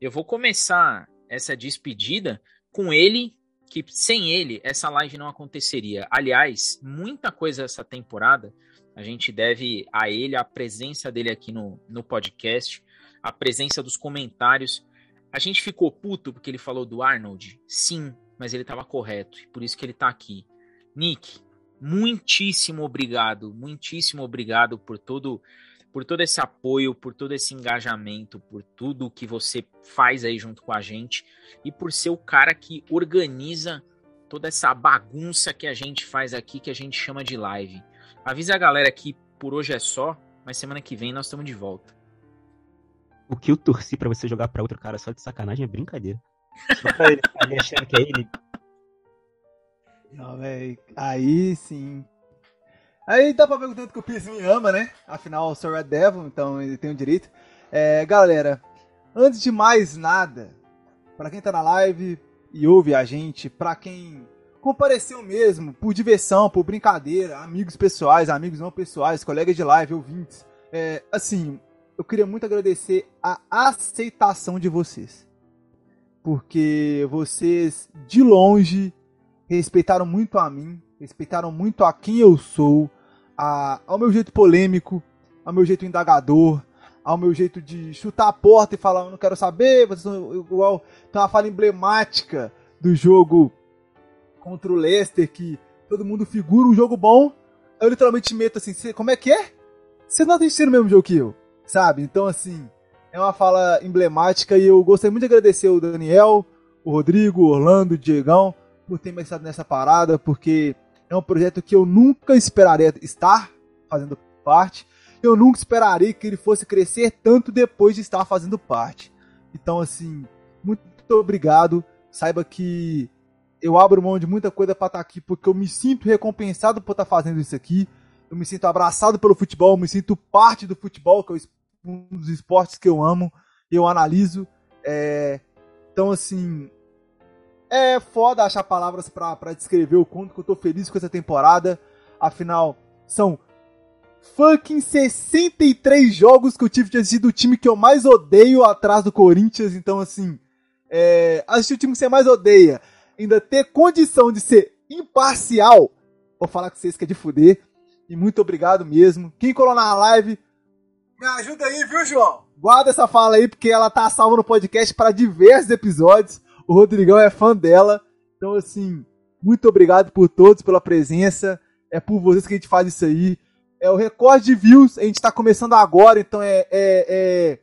Eu vou começar essa despedida com ele, que sem ele essa live não aconteceria. Aliás, muita coisa essa temporada a gente deve a ele, a presença dele aqui no, no podcast, a presença dos comentários. A gente ficou puto porque ele falou do Arnold? Sim, mas ele estava correto, e por isso que ele está aqui. Nick, muitíssimo obrigado, muitíssimo obrigado por todo por todo esse apoio, por todo esse engajamento, por tudo que você faz aí junto com a gente e por ser o cara que organiza toda essa bagunça que a gente faz aqui, que a gente chama de live. Avisa a galera que por hoje é só, mas semana que vem nós estamos de volta. O que eu torci para você jogar para outro cara só de sacanagem é brincadeira. Só pra ele ficar achando que é ele, não, véi. Aí sim. Aí dá pra ver o tanto que o Pierce me ama, né? Afinal, eu sou Red Devil, então ele tem o direito. É, galera, antes de mais nada, para quem tá na live e ouve a gente, para quem compareceu mesmo, por diversão, por brincadeira, amigos pessoais, amigos não pessoais, colegas de live, ouvintes, é, assim, eu queria muito agradecer a aceitação de vocês. Porque vocês, de longe, respeitaram muito a mim, respeitaram muito a quem eu sou, a, ao meu jeito polêmico, ao meu jeito indagador, ao meu jeito de chutar a porta e falar, eu não quero saber, vocês são igual. Tem uma fala emblemática do jogo contra o Leicester, que todo mundo figura um jogo bom. Eu literalmente meto assim, como é que é? Vocês não assistiram o mesmo jogo que eu, sabe? Então, assim, é uma fala emblemática e eu gostaria muito de agradecer o Daniel, o Rodrigo, o Orlando, o Diegão, por ter me nessa parada, porque é um projeto que eu nunca esperaria estar fazendo parte. Eu nunca esperaria que ele fosse crescer tanto depois de estar fazendo parte. Então, assim, muito obrigado. Saiba que eu abro mão de muita coisa para estar aqui porque eu me sinto recompensado por estar fazendo isso aqui. Eu me sinto abraçado pelo futebol, eu me sinto parte do futebol, que é um dos esportes que eu amo, eu analiso. É... Então, assim, é foda achar palavras para descrever o quanto que eu tô feliz com essa temporada. Afinal, são fucking 63 jogos que eu tive de assistir do time que eu mais odeio atrás do Corinthians. Então, assim, é, assistir o time que você mais odeia, ainda ter condição de ser imparcial, vou falar com vocês que é de fuder. E muito obrigado mesmo. Quem colou na live, me ajuda aí, viu, João? Guarda essa fala aí, porque ela tá salva no podcast para diversos episódios. O Rodrigão é fã dela. Então, assim, muito obrigado por todos, pela presença. É por vocês que a gente faz isso aí. É o recorde de views, a gente tá começando agora, então é, é, é,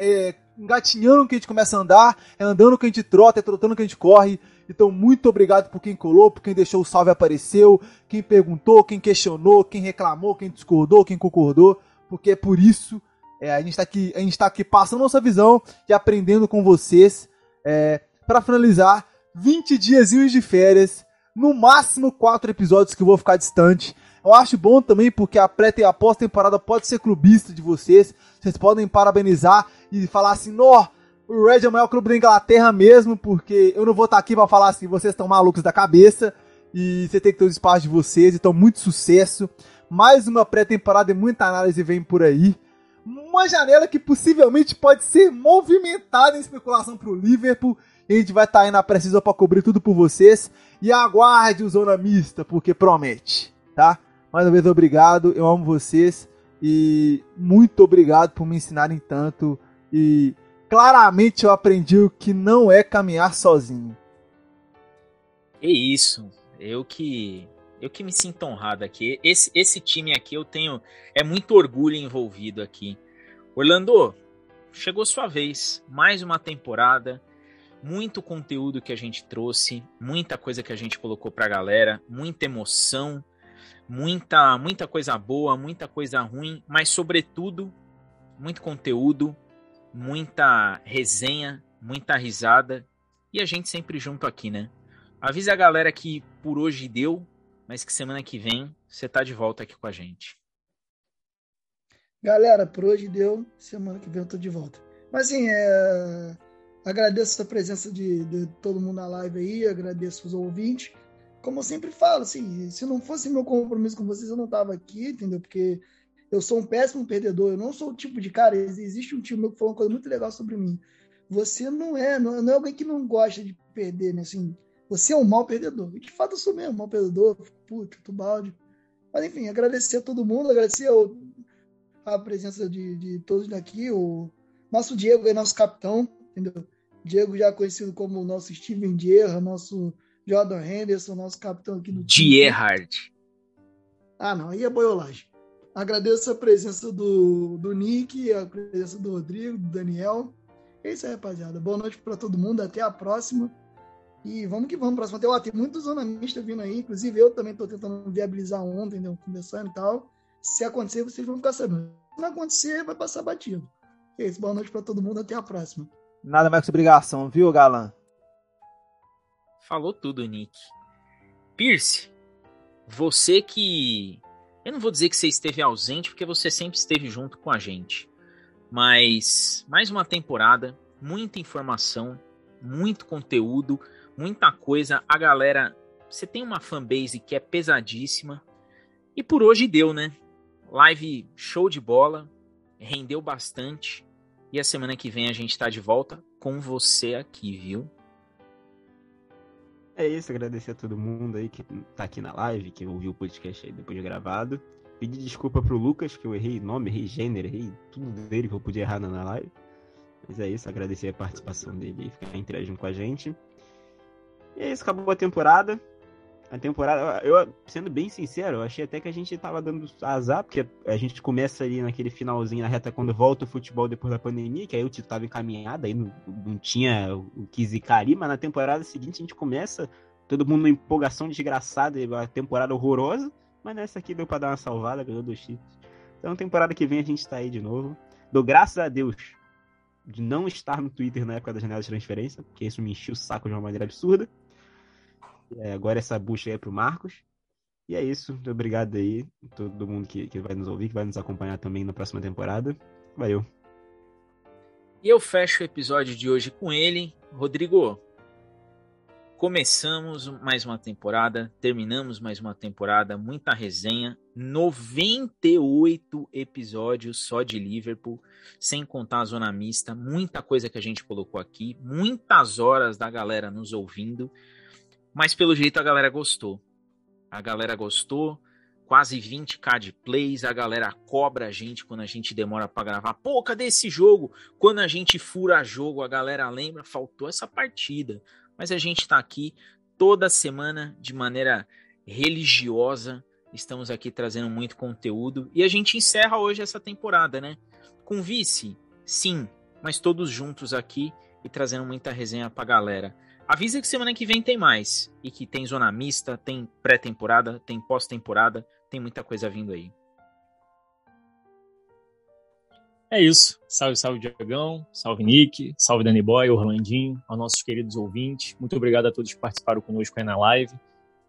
é engatinhando que a gente começa a andar, é andando que a gente trota, é trotando que a gente corre. Então, muito obrigado por quem colou, por quem deixou o salve apareceu, quem perguntou, quem questionou, quem reclamou, quem discordou, quem concordou. porque é por isso é, a gente está aqui, a gente tá aqui passando nossa visão e aprendendo com vocês. É, para finalizar, 20 diazinhos de férias, no máximo quatro episódios que eu vou ficar distante. Eu acho bom também porque a pré e a pós-temporada pode ser clubista de vocês. Vocês podem parabenizar e falar assim: "Nó, o Red é o maior clube da Inglaterra mesmo", porque eu não vou estar aqui para falar assim, vocês estão malucos da cabeça e você tem que ter o espaço de vocês, então muito sucesso. Mais uma pré-temporada e muita análise vem por aí. Uma janela que possivelmente pode ser movimentada em especulação para o Liverpool. A gente vai estar tá aí na precisa para cobrir tudo por vocês. E aguarde o Zona Mista, porque promete, tá? Mais uma vez, obrigado. Eu amo vocês. E muito obrigado por me ensinarem tanto. E claramente eu aprendi o que não é caminhar sozinho. É isso. Eu que eu que me sinto honrado aqui. Esse, esse time aqui eu tenho é muito orgulho envolvido aqui. Orlando, chegou sua vez. Mais uma temporada, muito conteúdo que a gente trouxe, muita coisa que a gente colocou pra galera, muita emoção, muita muita coisa boa, muita coisa ruim, mas sobretudo muito conteúdo, muita resenha, muita risada e a gente sempre junto aqui, né? Avisa a galera que por hoje deu, mas que semana que vem você tá de volta aqui com a gente. Galera, por hoje deu, semana que vem eu tô de volta. Mas assim, é... agradeço a presença de, de todo mundo na live aí, agradeço os ouvintes como eu sempre falo, assim, se não fosse meu compromisso com vocês, eu não tava aqui, entendeu? Porque eu sou um péssimo perdedor, eu não sou o tipo de cara. Existe um tio meu que falou uma coisa muito legal sobre mim. Você não é, não, é alguém que não gosta de perder, né? Assim, você é um mau perdedor. E de fato eu sou mesmo, mau perdedor, puto, balde. Mas enfim, agradecer a todo mundo, agradecer ao, a presença de, de todos daqui. O nosso Diego é nosso capitão, entendeu? Diego já conhecido como o nosso Steven Dierra, nosso Jordan Henderson, nosso capitão aqui no time. Gerhard. Ah, não, aí é boiolagem. Agradeço a presença do, do Nick, a presença do Rodrigo, do Daniel. É isso aí, rapaziada. Boa noite para todo mundo, até a próxima. E vamos que vamos, próxima. Tem, tem muitos zona mista vindo aí, inclusive eu também estou tentando viabilizar ontem, entendeu? conversando e tal. Se acontecer, vocês vão ficar sabendo. Se não acontecer, vai passar batido. É isso, boa noite para todo mundo, até a próxima. Nada mais que obrigação, viu, Galã? Falou tudo, Nick. Pierce, você que. Eu não vou dizer que você esteve ausente, porque você sempre esteve junto com a gente. Mas mais uma temporada, muita informação, muito conteúdo, muita coisa. A galera. Você tem uma fanbase que é pesadíssima. E por hoje deu, né? Live show de bola, rendeu bastante. E a semana que vem a gente tá de volta com você aqui, viu? É isso, agradecer a todo mundo aí que tá aqui na live, que ouviu o podcast aí depois de gravado. Pedir desculpa pro Lucas, que eu errei nome, errei gênero, errei tudo dele que eu podia errar na live. Mas é isso, agradecer a participação dele e ficar interagindo com a gente. E é isso, acabou a temporada. A temporada, eu, sendo bem sincero, eu achei até que a gente tava dando azar, porque a gente começa ali naquele finalzinho, na reta, quando volta o futebol depois da pandemia, que aí o título tava encaminhado, aí não, não tinha o que zicar ali, mas na temporada seguinte a gente começa, todo mundo numa empolgação desgraçada, a temporada horrorosa, mas nessa aqui deu pra dar uma salvada, ganhou dois títulos. Então, temporada que vem a gente tá aí de novo. Dou graças a Deus de não estar no Twitter na época da janela de transferência, porque isso me encheu o saco de uma maneira absurda. É, agora essa bucha aí é pro Marcos. E é isso. Muito obrigado aí. Todo mundo que, que vai nos ouvir, que vai nos acompanhar também na próxima temporada. Valeu. E eu fecho o episódio de hoje com ele. Rodrigo, começamos mais uma temporada, terminamos mais uma temporada, muita resenha, 98 episódios só de Liverpool, sem contar a zona mista, muita coisa que a gente colocou aqui, muitas horas da galera nos ouvindo. Mas pelo jeito a galera gostou. A galera gostou. Quase 20k de plays. A galera cobra a gente quando a gente demora para gravar. Pô, cadê esse jogo? Quando a gente fura jogo, a galera lembra. Faltou essa partida. Mas a gente tá aqui toda semana de maneira religiosa. Estamos aqui trazendo muito conteúdo. E a gente encerra hoje essa temporada, né? Com vice? Sim. Mas todos juntos aqui e trazendo muita resenha pra galera. Avisa que semana que vem tem mais. E que tem zona mista, tem pré-temporada, tem pós-temporada, tem muita coisa vindo aí. É isso. Salve, salve, Diagão. Salve, Nick. Salve, Danny Boy, Orlandinho, aos nossos queridos ouvintes. Muito obrigado a todos que participaram conosco aí na live.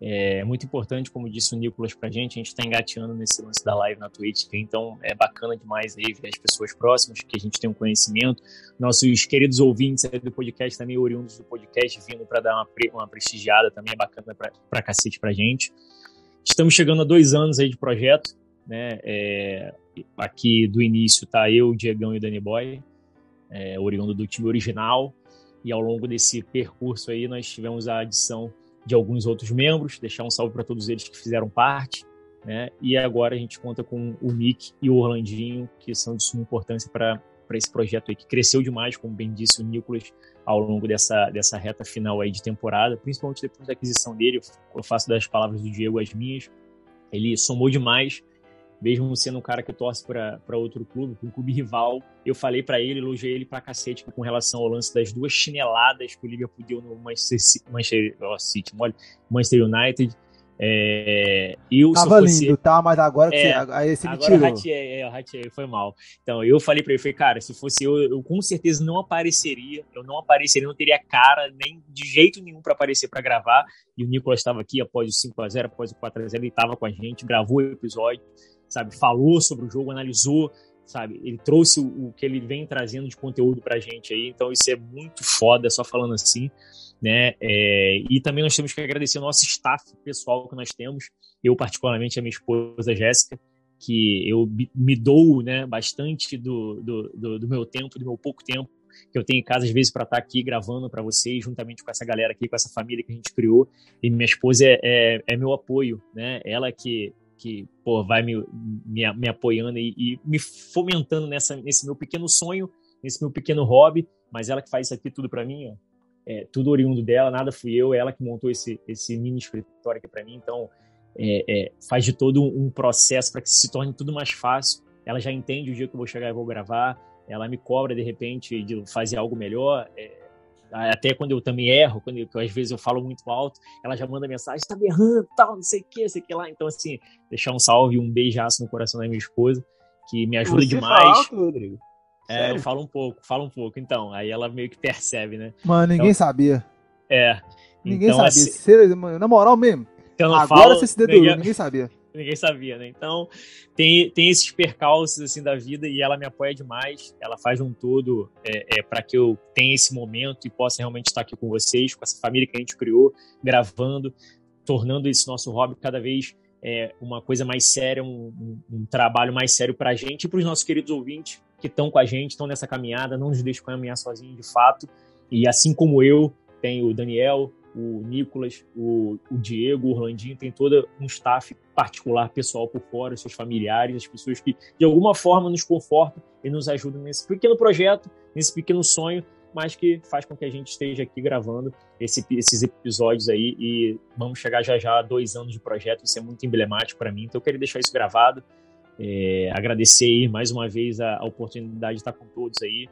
É muito importante, como disse o Nicolas pra gente, a gente está engateando nesse lance da live na Twitch, então é bacana demais aí ver as pessoas próximas, que a gente tem um conhecimento. Nossos queridos ouvintes do podcast também, oriundos do podcast, vindo para dar uma, uma prestigiada também é bacana pra, pra cacete pra gente. Estamos chegando a dois anos aí de projeto, né? É, aqui do início tá eu, o Diegão e o Danny Boy, é, oriundo do time original, e ao longo desse percurso aí nós tivemos a adição de alguns outros membros, deixar um salve para todos eles que fizeram parte, né? E agora a gente conta com o Nick e o Orlandinho, que são de suma importância para esse projeto aí, que cresceu demais, como bem disse o Nicolas, ao longo dessa, dessa reta final aí de temporada, principalmente depois da aquisição dele. Eu faço das palavras do Diego as minhas. Ele somou demais mesmo sendo um cara que torce para outro clube, para um clube rival, eu falei para ele, elogiei ele pra cacete com relação ao lance das duas chineladas que o Liverpool deu no Manchester, Manchester, oh, City, Manchester United. É, eu, Tava fosse, lindo, tá? Mas agora que é, você, aí você me agora tirou. Ratei, é, ratei, foi mal. Então, eu falei para ele, falei, cara, se fosse eu, eu com certeza não apareceria, eu não apareceria, não teria cara nem de jeito nenhum para aparecer para gravar. E o Nicolas estava aqui após o 5 a 0 após o 4 a 0 ele estava com a gente, gravou o episódio sabe? Falou sobre o jogo, analisou, sabe? Ele trouxe o, o que ele vem trazendo de conteúdo pra gente aí, então isso é muito foda, só falando assim, né? É, e também nós temos que agradecer o nosso staff pessoal que nós temos, eu particularmente a minha esposa Jéssica, que eu me dou né, bastante do, do, do, do meu tempo, do meu pouco tempo, que eu tenho em casa às vezes para estar tá aqui gravando para vocês, juntamente com essa galera aqui, com essa família que a gente criou. E minha esposa é, é, é meu apoio, né? Ela que que pô, vai me, me, me apoiando e, e, me fomentando nessa, nesse meu pequeno sonho, nesse meu pequeno hobby, mas ela que faz isso aqui tudo para mim, ó, é, tudo oriundo dela, nada fui eu, ela que montou esse, esse mini escritório aqui para mim, então é, é, faz de todo um processo para que se torne tudo mais fácil. Ela já entende o dia que eu vou chegar e vou gravar, ela me cobra de repente de fazer algo melhor. É, até quando eu também erro, quando eu, às vezes eu falo muito alto, ela já manda mensagem, tá me errando, tal, não sei o que, sei o que lá. Então, assim, deixar um salve e um beijaço no coração da minha esposa, que me ajuda Você demais. Alto, Rodrigo? É, eu falo um pouco, falo um pouco. Então, aí ela meio que percebe, né? Mano, ninguém então, sabia. É. Ninguém então, sabia. Assim, na moral mesmo. Agora falo, você se dedurou, ninguém, ninguém sabia ninguém sabia, né? Então, tem, tem esses percalços, assim, da vida e ela me apoia demais. Ela faz um todo é, é para que eu tenha esse momento e possa realmente estar aqui com vocês, com essa família que a gente criou, gravando, tornando esse nosso hobby cada vez é, uma coisa mais séria, um, um, um trabalho mais sério para a gente e para os nossos queridos ouvintes que estão com a gente, estão nessa caminhada, não nos deixam caminhar sozinhos de fato. E assim como eu, tem o Daniel, o Nicolas, o, o Diego, o Orlandinho, tem todo um staff particular, pessoal por fora, seus familiares, as pessoas que de alguma forma nos confortam e nos ajudam nesse pequeno projeto, nesse pequeno sonho, mas que faz com que a gente esteja aqui gravando esse, esses episódios aí e vamos chegar já já a dois anos de projeto, isso é muito emblemático para mim, então eu queria deixar isso gravado, é, agradecer aí mais uma vez a, a oportunidade de estar com todos aí,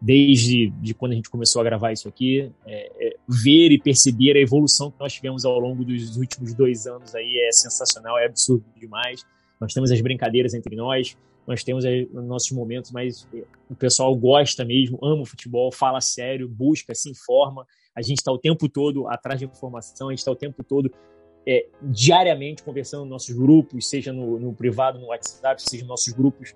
desde de quando a gente começou a gravar isso aqui, é, é, ver e perceber a evolução que nós tivemos ao longo dos últimos dois anos aí é sensacional, é absurdo demais. Nós temos as brincadeiras entre nós, nós temos os nossos momentos, mas o pessoal gosta mesmo, ama o futebol, fala sério, busca, se informa. A gente está o tempo todo atrás de informação, a gente está o tempo todo é, diariamente conversando nos nossos grupos, seja no, no privado, no WhatsApp, seja nos nossos grupos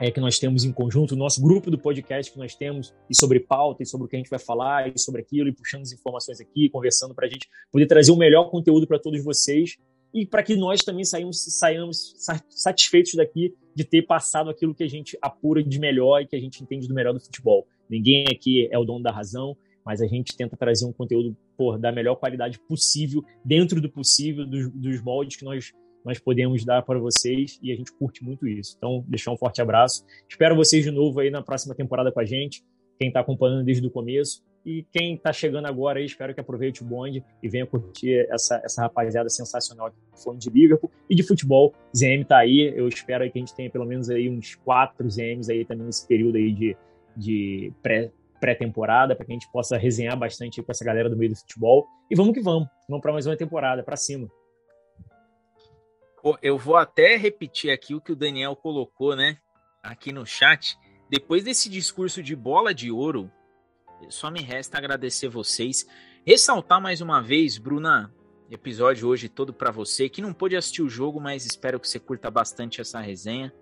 é, que nós temos em conjunto, o nosso grupo do podcast que nós temos, e sobre pauta, e sobre o que a gente vai falar, e sobre aquilo, e puxando as informações aqui, conversando para a gente poder trazer o melhor conteúdo para todos vocês, e para que nós também saímos, saiamos satisfeitos daqui de ter passado aquilo que a gente apura de melhor e que a gente entende do melhor do futebol. Ninguém aqui é o dono da razão, mas a gente tenta trazer um conteúdo por, da melhor qualidade possível, dentro do possível, dos, dos moldes que nós nós podemos dar para vocês e a gente curte muito isso. Então, deixar um forte abraço. Espero vocês de novo aí na próxima temporada com a gente. Quem está acompanhando desde o começo e quem está chegando agora aí, espero que aproveite o bonde e venha curtir essa, essa rapaziada sensacional que foi de Liverpool e de futebol. ZM está aí, eu espero que a gente tenha pelo menos aí uns quatro ZMs aí também nesse período aí de, de pré, pré-temporada, para que a gente possa resenhar bastante com essa galera do meio do futebol. E vamos que vamos, vamos para mais uma temporada, para cima. Eu vou até repetir aqui o que o Daniel colocou, né? Aqui no chat. depois desse discurso de bola de ouro, só me resta agradecer vocês. Ressaltar mais uma vez, Bruna, episódio hoje todo para você que não pôde assistir o jogo, mas espero que você curta bastante essa resenha.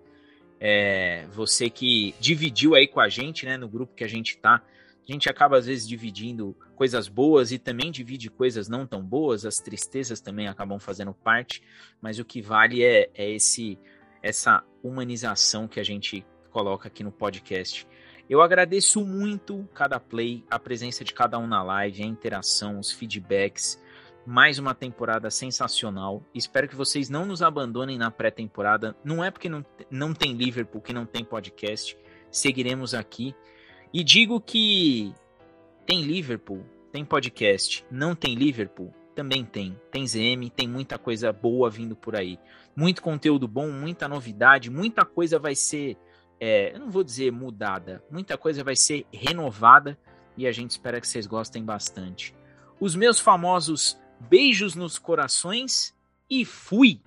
É, você que dividiu aí com a gente, né, no grupo que a gente tá. A gente acaba às vezes dividindo coisas boas e também divide coisas não tão boas, as tristezas também acabam fazendo parte, mas o que vale é, é esse essa humanização que a gente coloca aqui no podcast. Eu agradeço muito cada play, a presença de cada um na live, a interação, os feedbacks. Mais uma temporada sensacional. Espero que vocês não nos abandonem na pré-temporada. Não é porque não, não tem Liverpool que não tem podcast. Seguiremos aqui. E digo que tem Liverpool, tem podcast. Não tem Liverpool, também tem. Tem ZM, tem muita coisa boa vindo por aí. Muito conteúdo bom, muita novidade, muita coisa vai ser é, eu não vou dizer mudada, muita coisa vai ser renovada e a gente espera que vocês gostem bastante. Os meus famosos beijos nos corações e fui!